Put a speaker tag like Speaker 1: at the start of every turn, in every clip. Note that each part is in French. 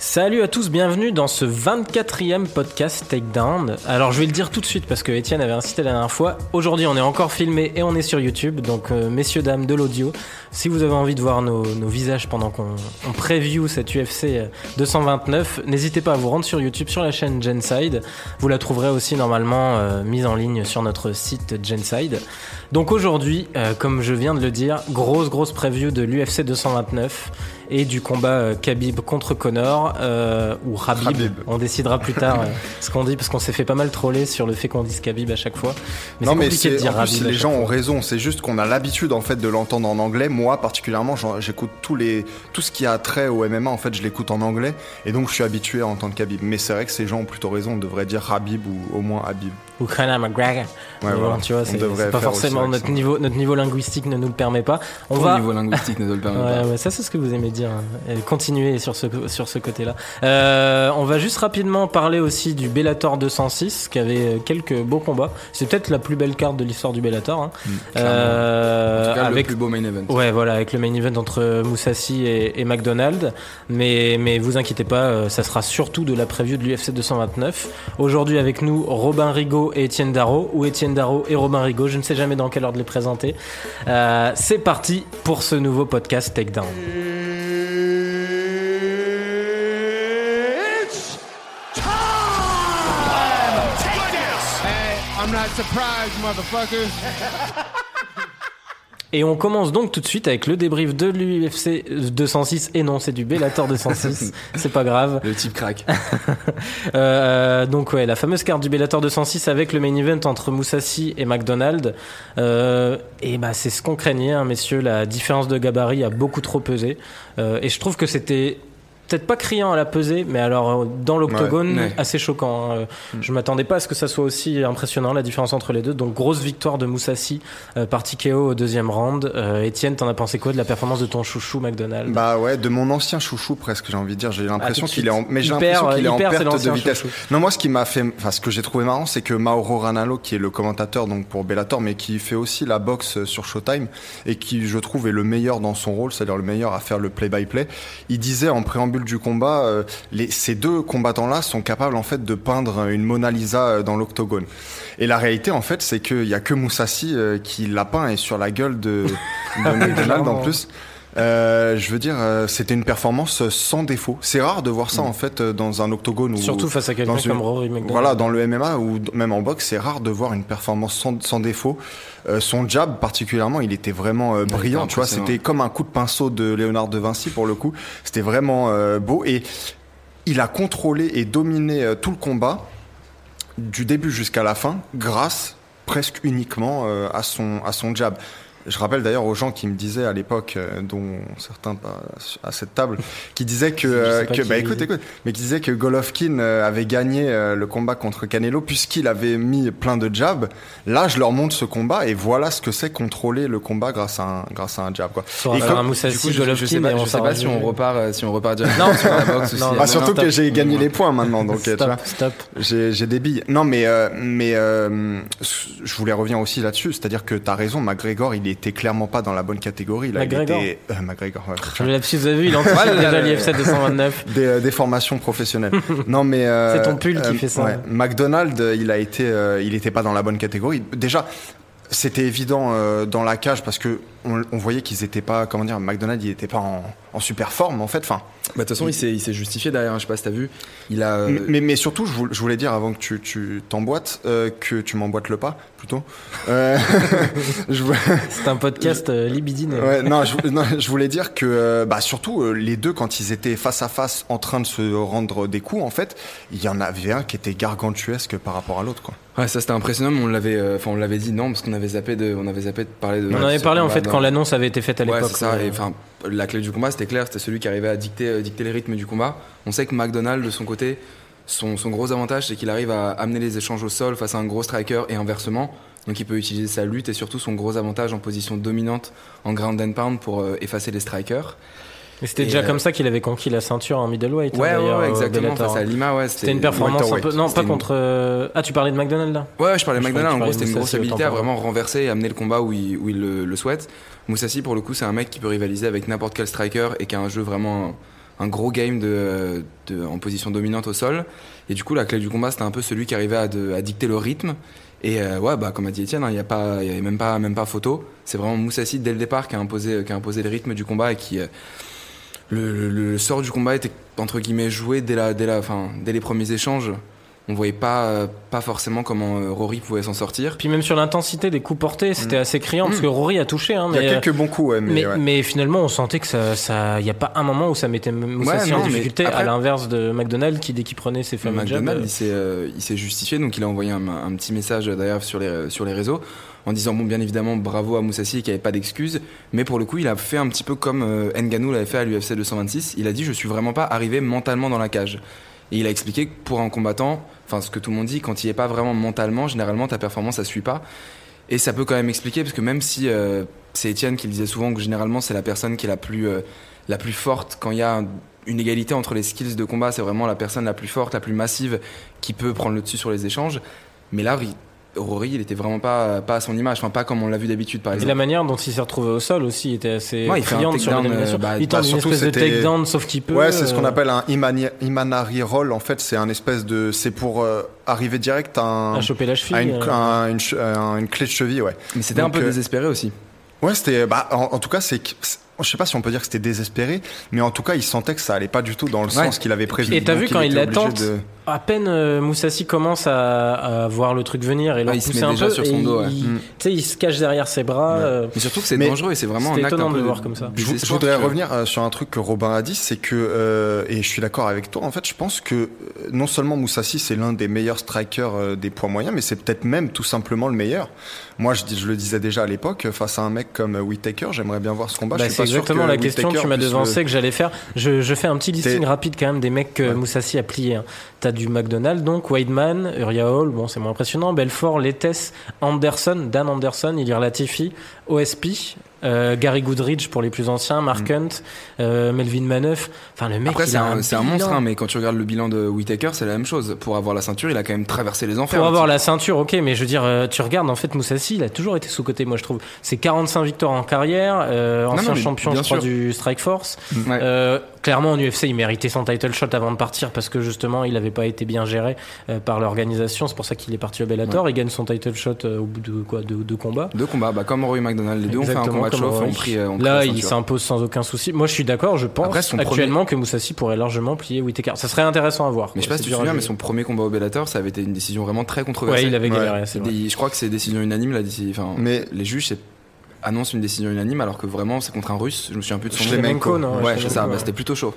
Speaker 1: Salut à tous, bienvenue dans ce 24e podcast Takedown. Alors je vais le dire tout de suite parce que Étienne avait incité la dernière fois. Aujourd'hui on est encore filmé et on est sur YouTube, donc euh, messieurs, dames de l'audio, si vous avez envie de voir nos, visages pendant qu'on on preview cette UFC 229, n'hésitez pas à vous rendre sur YouTube sur la chaîne Genside. Vous la trouverez aussi normalement euh, mise en ligne sur notre site Genside. Donc aujourd'hui, euh, comme je viens de le dire, grosse grosse preview de l'UFC 229 et du combat euh, Khabib contre Connor euh, ou.
Speaker 2: Khabib.
Speaker 1: On décidera plus tard euh, ce qu'on dit parce qu'on s'est fait pas mal troller sur le fait qu'on dise Khabib à chaque fois. Mais
Speaker 2: non mais
Speaker 1: compliqué de dire
Speaker 2: en plus, les gens
Speaker 1: fois.
Speaker 2: ont raison, c'est juste qu'on a l'habitude en fait de l'entendre en anglais. Moi particulièrement, j'écoute tous les tout ce qui a trait au MMA en fait, je l'écoute en anglais et donc je suis habitué à entendre Khabib. Mais c'est vrai que ces gens ont plutôt raison, on devrait dire Habib ou au moins Habib.
Speaker 1: Ou Conor McGregor. Bon,
Speaker 2: voilà.
Speaker 1: tu vois, c'est pas forcément
Speaker 2: l'accent.
Speaker 1: notre niveau, notre niveau linguistique ne nous le permet pas. On
Speaker 3: Ton
Speaker 1: va.
Speaker 3: niveau linguistique ne doit le
Speaker 1: Ouais,
Speaker 3: pas.
Speaker 1: ouais, ça c'est ce que vous aimez dire. hein. Continuez sur ce, sur ce côté-là. Euh, on va juste rapidement parler aussi du Bellator 206 qui avait quelques beaux combats. C'est peut-être la plus belle carte de l'histoire du Bellator. hein.
Speaker 3: Mm, clairement.
Speaker 1: Euh,
Speaker 3: en tout cas,
Speaker 1: avec
Speaker 3: le plus beau main event.
Speaker 1: Ouais, voilà, avec le main event entre Moussassi et, et McDonald. Mais, mais vous inquiétez pas, euh, ça sera surtout de la preview de l'UFC 229. Aujourd'hui avec nous, Robin Rigaud et Étienne Darro, ou Étienne Darro et Robin Rigaud, je ne sais jamais dans quel ordre les présenter. Euh, C'est parti pour ce nouveau podcast Takedown.
Speaker 4: It's time! Take this!
Speaker 5: Hey, I'm not surprised, motherfuckers.
Speaker 1: Et on commence donc tout de suite avec le débrief de l'UFC 206. Et non, c'est du Bellator 206, c'est pas grave.
Speaker 3: Le type crack.
Speaker 1: Euh, donc ouais, la fameuse carte du Bellator 206 avec le main event entre Moussassi et McDonald. Euh, et bah c'est ce qu'on craignait, hein, messieurs. La différence de gabarit a beaucoup trop pesé. Euh, et je trouve que c'était peut-être pas criant à la pesée, mais alors euh, dans l'octogone,
Speaker 3: Ouais, ouais.
Speaker 1: assez choquant. hein. Euh, Je m'attendais pas à ce que ça soit aussi impressionnant la différence entre les deux. Donc grosse victoire de Moussassi euh, par TKO au deuxième round. Euh, Étienne, t'en as pensé quoi de la performance de ton chouchou McDonald
Speaker 2: Bah ouais, de mon ancien chouchou presque, j'ai envie de dire. J'ai l'impression
Speaker 1: tout de
Speaker 2: qu'il est en, mais j'ai l'impression qu'il est en perte de vitesse.
Speaker 1: chouchou.
Speaker 2: Non, moi, ce qui m'a fait, enfin, ce que j'ai trouvé marrant, c'est que Mauro Ranallo, qui est le commentateur donc pour Bellator, mais qui fait aussi la boxe sur Showtime et qui, je trouve, est le meilleur dans son rôle, c'est-à-dire le meilleur à faire le play-by-play. Il disait en préambule du combat, euh, les, ces deux combattants-là sont capables en fait de peindre une Mona Lisa euh, dans l'octogone. Et la réalité, en fait, c'est qu'il y a que Moussassi euh, qui l'a peint et sur la gueule de, de McDonald en plus. Euh, je veux dire, euh, c'était une performance sans défaut. C'est rare de voir ça en fait euh, dans un octogone ou
Speaker 1: Surtout face à quelqu'un
Speaker 2: une-
Speaker 1: comme Rory McDonald.
Speaker 2: voilà, dans le MMA ou même en boxe, c'est rare de voir une performance sans, sans défaut. Euh, son jab particulièrement, il était vraiment euh, brillant. Tu vois, c'était comme un coup de pinceau de Léonard de Vinci pour le coup. C'était vraiment beau et il a contrôlé et dominé tout le combat du début jusqu'à la fin grâce presque uniquement à son à son jab. Je rappelle d'ailleurs aux gens qui me disaient à l'époque, euh, dont certains pas à cette table, qui disaient que, euh,
Speaker 1: pas
Speaker 2: que
Speaker 1: qui
Speaker 2: bah écoute, écoute, mais qui disaient que Golovkin euh, avait gagné euh, le combat contre Canelo puisqu'il avait mis plein de jabs. Là, je leur montre ce combat et voilà ce que c'est contrôler le combat grâce à un, grâce à un jab. Quoi.
Speaker 1: Faudra
Speaker 2: Et comme-
Speaker 1: un
Speaker 3: Du coup, je, je
Speaker 1: Golovkin
Speaker 3: sais pas, je sais
Speaker 1: s'arrête
Speaker 3: pas si on repart, si on repart directement sur la boxe ou si-
Speaker 1: non,
Speaker 2: Ah, surtout
Speaker 1: stop.
Speaker 2: que j'ai gagné les points maintenant, donc tu vois.
Speaker 1: Stop.
Speaker 2: J'ai j'ai des billes. Non, mais, euh, mais euh, je voulais revenir aussi là-dessus. C'est-à-dire que tu as raison, McGregor, il était clairement pas dans la bonne catégorie. Là,
Speaker 1: McGregor
Speaker 2: il était, euh, McGregor, ouais.
Speaker 1: Je l'ai vous avez vu, il anticipe
Speaker 3: Ouais,
Speaker 1: déjà
Speaker 3: là, là,
Speaker 1: l'IFC 229.
Speaker 2: des, euh, des formations professionnelles. non, mais euh,
Speaker 1: C'est ton pull qui fait ça.
Speaker 2: ouais. McDonald, euh, il a été, euh, il était pas dans la bonne catégorie. Déjà, c'était évident euh, dans la cage parce que on, on voyait qu'ils étaient pas, comment dire, McDonald, il était pas en, en super forme en fait. Enfin,
Speaker 3: Bah, de toute façon, il s'est, il s'est justifié derrière. hein, Je sais pas si t'as vu. Il a. euh,
Speaker 2: mais, mais, mais surtout, je voulais, je voulais dire avant que tu, tu t'emboîtes, euh, que tu m'emboîtes le pas plutôt. Euh, je
Speaker 1: C'est un podcast euh.
Speaker 2: Ouais, non, je, non, je voulais dire que, euh, bah, surtout, euh, les deux, quand ils étaient face à face en train de se rendre des coups, en fait, il y en avait un qui était gargantuesque par rapport à l'autre, quoi.
Speaker 3: Ouais, ça c'était impressionnant, mais on l'avait, euh, enfin on l'avait dit non parce qu'on avait zappé de, on avait zappé de parler de.
Speaker 1: On en avait parlé en fait quand l'annonce avait été faite à
Speaker 3: Ouais,
Speaker 1: l'époque.
Speaker 3: c'est ça.
Speaker 1: ouais.
Speaker 3: Et enfin, la clé du combat, c'était clair, c'était celui qui arrivait à dicter, euh, dicter les rythmes du combat. On sait que McDonald, de son côté, son, son gros avantage, c'est qu'il arrive à amener les échanges au sol face à un gros striker et inversement. Donc il peut utiliser sa lutte et surtout son gros avantage en position dominante en ground and pound pour euh, effacer les strikers.
Speaker 1: Et c'était déjà
Speaker 3: euh,
Speaker 1: comme ça qu'il avait conquis la ceinture en middleweight. hein,
Speaker 3: Ouais, ouais, ouais,
Speaker 1: au
Speaker 3: exactement. Face à
Speaker 1: hein.
Speaker 3: Lima, ouais.
Speaker 1: C'était une performance un peu. Non, pas
Speaker 3: une-
Speaker 1: contre. euh, Ah, tu parlais de McDonald là?
Speaker 3: Ouais, je parlais de McDonald. En gros, c'était une grosse habilité à vraiment renverser et amener le combat où il, où il le, le souhaite. Moussassi, pour le coup, c'est un mec qui peut rivaliser avec n'importe quel striker et qui a un jeu vraiment, un gros game de, de- en position dominante au sol. Et du coup, la clé du combat, c'était un peu celui qui arrivait à, de- à dicter le rythme. Et euh, ouais, bah, comme a dit Etienne, il n'y a, pas- y avait même pas, même pas photo. C'est vraiment Moussassi, dès le départ, qui a imposé, qui a imposé le rythme du combat et qui. Le, le- le sort du combat était, entre guillemets, joué dès, la, dès, la, enfin, dès les premiers échanges. On voyait pas, euh, pas forcément comment euh, Rory pouvait s'en sortir.
Speaker 1: Puis même sur l'intensité des coups portés, c'était
Speaker 2: Mm.
Speaker 1: assez criant parce que Rory a touché. Hein,
Speaker 2: Il y
Speaker 1: mais,
Speaker 2: a
Speaker 1: euh,
Speaker 2: quelques bons coups, ouais, mais,
Speaker 1: mais,
Speaker 2: ouais.
Speaker 1: mais finalement, on sentait que ça, ça, y a pas un moment où ça mettait Moussassi
Speaker 3: Ouais,
Speaker 1: en
Speaker 3: non, mais
Speaker 1: difficulté,
Speaker 3: après-
Speaker 1: à l'inverse de McDonald qui dès qu'il prenait ses fameux jabs.
Speaker 3: McDonald,
Speaker 1: euh,
Speaker 3: il s'est, euh, il s'est justifié, donc il a envoyé un, un petit message d'ailleurs sur les, sur les réseaux en disant bon bien évidemment bravo à Moussassi qui avait pas d'excuses, mais pour le coup il a fait un petit peu comme euh, Ngannou l'avait fait à l'UFC 226. Il a dit je suis vraiment pas arrivé mentalement dans la cage. Et il a expliqué que pour un combattant, enfin ce que tout le monde dit, quand il est pas vraiment mentalement, généralement ta performance ça suit pas. Et ça peut quand même expliquer parce que même si euh, c'est Étienne qui le disait souvent que généralement c'est la personne qui est la plus euh, la plus forte quand il y a un- une égalité entre les skills de combat, c'est vraiment la personne la plus forte, la plus massive qui peut prendre le dessus sur les échanges. Mais là, Rory, il était vraiment pas, pas à son image, enfin pas comme on l'a vu d'habitude par
Speaker 1: Et
Speaker 3: exemple.
Speaker 1: la manière dont il s'est retrouvé au sol aussi était assez
Speaker 3: Ouais, il fait un
Speaker 1: criante sur la
Speaker 3: euh, bah,
Speaker 1: il
Speaker 2: bah,
Speaker 1: tente une
Speaker 2: surtout,
Speaker 1: espèce de takedown sauf qu'il peut.
Speaker 2: Ouais, c'est ce qu'on
Speaker 1: euh,
Speaker 2: appelle un Imanari roll. En fait, c'est un espèce de, c'est pour euh, arriver direct à, un-
Speaker 1: à choper la
Speaker 2: à
Speaker 1: cheville.
Speaker 2: une,
Speaker 1: euh.
Speaker 2: un- une che- un- une clé de cheville, ouais.
Speaker 3: Mais c'était un peu
Speaker 2: euh,
Speaker 3: désespéré aussi.
Speaker 2: Ouais, c'était, bah, en, en tout cas, c'est, je sais pas si on peut dire que c'était désespéré, mais en tout cas, il sentait que ça allait pas du tout dans le
Speaker 3: Ouais.
Speaker 2: sens qu'il avait prévu.
Speaker 1: Et t'as vu quand il l'attente
Speaker 2: de-
Speaker 1: À peine euh, Moussassi commence à, à voir le truc venir et le
Speaker 3: Ouais, il se met
Speaker 1: un
Speaker 3: déjà
Speaker 1: peu,
Speaker 3: sur
Speaker 1: et
Speaker 3: son dos, ouais.
Speaker 1: il,
Speaker 2: Mm.
Speaker 1: il se cache derrière ses bras.
Speaker 2: Ouais.
Speaker 1: euh,
Speaker 3: Mais surtout que c'est dangereux et c'est vraiment un acte
Speaker 1: étonnant
Speaker 3: un
Speaker 1: de le voir comme ça.
Speaker 2: Je, voudrais
Speaker 3: que-
Speaker 2: revenir euh, sur un truc que Robin a dit, c'est que, euh, et je suis d'accord avec toi, en fait, je pense que non seulement Moussassi, c'est l'un des meilleurs strikers euh, des poids moyens, mais c'est peut-être même tout simplement le meilleur. Moi, je, dis- je le disais déjà à l'époque, face à un mec comme Whittaker, j'aimerais bien voir ce combat.
Speaker 1: Bah, c'est exactement
Speaker 2: que
Speaker 1: la question que tu m'as devancé que j'allais faire. Je, fais un petit listing rapide quand même des mecs que. Moussassi a plié. hein. T'as du McDonald, donc Weidman, Uriah Hall, bon c'est moins impressionnant, Belfort, Letes, Anderson, Dan Anderson, Ilir Latifi, OSP, euh, Gary Goodridge pour les plus anciens, Mark Hunt, euh, Melvin Maneuf. Enfin le mec,
Speaker 3: Après, c'est un, monstre, hein, mais quand tu regardes le bilan de Whitaker, c'est la même chose. Pour avoir la ceinture, il a quand même traversé les enfers.
Speaker 1: Pour avoir la ceinture, ok, mais je veux dire, euh, tu regardes, en fait, Moussassi, il a toujours été sous-côté, moi, je trouve. C'est 45 victoires en carrière, euh, ancien
Speaker 3: non,
Speaker 1: champion, je crois, du Strike Force.
Speaker 3: Ouais.
Speaker 1: Euh, clairement, en UFC, il méritait son title shot avant de partir parce que, justement, il n'avait pas été bien géré par l'organisation. C'est pour ça qu'il est parti au Bellator. Il gagne son title shot au bout de quoi? De, de combats.
Speaker 3: Deux combats, bah, comme Rory McDonald, les deux ont fait un combat de chauffe et
Speaker 1: Rory.
Speaker 3: ont pris, euh, ont pris
Speaker 1: Là, il s'impose sans aucun souci. Moi, je suis d'accord, je pense
Speaker 3: Après,
Speaker 1: actuellement que Moussassi pourrait largement plier Whittaker. Ça serait intéressant à voir.
Speaker 3: Mais je sais
Speaker 1: quoi.
Speaker 3: pas si
Speaker 1: C'est
Speaker 3: tu te souviens, mais son premier combat au Bellator, ça avait été une décision vraiment très controversée.
Speaker 1: Ouais, il avait
Speaker 2: Ouais.
Speaker 1: galéré, c'est vrai.
Speaker 3: Des- je crois que c'est décision unanime, la déci- enfin,
Speaker 2: Mais
Speaker 3: les juges c'est- annoncent une décision unanime alors que vraiment c'est contre un russe. Je me souviens plus de son nom.
Speaker 2: Shlemenko,
Speaker 1: non,
Speaker 3: Ouais, c'est ça, bah,
Speaker 1: ouais.
Speaker 3: c'était plutôt chaud.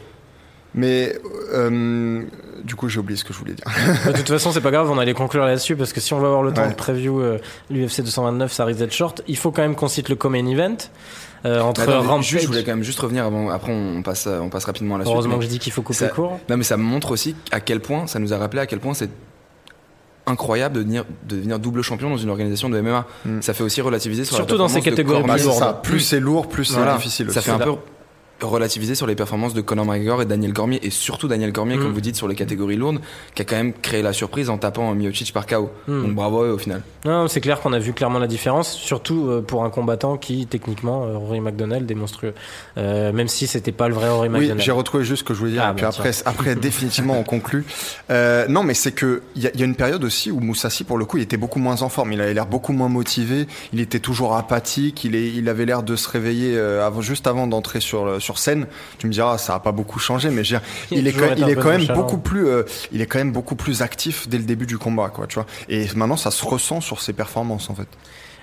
Speaker 2: Mais euh, du coup, j'ai oublié ce que je voulais dire.
Speaker 1: De toute façon, c'est pas grave, on allait conclure là-dessus parce que si on va avoir le temps
Speaker 2: Ouais.
Speaker 1: de preview euh, l'UFC 229, ça risque d'être short. Il faut quand même qu'on cite le co-main event euh, entre
Speaker 3: Attends,
Speaker 1: Rampage.
Speaker 3: juste, je voulais quand même juste revenir avant. Après, on passe, on passe rapidement à la
Speaker 1: Heureusement que
Speaker 3: suite.
Speaker 1: je dis qu'il faut couper
Speaker 3: ça-
Speaker 1: court.
Speaker 3: Non, mais ça montre aussi à quel point, ça nous a rappelé à quel point c'est incroyable de devenir, de devenir double champion dans une organisation de MMA.
Speaker 2: Mm.
Speaker 3: Ça fait aussi relativiser sur
Speaker 1: Surtout
Speaker 3: la
Speaker 1: dans ces catégories plus
Speaker 2: Bah,
Speaker 1: lourdes.
Speaker 2: Plus c'est lourd, plus c'est difficile.
Speaker 3: Ça
Speaker 2: aussi.
Speaker 3: fait un peu relativiser sur les performances de Conor McGregor et Daniel Cormier et surtout Daniel Cormier
Speaker 1: Mm.
Speaker 3: comme vous dites sur les catégories lourdes qui a quand même créé la surprise en tapant Miocic par KO.
Speaker 1: Mm.
Speaker 3: Donc bravo au final.
Speaker 1: Non, c'est clair qu'on a vu clairement la différence, surtout euh, pour un combattant qui, techniquement, euh, Rory McDonald est monstrueux. Euh, même si c'était pas le vrai Rory
Speaker 2: Oui,
Speaker 1: McDonald.
Speaker 2: j'ai retrouvé juste ce que je voulais dire.
Speaker 1: Ah,
Speaker 2: et puis
Speaker 1: bah,
Speaker 2: après, après, définitivement, on conclut. Euh, non, mais c'est que il y, a- y a une période aussi où Moussassi, pour le coup, il était beaucoup moins en forme. Il avait l'air beaucoup moins motivé. Il était toujours apathique. Il, est, il avait l'air de se réveiller avant, juste avant d'entrer sur le- sur scène. Tu me diras, ça a pas beaucoup changé, mais je veux dire,
Speaker 1: Il
Speaker 2: est quand, il est même beaucoup plus, euh, il est quand même beaucoup plus actif dès le début du combat, quoi. Tu vois. Et maintenant, ça se ressent sur ses performances, en fait.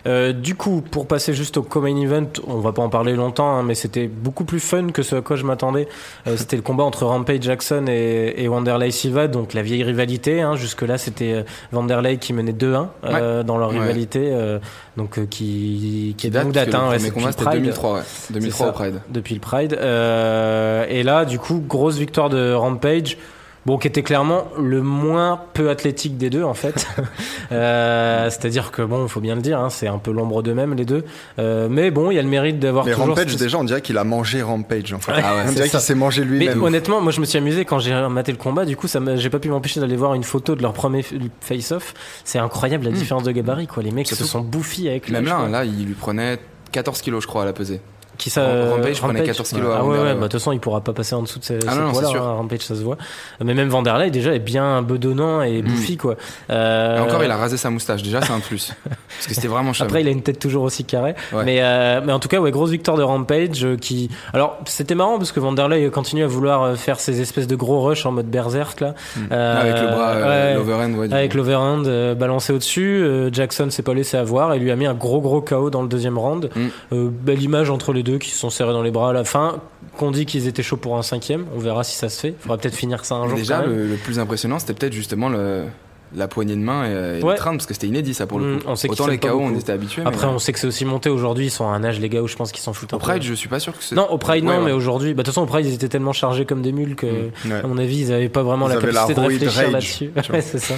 Speaker 1: Euh, du coup, pour passer juste au co-main event, on va pas en parler longtemps, hein, mais c'était beaucoup plus fun que ce à quoi je m'attendais. Euh, c'était le combat entre Rampage Jackson et, et Wanderlei Silva, donc la vieille rivalité. Hein, Jusque-là, c'était euh, Wanderlei qui menait 2-1 euh, dans leur
Speaker 3: Ouais.
Speaker 1: rivalité, euh, donc euh, qui, qui date.
Speaker 3: que
Speaker 1: Hein, ouais,
Speaker 3: premier
Speaker 1: c'est
Speaker 3: combat,
Speaker 1: depuis
Speaker 3: c'était
Speaker 1: Pride.
Speaker 3: 2003, ouais. 2003
Speaker 1: ça.
Speaker 3: au Pride.
Speaker 1: depuis le Pride. Euh, et là, du coup, grosse victoire de Rampage. Bon, qui était clairement le moins peu athlétique des deux, en fait. Euh, C'est-à-dire que, bon, il faut bien le dire, hein, c'est un peu l'ombre d'eux-mêmes, les deux. Euh, mais bon, il y a le mérite d'avoir
Speaker 2: Mais
Speaker 1: toujours...
Speaker 2: Rampage,
Speaker 1: cette-
Speaker 2: déjà, on dirait qu'il a mangé Rampage, en fait.
Speaker 1: Ouais,
Speaker 3: Ah ouais,
Speaker 2: on
Speaker 1: c'est
Speaker 2: dirait
Speaker 1: ça.
Speaker 2: qu'il s'est mangé
Speaker 1: Mais
Speaker 2: lui-même.
Speaker 1: honnêtement, moi je me suis amusé quand j'ai maté le combat. Du coup, ça m'a- j'ai pas pu m'empêcher d'aller voir une photo de leur premier face-off. C'est incroyable la
Speaker 3: Mm.
Speaker 1: différence de gabarit, quoi. Les mecs se sont bouffis avec
Speaker 3: Même là, là, il lui prenait 14 kilos, je crois, à la pesée.
Speaker 1: Qui ça
Speaker 3: Rampage prenait 14 kilos
Speaker 1: Ah
Speaker 3: à
Speaker 1: ouais, ouais, bah, de toute façon, il pourra pas passer en dessous de ces,
Speaker 3: Ah
Speaker 1: ces poids-là, hein, Rampage, ça se voit. Mais même Vanderlei, déjà, est bien bedonnant et bouffi, quoi. Euh,
Speaker 3: Et encore, il a rasé sa moustache. Déjà, c'est un plus. Parce que c'était vraiment chum.
Speaker 1: Après, il a une tête toujours aussi carrée.
Speaker 3: Ouais.
Speaker 1: Mais, euh, mais en tout cas, ouais, grosse victoire de Rampage euh, qui. Alors, c'était marrant parce que Vanderlei continue à vouloir faire ces espèces de gros rushs en mode berserk là. Euh,
Speaker 3: Avec le bras, euh,
Speaker 1: ouais.
Speaker 3: l'overhand,
Speaker 1: Avec l'overhand euh, balancé au-dessus, euh, Jackson s'est pas laissé avoir et lui a mis un gros gros KO dans le deuxième round.
Speaker 3: Mm.
Speaker 1: Euh, belle image entre les deux qui se sont serrés dans les bras à la fin. Qu'on dit qu'ils étaient chauds pour un cinquième. On verra si ça se fait. Faudra peut-être finir ça un jour.
Speaker 3: Déjà,
Speaker 1: quand même.
Speaker 3: le, le plus impressionnant, c'était peut-être justement le, la poignée de main et, et
Speaker 1: Ouais.
Speaker 3: le train, parce que c'était inédit, ça, pour le
Speaker 1: Mm,
Speaker 3: coup.
Speaker 1: on sait
Speaker 3: Autant les KO, on était habitués.
Speaker 1: Après, on sait que c'est aussi monté aujourd'hui. Ils sont à un âge, les gars, où je pense qu'ils s'en foutent un
Speaker 3: Au
Speaker 1: peu.
Speaker 3: Pride, je suis pas sûr que c'est.
Speaker 1: Non, au Pride,
Speaker 3: Ouais,
Speaker 1: non,
Speaker 3: ouais.
Speaker 1: mais aujourd'hui, bah, de toute façon, au Pride, ils étaient tellement chargés comme des mules que,
Speaker 3: Mm.
Speaker 2: Ouais.
Speaker 1: à mon avis, ils avaient pas vraiment
Speaker 2: Ils
Speaker 1: la capacité de réfléchir là-dessus. c'est ça.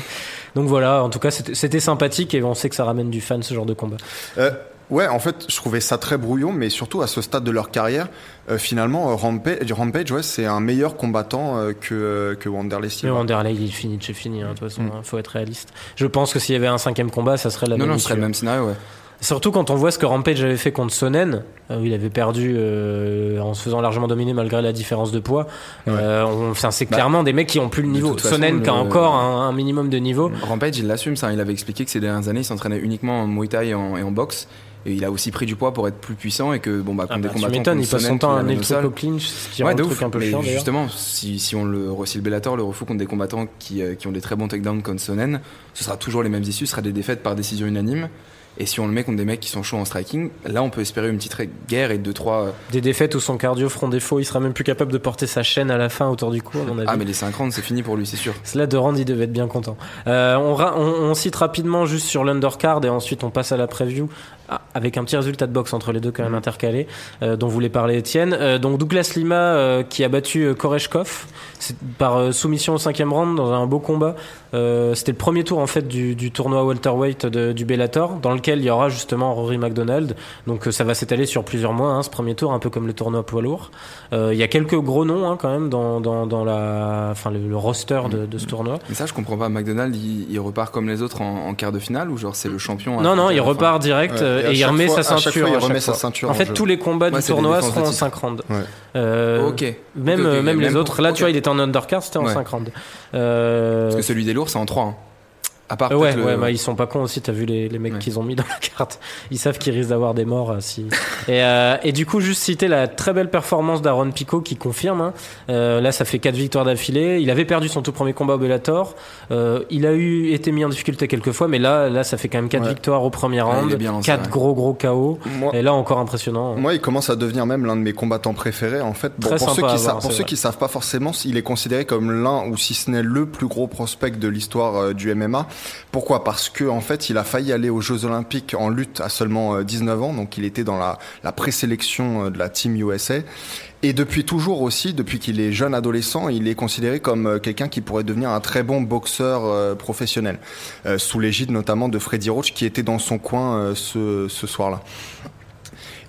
Speaker 1: Donc voilà, en tout cas, c'était c'était sympathique et on sait que ça ramène du fan, ce genre de combat.
Speaker 2: Euh, ouais, en fait, je trouvais ça très brouillon, mais surtout à ce stade de leur carrière, euh, finalement, euh, Rampage, Rampage ouais, c'est un meilleur combattant euh, que, euh, que Wanderlei
Speaker 1: Mais. Wanderlei, il finit de chez fini, hein, de toute façon,
Speaker 3: Mm.
Speaker 1: hein, faut être réaliste. Je pense que s'il y avait un cinquième combat, ça serait la
Speaker 3: Non,
Speaker 1: même
Speaker 3: non, ce serait le même scénario, ouais.
Speaker 1: Surtout quand on voit ce que Rampage avait fait contre Sonnen, où il avait perdu euh, en se faisant largement dominer malgré la différence de poids. Euh, on- enfin, c'est
Speaker 3: Bah,
Speaker 1: clairement des mecs qui ont plus le niveau.
Speaker 3: façon,
Speaker 1: Sonnen qui a encore un, un minimum de niveau.
Speaker 3: Rampage, il l'assume, ça. Il avait expliqué que ces dernières années, il s'entraînait uniquement en Muay Thai et en, et en boxe. Et il a aussi pris du poids pour être plus puissant et que, bon, bah,
Speaker 1: Ah
Speaker 3: contre
Speaker 1: bah,
Speaker 3: des combattants.
Speaker 1: il passe son temps à le
Speaker 3: au
Speaker 1: clinch, ce qui
Speaker 3: Ouais,
Speaker 1: rend le truc un peu
Speaker 3: mais
Speaker 1: chiant
Speaker 3: justement, si, si on le si le Bellator le refout contre des combattants qui, euh, qui ont des très bons takedowns comme Sonnen, ce sera toujours les mêmes issues, ce sera des défaites par décision unanime. Et si on le met contre des mecs qui sont chauds en striking, là on peut espérer une petite guerre et deux trois. euh,
Speaker 1: Des défaites où son cardio feront défaut, il sera même plus capable de porter sa chaîne à la fin autour du cou, à mon avis.
Speaker 3: Ah mais les 5 rounds c'est fini pour lui, c'est sûr.
Speaker 1: Cela de Rand, il devait être bien content. Euh, on, on, on cite rapidement juste sur l'undercard et ensuite on passe à la preview avec un petit résultat de boxe entre les deux quand même intercalé euh, dont voulait parler Étienne. Euh, donc Douglas Lima euh, qui a battu euh, Koreshkov par soumission au cinquième round dans un beau combat. C'était le premier tour en fait du, du tournoi welterweight de- du Bellator dans lequel il y aura justement Rory McDonald. Donc ça va s'étaler sur plusieurs mois hein, ce premier tour un peu comme le tournoi poids lourd. Il y a quelques gros noms hein, quand même dans, dans, dans la, enfin le, le roster de, de ce tournoi.
Speaker 3: Mais ça je comprends pas. McDonald il, il repart comme les autres en, en quart de finale ou genre c'est le champion.
Speaker 1: Non, non, il repart direct
Speaker 2: Ouais,
Speaker 1: euh,
Speaker 2: et
Speaker 1: et, il remet
Speaker 2: fois-
Speaker 1: sa
Speaker 2: à chaque
Speaker 1: ceinture.
Speaker 2: fois, il remet sa ceinture
Speaker 1: En
Speaker 2: en
Speaker 1: fait,
Speaker 2: jeu.
Speaker 1: tous les combats
Speaker 3: Ouais,
Speaker 1: du tournoi seront en
Speaker 3: titre.
Speaker 1: 5 rounds.
Speaker 2: Ouais.
Speaker 1: Euh,
Speaker 3: Ok.
Speaker 1: Même,
Speaker 3: Ok, ok,
Speaker 1: euh, même les
Speaker 3: même
Speaker 1: autres.
Speaker 3: pour-
Speaker 1: Là, tu
Speaker 3: ok.
Speaker 1: vois, il était en undercard, c'était en
Speaker 3: Ouais.
Speaker 1: 5 rounds. Euh,
Speaker 3: Parce que celui des lourds c'est en 3 À part
Speaker 1: euh, ouais,
Speaker 3: le-
Speaker 1: ouais, bah, ils sont pas cons aussi. T'as vu les, les mecs
Speaker 3: Ouais.
Speaker 1: qu'ils ont mis dans la carte. Ils savent qu'ils risquent d'avoir des morts. euh, si. et, euh, et du coup, juste citer la très belle performance d'Aaron Pico qui confirme. hein. Euh, là, ça fait quatre victoires d'affilée. Il avait perdu son tout premier combat au Bellator. Euh, il a eu été mis en difficulté quelques fois, mais là, là, ça fait quand même quatre
Speaker 2: Ouais.
Speaker 1: victoires au premier
Speaker 3: il
Speaker 1: round,
Speaker 3: est bien lancé,
Speaker 1: quatre
Speaker 3: ouais.
Speaker 1: gros gros KO.
Speaker 2: Moi,
Speaker 1: Et là, encore impressionnant.
Speaker 2: Moi, il commence à devenir même l'un de mes combattants préférés. En fait, Bon, pour
Speaker 1: sympa
Speaker 2: ceux qui,
Speaker 1: voir,
Speaker 2: sa- pour ceux qui savent pas forcément, il est considéré comme l'un ou si ce n'est le plus gros prospect de l'histoire euh, du MMA. Pourquoi? Parce que en fait, il a failli aller aux Jeux Olympiques en lutte à seulement euh, 19 ans, donc il était dans la, la présélection euh, de la Team USA. Et depuis toujours aussi, depuis qu'il est jeune adolescent, il est considéré comme euh, quelqu'un qui pourrait devenir un très bon boxeur euh, professionnel, euh, sous l'égide notamment de Freddy Roach qui était dans son coin euh, ce, ce soir-là.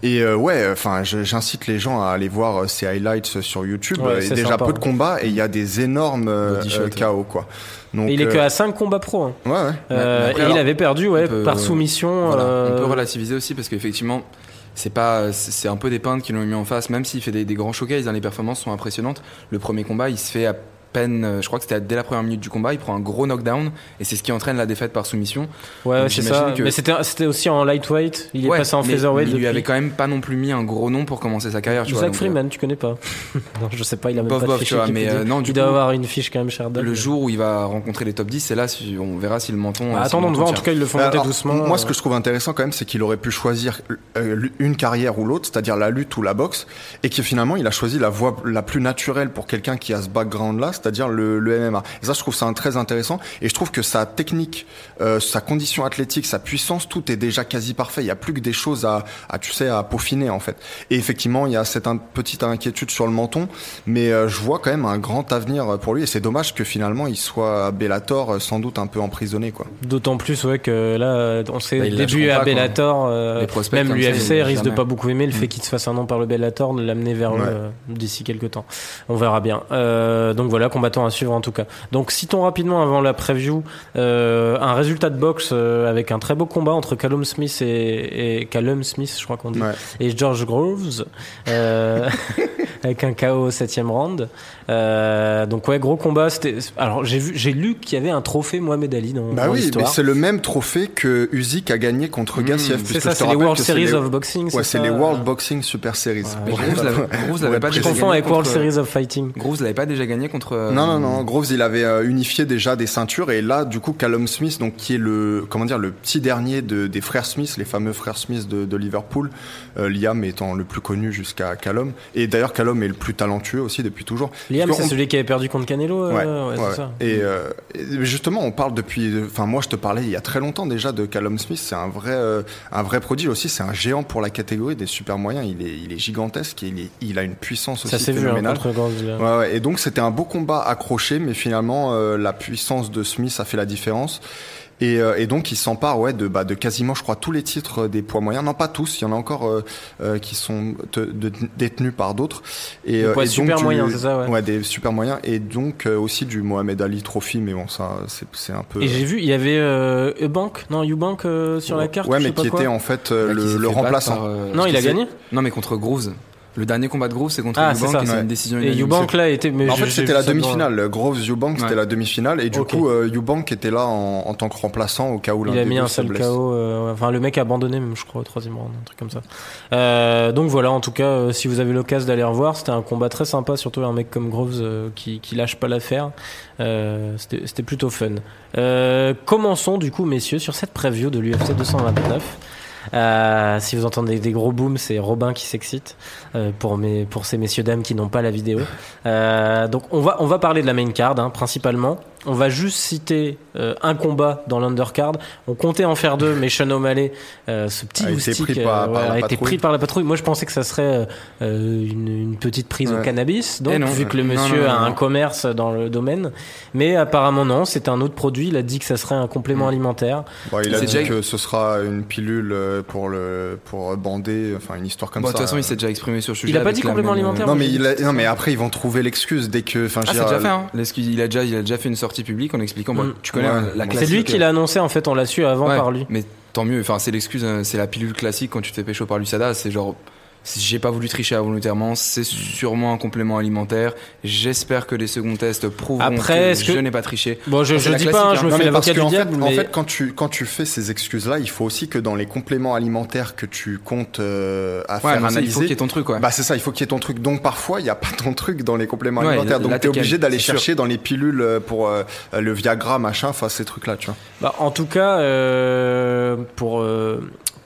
Speaker 2: Et euh, ouais, enfin, j'incite les gens à aller voir euh, ces highlights sur YouTube.
Speaker 1: Ouais,
Speaker 2: Il y a déjà
Speaker 1: sympa,
Speaker 2: peu de
Speaker 1: hein.
Speaker 2: combats et il y a des énormes euh, euh. KO quoi. Donc
Speaker 1: Et il est
Speaker 2: euh,
Speaker 1: que à 5 combats pro. hein.
Speaker 2: ouais, ouais.
Speaker 1: Euh,
Speaker 3: après,
Speaker 1: et il avait perdu ouais,
Speaker 3: on peut-
Speaker 1: par soumission.
Speaker 3: Voilà,
Speaker 1: euh,
Speaker 3: On peut relativiser aussi parce qu'effectivement, c'est pas, c'est un peu des peintes qui l'ont mis en face. Même s'il fait des, des grands showcases, hein, les performances sont impressionnantes. Le premier combat, il se fait à peine, euh, je crois que c'était dès la première minute du combat, il prend un gros knockdown et c'est ce qui entraîne la défaite par soumission.
Speaker 1: Ouais, c'est ça.
Speaker 3: que-
Speaker 1: Mais c'était c'était aussi en lightweight. Il est
Speaker 3: Ouais,
Speaker 1: passé en
Speaker 3: mais-
Speaker 1: featherweight
Speaker 3: mais il lui
Speaker 1: depuis.
Speaker 3: avait quand même pas non plus mis un gros nom pour commencer sa carrière. Tu vois,
Speaker 1: Zach
Speaker 3: donc, euh,
Speaker 1: Freeman, tu connais pas Non, je sais pas, il a même
Speaker 3: Bof,
Speaker 1: pas de
Speaker 3: bof,
Speaker 1: fiche
Speaker 3: tu vois, mais, euh, non, du
Speaker 1: il doit avoir une fiche quand même, Sherdog.
Speaker 3: Le jour où il va rencontrer les top 10, c'est là, si- on verra si le menton.
Speaker 1: Bah,
Speaker 3: euh, si le
Speaker 1: attendons de voir. En tout cas, ils le font monter
Speaker 2: Alors,
Speaker 1: doucement.
Speaker 2: Moi, ce que je trouve intéressant quand même, c'est qu'il aurait pu choisir une carrière ou l'autre, c'est-à-dire la lutte ou la boxe, et que finalement, il a choisi la voie la plus naturelle pour quelqu'un qui a ce background-là, c'est-à-dire le, le MMA. Et ça, je trouve ça très intéressant. Et je trouve que sa technique, euh, sa condition athlétique, sa puissance, tout est déjà quasi parfait. Il y a plus que des choses à, à tu sais, à peaufiner en fait. Et effectivement, il y a cette un- petite inquiétude sur le menton, mais euh, je vois quand même un grand avenir pour lui. Et c'est dommage que finalement, il soit à Bellator, euh, sans doute un peu emprisonné, quoi.
Speaker 1: D'autant plus ouais, que là, on sait
Speaker 3: Bah,
Speaker 1: début à
Speaker 3: pas.
Speaker 1: Bellator, euh, même l'UFC risque de pas beaucoup aimer le fait
Speaker 3: Mm.
Speaker 1: qu'il se fasse un nom par le Bellator, de l'amener vers
Speaker 2: Ouais.
Speaker 1: d'ici quelques temps. On verra bien. Euh, donc voilà combattant à suivre en tout cas. Donc citons rapidement avant la preview euh, un résultat de boxe euh, avec un très beau combat entre Callum Smith et, et Callum Smith, je crois qu'on dit,
Speaker 2: Ouais.
Speaker 1: et George Groves, euh, avec un KO au septième round. Euh, donc ouais, gros combat. C'était. Alors j'ai vu, j'ai lu qu'il y avait un trophée Mohamed Ali dans,
Speaker 2: Bah
Speaker 1: dans
Speaker 2: oui, mais c'est le même trophée que Usyk a gagné contre Gassiev.
Speaker 1: C'est ça, c'est les World Series
Speaker 2: les-
Speaker 1: of Boxing.
Speaker 2: Ouais, c'est
Speaker 1: ça
Speaker 2: les World Boxing Super Series.
Speaker 1: Ouais,
Speaker 3: Groves l'avait- Groves l'avait pas
Speaker 1: Je
Speaker 3: déjà
Speaker 1: confonds
Speaker 3: gagné
Speaker 1: avec World
Speaker 3: contre-
Speaker 1: Series of Fighting.
Speaker 3: Groves l'avait pas déjà gagné contre. Euh,
Speaker 2: Non, non, non. Groves, il avait euh, unifié déjà des ceintures et là, du coup, Callum Smith, donc qui est le, comment dire, le petit dernier de, des frères Smith, les fameux frères Smith de, de Liverpool, euh, Liam étant le plus connu jusqu'à Callum. Et d'ailleurs, Callum est le plus talentueux aussi depuis toujours.
Speaker 1: Liam, c'est celui qui avait perdu contre Canelo. euh,
Speaker 2: Ouais,
Speaker 1: ouais, c'est
Speaker 2: ouais.
Speaker 1: ça.
Speaker 2: Et, euh, et justement, on parle depuis. Enfin, moi, je te parlais il y a très longtemps déjà de Callum Smith. C'est un vrai, un vrai prodige aussi. C'est un géant pour la catégorie des super moyens. Il est, il est gigantesque. Et il, est- il a une puissance aussi
Speaker 1: Ça s'est vu hein,
Speaker 2: phénoménale.
Speaker 1: contre Groves. là.
Speaker 2: Ouais, ouais, et donc c'était un beau combat accroché, mais finalement euh, la puissance de Smith a fait la différence. Et, euh, et donc il s'empare ouais, de, bah, de quasiment, je crois, tous les titres des poids moyens. Non, pas tous, il y en a encore euh, euh, qui sont te- de- détenus par d'autres. Et,
Speaker 1: Des
Speaker 2: euh,
Speaker 1: poids
Speaker 2: et donc
Speaker 1: super
Speaker 2: du-
Speaker 1: moyens, c'est ça, ouais.
Speaker 2: des super moyens. Et donc euh, aussi du Mohamed Ali Trophy, mais bon, ça c'est c'est un peu...
Speaker 1: Et j'ai vu, il y avait euh, Eubank, non, Eubank euh, sur la carte.
Speaker 2: Ouais, mais qui était en fait euh, le, remplaçant.
Speaker 3: par, euh,
Speaker 1: Non, il a gagné.
Speaker 3: Non, mais contre Groves. Le dernier combat de Groves, c'est contre
Speaker 1: Ah, c'est
Speaker 3: Eubank c'est
Speaker 1: ouais.
Speaker 3: une décision
Speaker 1: Et. Eubank là était. Mais
Speaker 2: en fait, c'était la demi-finale. Groves Eubank, c'était
Speaker 3: Ouais.
Speaker 2: la demi-finale. Et du coup, euh, Eubank était là en, en tant que remplaçant au cas où l'un
Speaker 1: Il a mis un
Speaker 2: se
Speaker 1: seul. KO. euh, enfin, le mec a abandonné, même, je crois, au troisième round, un truc comme ça. Euh, donc voilà, en tout cas, euh, si vous avez l'occasion d'aller revoir, c'était un combat très sympa, surtout un mec comme Groves euh, qui, qui lâche pas l'affaire. Euh, c'était c'était plutôt fun. Euh, commençons du coup, messieurs, sur cette preview de l'UFC 229. Euh, si vous entendez des gros booms, c'est Robin qui s'excite euh, pour mes pour ces messieurs dames qui n'ont pas la vidéo. Euh, donc on va on va parler de la main card hein, principalement. On va juste citer euh, un combat dans l'undercard. On comptait en faire deux, mais Sean O'Malley, euh, ce petit
Speaker 2: A été
Speaker 1: loustic,
Speaker 2: pris par-
Speaker 1: euh,
Speaker 2: par
Speaker 1: a été
Speaker 2: patrouille.
Speaker 1: pris par la patrouille. Moi, je pensais que ça serait euh, une, une petite prise au cannabis, donc
Speaker 3: non.
Speaker 1: vu que le monsieur
Speaker 3: non, non,
Speaker 1: a un
Speaker 3: non.
Speaker 1: commerce dans le domaine. Mais apparemment non, c'est un autre produit. Il a dit que ça serait un complément
Speaker 3: Mm.
Speaker 1: alimentaire.
Speaker 2: Bon, il a
Speaker 3: C'est
Speaker 2: dit
Speaker 3: déjà-
Speaker 2: que ce sera une pilule pour le pour bander, enfin une histoire comme
Speaker 3: Bon, de
Speaker 2: ça.
Speaker 3: toute façon, il s'est déjà exprimé sur le sujet.
Speaker 1: Il a pas dit complément
Speaker 3: même,
Speaker 1: alimentaire
Speaker 2: non mais
Speaker 1: j'ai
Speaker 2: il
Speaker 1: dit
Speaker 2: a-
Speaker 1: que
Speaker 2: non mais
Speaker 1: ça-
Speaker 2: après ils vont trouver l'excuse dès que enfin je
Speaker 3: Ah, c'est déjà fait, hein L'excuse, il a déjà, il a déjà fait une sortie publique en expliquant. Bon,
Speaker 1: Mm.
Speaker 3: tu connais
Speaker 2: Ouais.
Speaker 3: hein, la classique.
Speaker 1: C'est lui qui l'a annoncé en fait. On l'a su avant
Speaker 3: Ouais,
Speaker 1: par lui.
Speaker 3: Mais tant mieux. Enfin, c'est l'excuse, euh, c'est la pilule classique quand tu te fais pécho par l'USADA. C'est genre, j'ai pas voulu tricher involontairement, c'est sûrement un complément alimentaire. J'espère que les seconds tests prouveront
Speaker 1: Après,
Speaker 3: que je n'ai pas triché.
Speaker 1: Bon, je, je dis pas, hein,
Speaker 3: hein.
Speaker 1: je me
Speaker 2: Non,
Speaker 1: fais l'avocat du
Speaker 2: fait,
Speaker 1: diable,
Speaker 2: en
Speaker 1: mais
Speaker 2: fait, quand tu quand tu fais ces excuses là, il faut aussi que dans les compléments alimentaires que tu comptes euh, à
Speaker 3: Ouais,
Speaker 2: faire
Speaker 3: ça, il faut
Speaker 2: analyser,
Speaker 3: qu'il y ait ton truc, quoi.
Speaker 2: Bah c'est ça, il faut qu'il y ait ton truc. Donc parfois il n'y a pas ton truc dans les compléments
Speaker 3: Ouais,
Speaker 2: alimentaires. Donc
Speaker 3: t'es
Speaker 2: t'es obligé d'aller
Speaker 3: sûr.
Speaker 2: chercher dans les pilules euh, pour euh, le Viagra machin, enfin ces trucs là, tu vois.
Speaker 1: Bah, en tout cas, euh, pour, euh,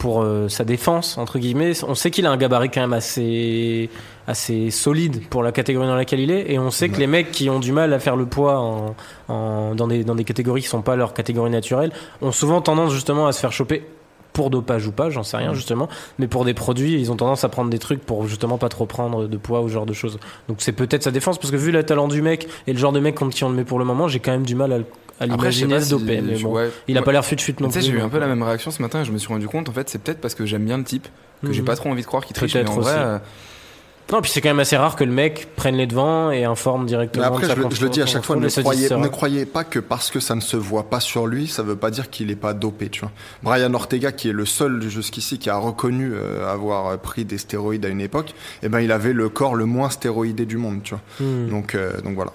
Speaker 1: pour euh, sa défense, entre guillemets, on sait qu'il a un gabarit quand même assez, assez solide pour la catégorie dans laquelle il est. Et on sait que les mecs qui ont du mal à faire le poids en, en- dans, des, dans des catégories qui sont pas leur catégorie naturelle ont souvent tendance justement à se faire choper pour dopage ou pas, j'en sais rien justement, mais pour des produits, ils ont tendance à prendre des trucs pour justement pas trop prendre de poids ou ce genre de choses. Donc c'est peut-être sa défense, parce que vu le talent du mec et le genre de mec contre qui on le met pour le moment, j'ai quand même du mal à, le- à l'imaginer
Speaker 3: si-
Speaker 1: doper. mais bon.
Speaker 3: ouais.
Speaker 1: Il a pas l'air fut-fut non
Speaker 3: Tu sais,
Speaker 1: plus.
Speaker 3: j'ai eu un peu la
Speaker 1: euh,
Speaker 3: même réaction ce matin et je me suis rendu compte, en fait, c'est peut-être parce que j'aime bien le type, que j'ai
Speaker 1: Mhm.
Speaker 3: pas trop envie de croire qu'il triche. Mais en vrai,
Speaker 1: aussi.
Speaker 3: Euh,
Speaker 1: Non, puis c'est quand même assez rare que le mec prenne les devants et informe directement.
Speaker 2: Mais après, je, le- je le dis à chaque fois, ne croyez, ne croyez pas que parce que ça ne se voit pas sur lui, ça veut pas dire qu'il est pas dopé, tu vois. Brian Ortega, qui est le seul jusqu'ici qui a reconnu euh, avoir pris des stéroïdes à une époque, eh ben, il avait le corps le moins stéroïdé du monde, tu vois.
Speaker 1: Hmm.
Speaker 2: Donc, euh, donc voilà.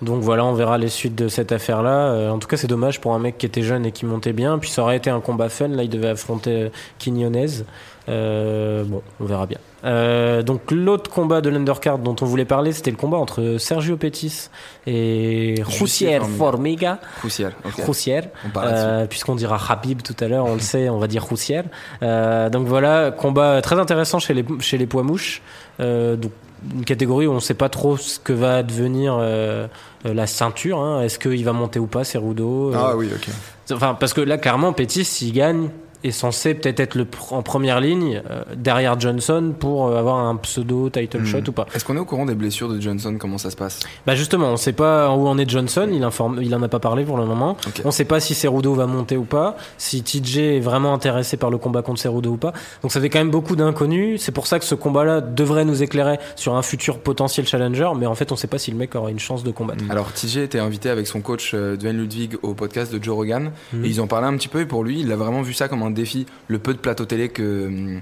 Speaker 1: Donc voilà, on verra les suites de cette affaire-là. Euh, en tout cas, c'est dommage pour un mec qui était jeune et qui montait bien. Puis ça aurait été un combat fun. Là, il devait affronter euh, Quiñonez. Euh, bon, on verra bien. Euh, donc l'autre combat de l'undercard dont on voulait parler, c'était le combat entre Sergio Pettis et Roussier
Speaker 3: Formiga.
Speaker 1: Formiga.
Speaker 3: crucial. ok.
Speaker 1: Roussier.
Speaker 3: On parle là-dessus.
Speaker 1: Euh, puisqu'on dira Habib tout à l'heure, on le sait, on va dire Roussière. Donc voilà, combat très intéressant chez les, chez les poids mouches. Donc une catégorie où on ne sait pas trop ce que va devenir euh, la ceinture. hein. Est-ce qu'il va monter ou pas, Cerudo Euh,
Speaker 2: Ah oui, ok.
Speaker 1: Enfin, parce que là, clairement, Pétis, s'il gagne, est censé peut-être être le pr- en première ligne euh, derrière Johnson pour euh, avoir un pseudo title
Speaker 2: Hmm.
Speaker 1: shot ou pas.
Speaker 3: Est-ce qu'on est au courant des blessures de Johnson? Comment ça se passe?
Speaker 1: Bah justement, on sait pas où en est Johnson, il informe, il en a pas parlé pour le moment.
Speaker 3: Ok.
Speaker 1: On sait pas si Cerudo va monter ou pas, si TJ est vraiment intéressé par le combat contre Cerudo ou pas. Donc ça fait quand même beaucoup d'inconnus. C'est pour ça que ce combat-là devrait nous éclairer sur un futur potentiel challenger, mais en fait on sait pas si le mec aura une chance de combattre.
Speaker 3: Alors TJ était invité avec son coach euh, Dwayne Ludwig au podcast de Joe Rogan
Speaker 1: Mhm.
Speaker 3: et ils en parlaient un petit peu et pour lui il a vraiment vu ça comme un défi, le peu de plateau télé que hum,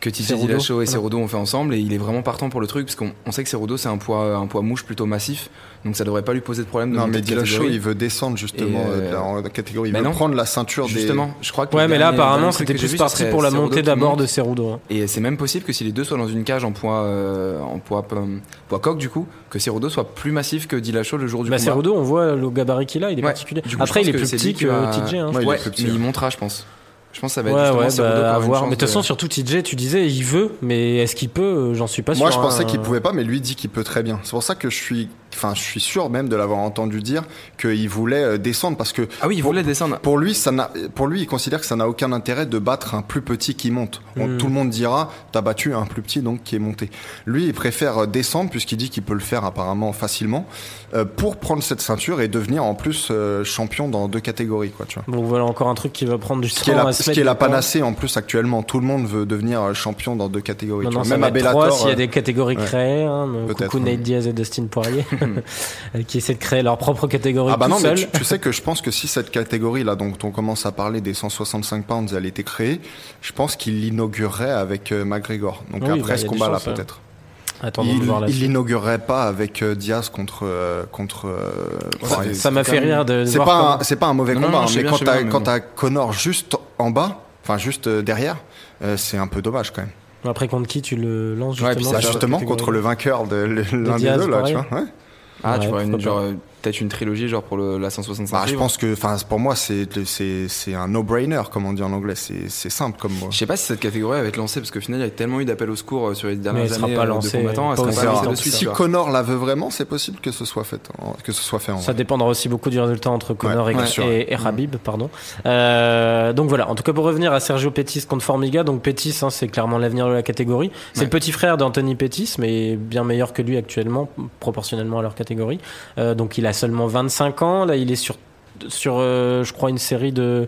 Speaker 3: que. Dillashaw et. Cerudo ont fait ensemble et il est vraiment partant pour le truc parce qu'on on sait que Cerudo c'est un poids un poids mouche plutôt massif donc ça devrait pas lui poser de problème de
Speaker 2: Non, mais
Speaker 3: catégorie.
Speaker 2: il veut descendre justement
Speaker 3: euh,
Speaker 2: euh, dans la catégorie. Il
Speaker 3: mais
Speaker 2: veut
Speaker 3: non.
Speaker 2: prendre la ceinture des.
Speaker 3: Justement, je crois que
Speaker 1: Ouais, mais là apparemment c'était plus
Speaker 3: vu,
Speaker 1: parti pour la
Speaker 3: Cerudo
Speaker 1: montée d'abord de Cerudo. hein.
Speaker 3: Et c'est même possible que si les deux soient dans une cage en poids euh, en poids euh, poids coq du coup, que Cerudo soit plus massif que Dillashaw le jour du
Speaker 1: Bah
Speaker 3: combat.
Speaker 1: Cerudo, on voit le gabarit qu'il a, il est
Speaker 3: Ouais.
Speaker 1: particulier. Après il est
Speaker 3: pense
Speaker 1: plus petit que TJ. Hein.
Speaker 2: Ouais, il est
Speaker 3: Ouais,
Speaker 2: plus petit,
Speaker 3: mais
Speaker 2: ouais.
Speaker 3: il montera, je pense. Je pense que ça va être
Speaker 1: Ouais,
Speaker 3: justement
Speaker 1: ouais, bah, à voir. Mais de toute façon, surtout TJ, tu disais, il veut, mais est-ce qu'il peut? J'en suis pas sûr.
Speaker 2: Moi, je
Speaker 1: hein.
Speaker 2: pensais qu'il pouvait pas, mais lui dit qu'il peut très bien. C'est pour ça que je suis, enfin, je suis sûr même de l'avoir entendu dire qu'il voulait euh, descendre parce que
Speaker 3: Ah oui, il
Speaker 2: pour-
Speaker 3: voulait descendre.
Speaker 2: Pour lui, ça n'a, pour lui, il considère que ça n'a aucun intérêt de battre un plus petit qui monte. On-
Speaker 1: Mm.
Speaker 2: Tout le monde dira, t'as battu un plus petit donc qui est monté. Lui, il préfère euh, descendre puisqu'il dit qu'il peut le faire apparemment facilement euh, pour prendre cette ceinture et devenir en plus euh, champion dans deux catégories, quoi. Tu vois.
Speaker 1: Donc voilà encore un truc qui va prendre du
Speaker 2: Ce qui est
Speaker 1: temps
Speaker 2: la,
Speaker 1: à se
Speaker 2: ce qui est la panacée en plus actuellement. Tout le monde veut devenir champion dans deux catégories. tu
Speaker 1: Maintenant,
Speaker 2: vois.
Speaker 1: ça
Speaker 2: Même à Bellator.
Speaker 1: s'il y a des catégories
Speaker 2: ouais.
Speaker 1: créées. Hein, coucou. Nate Diaz et Dustin Poirier, qui essaient de créer leur propre catégorie
Speaker 2: Ah bah
Speaker 1: tout
Speaker 2: non, mais
Speaker 1: seul.
Speaker 2: tu, tu sais que je pense que si cette catégorie là, dont on commence à parler des 165 pounds, elle était créée, je pense qu'il l'inaugurerait avec euh, McGregor. Donc
Speaker 1: Oui, bah,
Speaker 2: après ce combat là
Speaker 1: ouais.
Speaker 2: peut-être.
Speaker 1: Attendons
Speaker 2: Il l'inaugurerait pas avec euh, Diaz contre euh, contre. euh,
Speaker 3: ça
Speaker 2: enfin,
Speaker 3: fait-
Speaker 1: Ça m'a fait rire de
Speaker 2: c'est pas c'est pas un mauvais
Speaker 3: Non,
Speaker 2: combat,
Speaker 3: non,
Speaker 2: hein, mais
Speaker 3: bien,
Speaker 2: quand t'as
Speaker 3: mais
Speaker 2: quand t'as Connor juste en bas, enfin juste derrière, c'est un peu dommage quand même.
Speaker 1: Après contre qui tu le lances
Speaker 3: Ouais,
Speaker 1: justement
Speaker 3: puis ça,
Speaker 1: sur
Speaker 2: justement contre le vainqueur de l'un des deux là, tu vois. ouais.
Speaker 3: Ah,
Speaker 1: Ouais,
Speaker 3: tu vois peut-être une trilogie genre pour le, la 165
Speaker 2: Bah, je pense que, enfin, pour moi, c'est c'est c'est un no-brainer, comme on dit en anglais. C'est c'est simple comme mot.
Speaker 3: Je sais pas si cette catégorie va être lancée parce qu'au final il y a tellement eu d'appels au secours euh, sur les
Speaker 1: Mais
Speaker 3: dernières
Speaker 1: elle sera
Speaker 3: années
Speaker 1: pas
Speaker 3: euh,
Speaker 1: lancée,
Speaker 3: de combattants, elle
Speaker 1: pas
Speaker 3: sera pas lancée
Speaker 2: verra.
Speaker 3: de suite.
Speaker 2: Si. Connor la veut vraiment, c'est possible que ce soit fait, en- que ce soit fait en
Speaker 1: Ça
Speaker 2: vrai.
Speaker 1: dépendra aussi beaucoup du résultat entre Connor
Speaker 2: Ouais,
Speaker 1: et,
Speaker 2: sûr.
Speaker 1: et, et Khabib, pardon. Euh, donc voilà. En tout cas, pour revenir à Sergio Pettis contre Formiga, donc Pettis, hein, c'est clairement l'avenir de la catégorie. C'est
Speaker 3: Ouais.
Speaker 1: le petit frère d'Anthony Pettis, mais bien meilleur que lui actuellement, proportionnellement à leur catégorie. Euh, donc il a seulement 25 ans. Là, il est sur sur, euh, je crois, une série de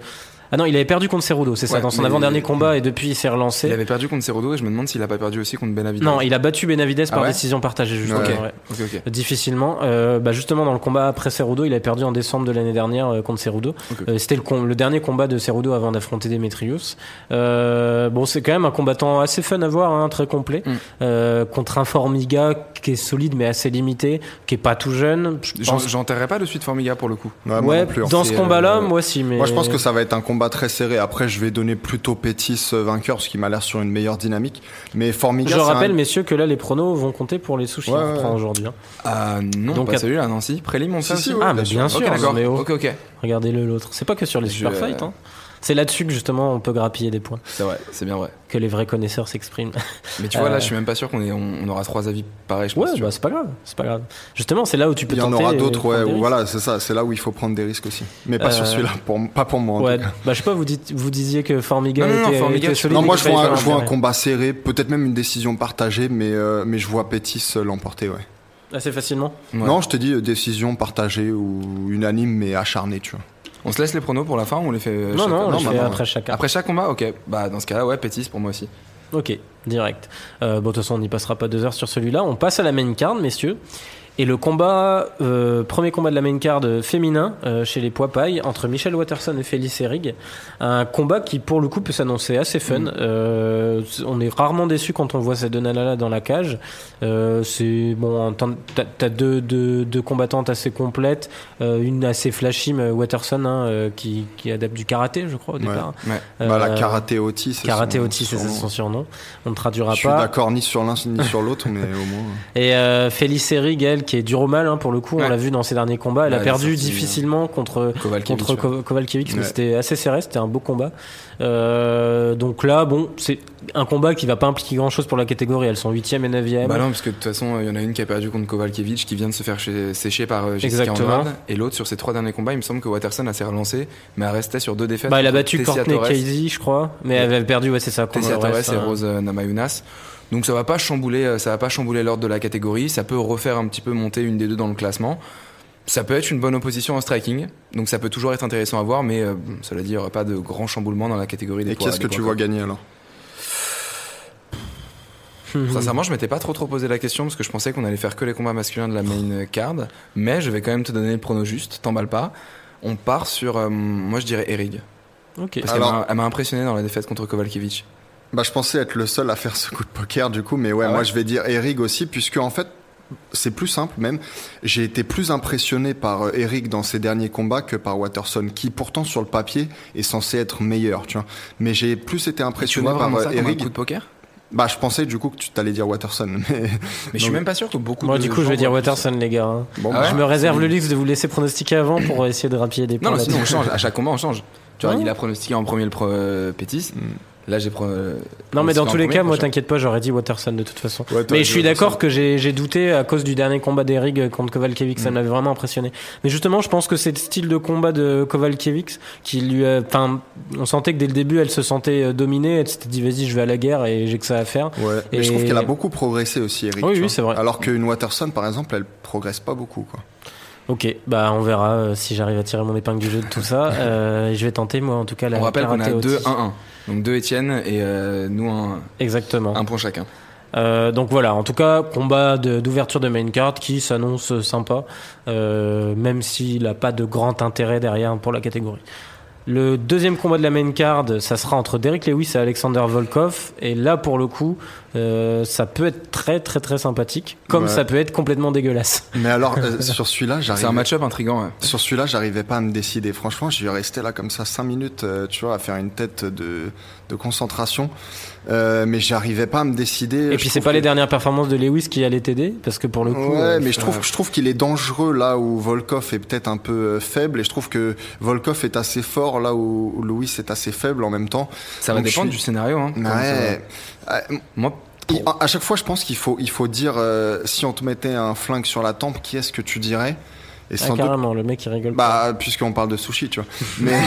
Speaker 1: Ah non, il avait perdu contre Cerudo, c'est ça,
Speaker 3: Ouais,
Speaker 1: dans son avant-dernier combat, et depuis il s'est relancé.
Speaker 3: Il avait perdu contre Cerudo et je me demande s'il a pas perdu aussi contre Benavidez.
Speaker 1: Non, il a battu Benavidez
Speaker 3: Ah
Speaker 1: par
Speaker 3: ouais
Speaker 1: décision partagée, justement.
Speaker 2: Ok.
Speaker 1: ouais. Difficilement. Euh, bah justement, dans le combat après Cerudo, il a perdu en décembre de l'année dernière euh, contre Cerudo. Euh, C'était le, dernier combat de Cerudo avant d'affronter Demetrius. Euh, bon, c'est quand même un combattant assez fun à voir, hein, très complet.
Speaker 3: Mm.
Speaker 1: Euh, contre un Formiga qui est solide mais assez limité, qui est pas tout jeune. Je
Speaker 3: J'en-
Speaker 1: pense-
Speaker 3: J'enterrerais pas de suite Formiga pour le coup.
Speaker 2: Ouais, moi non plus, hein.
Speaker 1: dans ce combat-là,
Speaker 3: euh,
Speaker 1: moi aussi. Mais...
Speaker 2: Moi, je pense que ça va être un combat très serré. Après, je vais donner plutôt Pétis euh, vainqueur, parce qu'il m'a l'air sur une meilleure dynamique. Mais Formiga,
Speaker 1: Je rappelle,
Speaker 2: un-
Speaker 1: messieurs, que là, les pronos vont compter pour les sushis
Speaker 2: Ouais, ouais,
Speaker 1: aujourd'hui. hein.
Speaker 3: Ah non,
Speaker 1: Donc,
Speaker 3: pas
Speaker 1: à-
Speaker 3: celui-là, non, si. Prélim, on
Speaker 2: Si, si, ouais,
Speaker 1: ah, mais bien sûr, mais oh,
Speaker 3: Ok, ok.
Speaker 1: regardez-le l'autre. C'est pas que sur les
Speaker 3: Je-
Speaker 1: super fights. Hein. C'est là-dessus que justement on peut grappiller des points,
Speaker 3: C'est vrai, c'est bien vrai.
Speaker 1: que les vrais connaisseurs s'expriment.
Speaker 3: Mais tu vois, là,
Speaker 1: Euh,
Speaker 3: je suis même pas sûr qu'on ait- on, on aura trois avis pareils, je.
Speaker 1: Ouais, bah c'est pas grave, c'est pas grave. Justement, c'est là où tu peux
Speaker 2: Il y en aura d'autres, ouais. Voilà, c'est ça. C'est là où il faut prendre des risques aussi. Mais pas
Speaker 1: Euh,
Speaker 2: sur celui-là, pour, pas pour moi. En
Speaker 1: Ouais,
Speaker 2: tout cas.
Speaker 1: bah je sais pas, vous, dites, vous disiez que Formiga
Speaker 3: Non, non, non,
Speaker 1: était,
Speaker 3: Formiga,
Speaker 1: était solide.
Speaker 2: Non, moi je vois, un,
Speaker 1: faire
Speaker 2: je vois un
Speaker 1: intérêt.
Speaker 2: combat serré, peut-être même une décision partagée, mais, euh, mais je vois Pétis euh, l'emporter, ouais.
Speaker 1: Assez facilement.
Speaker 3: Ouais.
Speaker 2: Non, je t'ai dit euh, décision partagée ou unanime, mais acharnée, tu vois.
Speaker 3: On se laisse les pronos pour la fin ou on les fait euh,
Speaker 1: non,
Speaker 3: chacun
Speaker 1: non, on fait chacun.
Speaker 3: Après chaque combat, ok. Bah, dans ce cas-là, ouais, Pétis pour moi aussi.
Speaker 1: Ok, direct. Euh, bon, de toute façon, on n'y passera pas deux heures sur celui-là. On passe à la main card, messieurs. Et le combat, euh, premier combat de la main card féminin euh, chez les poids pailles entre Michelle Watterson et Félix Herrig. Un combat qui, pour le coup, peut s'annoncer assez fun.
Speaker 3: Mm.
Speaker 1: Euh, on est rarement déçu quand on voit ces deux nanas-là dans la cage. C'est bon, t'as t'as deux, deux, deux combattantes assez complètes, une assez flashy, mais Watterson, hein, qui, qui est adepte du karaté, je crois au départ.
Speaker 3: Ouais.
Speaker 2: Bah, la karaté Oti, c'est
Speaker 1: Karaté
Speaker 2: son-
Speaker 1: Oti, c'est
Speaker 2: son-
Speaker 1: surnom. On ne traduira
Speaker 2: Je suis
Speaker 1: pas.
Speaker 2: d'accord ni sur l'un ni sur l'autre, mais au moins.
Speaker 1: Et Félix Herrig, elle, qui est dur au mal, hein, pour le coup, on l'a vu dans ses derniers combats. Elle a perdu
Speaker 3: sortie,
Speaker 1: difficilement contre,
Speaker 3: Kovalkiewicz,
Speaker 1: contre
Speaker 3: ouais.
Speaker 1: Ko- Kovalkiewicz, mais
Speaker 2: Ouais.
Speaker 1: c'était assez serré, c'était un beau combat. Euh, donc là, bon, c'est un combat qui va pas impliquer grand chose pour la catégorie. Elles sont 8ème et 9ème.
Speaker 3: Bah non, parce que de toute façon, il y en a une qui a perdu contre Kovalkiewicz qui vient de se faire sécher par euh, Jessica
Speaker 1: Exactement.
Speaker 3: Andrade. Et l'autre, sur ses trois derniers combats, il me semble que Watterson a s'est relancé, mais elle restait sur deux défaites.
Speaker 1: Bah, elle a battu
Speaker 3: Tessia
Speaker 1: Courtney Casey, je crois, mais elle avait perdu, ouais, c'est ça.
Speaker 3: Tessia Torres et
Speaker 1: hein.
Speaker 3: Rose euh, Namajunas. Donc ça va pas chambouler, euh, ça va pas chambouler l'ordre de la catégorie. Ça peut refaire un petit peu monter une des deux dans le classement. Ça peut être une bonne opposition en striking, donc ça peut toujours être intéressant à voir, mais euh, cela dit, il n'y aura pas de grand chamboulement dans la catégorie des
Speaker 2: Et qu'est-ce que tu vois gagner alors
Speaker 1: Mhm.
Speaker 3: Sincèrement, je m'étais pas trop trop posé la question parce que je pensais qu'on allait faire que les combats masculins de la main card, mais je vais quand même te donner le prono juste, t'emballes pas. On part sur, euh, moi je dirais Erig,
Speaker 1: Ok.
Speaker 3: parce
Speaker 2: Alors-
Speaker 3: qu'elle m'a- elle m'a impressionné dans la défaite contre Kovalkiewicz.
Speaker 2: Bah, je pensais être le seul à faire ce coup de poker du coup, mais ouais,
Speaker 3: Ah
Speaker 2: moi je vais dire Eric aussi, puisque en fait, c'est plus simple même. J'ai été plus impressionné par euh, Eric dans ses derniers combats que par Watterson, qui pourtant sur le papier est censé être meilleur, tu vois. Mais j'ai plus été
Speaker 3: Tu
Speaker 2: impressionné
Speaker 3: vois
Speaker 2: par
Speaker 3: vraiment
Speaker 2: euh,
Speaker 3: ça comme un
Speaker 2: Eric.
Speaker 3: coup de poker?
Speaker 2: Bah, je pensais du coup que tu t'allais dire Watterson, mais
Speaker 3: Mais je suis même pas sûr que beaucoup
Speaker 1: Moi,
Speaker 3: de
Speaker 1: du coup, je vais dire Watterson, les gars. hein.
Speaker 2: bon,
Speaker 3: Ah
Speaker 1: je me réserve
Speaker 3: C'est-
Speaker 1: le luxe de vous laisser pronostiquer avant pour essayer de rappuyer des points.
Speaker 3: Non, non, sinon on change. À chaque combat, on change. Tu vois,
Speaker 1: Ouais.
Speaker 3: il a pronostiqué en premier le pro, euh, Pétis.
Speaker 2: Mm.
Speaker 3: Là, j'ai euh,
Speaker 1: Non, mais dans tous les cas, moi, t'inquiète pas, j'aurais dit Watterson de toute façon.
Speaker 2: Ouais,
Speaker 1: Mais je suis d'accord que j'ai j'ai douté à cause du dernier combat d'Eric contre Kovalkiewicz, ça
Speaker 3: Mm.
Speaker 1: m'avait vraiment impressionné. Mais justement, je pense que c'est le style de combat de Kovalkiewicz qui lui a, enfin, on sentait que dès le début, elle se sentait euh, dominée, elle s'était dit, vas-y, je vais à la guerre et j'ai que ça à faire.
Speaker 2: Ouais. Mais
Speaker 1: Et-
Speaker 2: je trouve qu'elle a beaucoup progressé aussi, Eric.
Speaker 1: Oui, oui, c'est vrai.
Speaker 2: Alors qu'une Watterson, par exemple, elle progresse pas beaucoup, quoi.
Speaker 1: Ok, bah on verra euh, si j'arrive à tirer mon épingle du jeu de tout ça. Euh, je vais tenter, moi, en tout cas, la
Speaker 3: On rappelle qu'on a
Speaker 1: karaté
Speaker 3: 2
Speaker 1: Oti.
Speaker 3: 1-1. Donc 2 Étienne et euh, nous un,
Speaker 1: Exactement.
Speaker 3: un point chacun.
Speaker 1: Euh, donc voilà, en tout cas, combat de- d'ouverture de, main card qui s'annonce sympa, euh, même s'il n'a pas de grand intérêt derrière pour la catégorie. Le deuxième combat de la main card, ça sera entre Derek Lewis et Alexander Volkov. Et là, pour le coup, euh, ça peut être très très très sympathique, comme
Speaker 2: Ouais.
Speaker 1: ça peut être complètement dégueulasse.
Speaker 2: Mais alors, euh, sur celui-là,
Speaker 3: C'est un
Speaker 2: j'arrive.
Speaker 3: match-up intriguant. ouais.
Speaker 2: Sur celui-là, j'arrivais pas à me décider. Franchement, je suis resté là comme ça 5 minutes, euh, tu vois, à faire une tête de, de concentration. Euh, mais j'arrivais pas à me décider.
Speaker 1: Et puis c'est pas les dernières performances de Lewis qui allaient t'aider, parce que pour le coup,
Speaker 2: Ouais,
Speaker 1: euh,
Speaker 2: mais je trouve, je trouve qu'il est dangereux là où Volkov est peut-être un peu faible, et je trouve que Volkov est assez fort là où Louis est assez faible en même temps.
Speaker 3: Ça va dépendre
Speaker 2: suis-
Speaker 3: du scénario. Hein, comme
Speaker 2: Ouais. Euh,
Speaker 3: Moi,
Speaker 2: il- à chaque fois, je pense qu'il faut, il faut dire euh, si on te mettait un flingue sur la tempe, qui est-ce que tu dirais? Et
Speaker 1: ah,
Speaker 2: sans doute
Speaker 1: carrément, le mec il rigole. pas.
Speaker 2: Bah, puisqu'on parle de sushi, tu vois. Mais,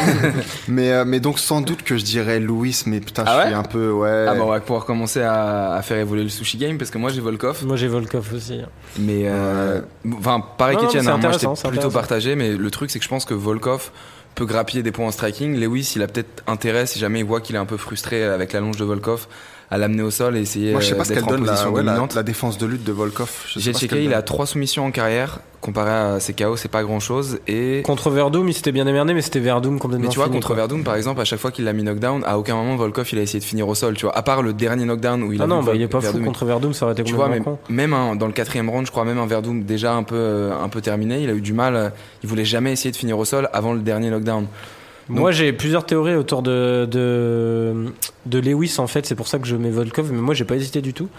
Speaker 2: mais, euh, mais donc, sans doute que je dirais Louis, mais putain,
Speaker 3: Ah
Speaker 2: je
Speaker 3: ouais
Speaker 2: suis un peu, ouais.
Speaker 3: ah bah, on va pouvoir commencer à, à faire évoluer le sushi game parce que moi j'ai Volkov.
Speaker 1: Moi j'ai Volkov aussi. hein.
Speaker 3: Mais euh, enfin, pareil
Speaker 1: Non, non,
Speaker 3: qu'Etienne, hein, moi j'étais plutôt partagé, mais le truc c'est que je pense que Volkov peut grappiller des points en striking. Lewis, il a peut-être intérêt si jamais il voit qu'il est un peu frustré avec la longe de Volkov à l'amener au sol et essayer
Speaker 2: Moi, je sais
Speaker 3: euh,
Speaker 2: pas ce
Speaker 3: d'être
Speaker 2: qu'elle
Speaker 3: en
Speaker 2: donne, la,
Speaker 3: position
Speaker 2: ouais, la,
Speaker 3: dominante.
Speaker 2: la défense de lutte de Volkov.
Speaker 3: J'ai checké, il a trois soumissions en carrière comparé à ses KO, c'est pas grand chose. Et
Speaker 1: Contre Verdum, il s'était bien démerdé, mais c'était Verdum complètement.
Speaker 3: mais tu vois,
Speaker 1: fini,
Speaker 3: contre
Speaker 1: quoi.
Speaker 3: Verdum, par exemple, à chaque fois qu'il l'a mis knockdown, à aucun moment Volkov il a essayé de finir au sol. Tu vois, à part le dernier knockdown où il a
Speaker 1: Ah non, bah, il est pas fou contre Verdum, ça aurait été
Speaker 3: Tu vois,
Speaker 1: complètement
Speaker 3: même,
Speaker 1: con.
Speaker 3: même un- dans le quatrième round, je crois même un Verdum déjà un peu, euh, un peu terminé, il a eu du mal. euh, Il voulait jamais essayer de finir au sol avant le dernier knockdown.
Speaker 1: Moi, j'ai plusieurs théories autour de, de, Lewis, en fait. C'est pour ça que je mets Volkov, mais moi, j'ai pas hésité du tout.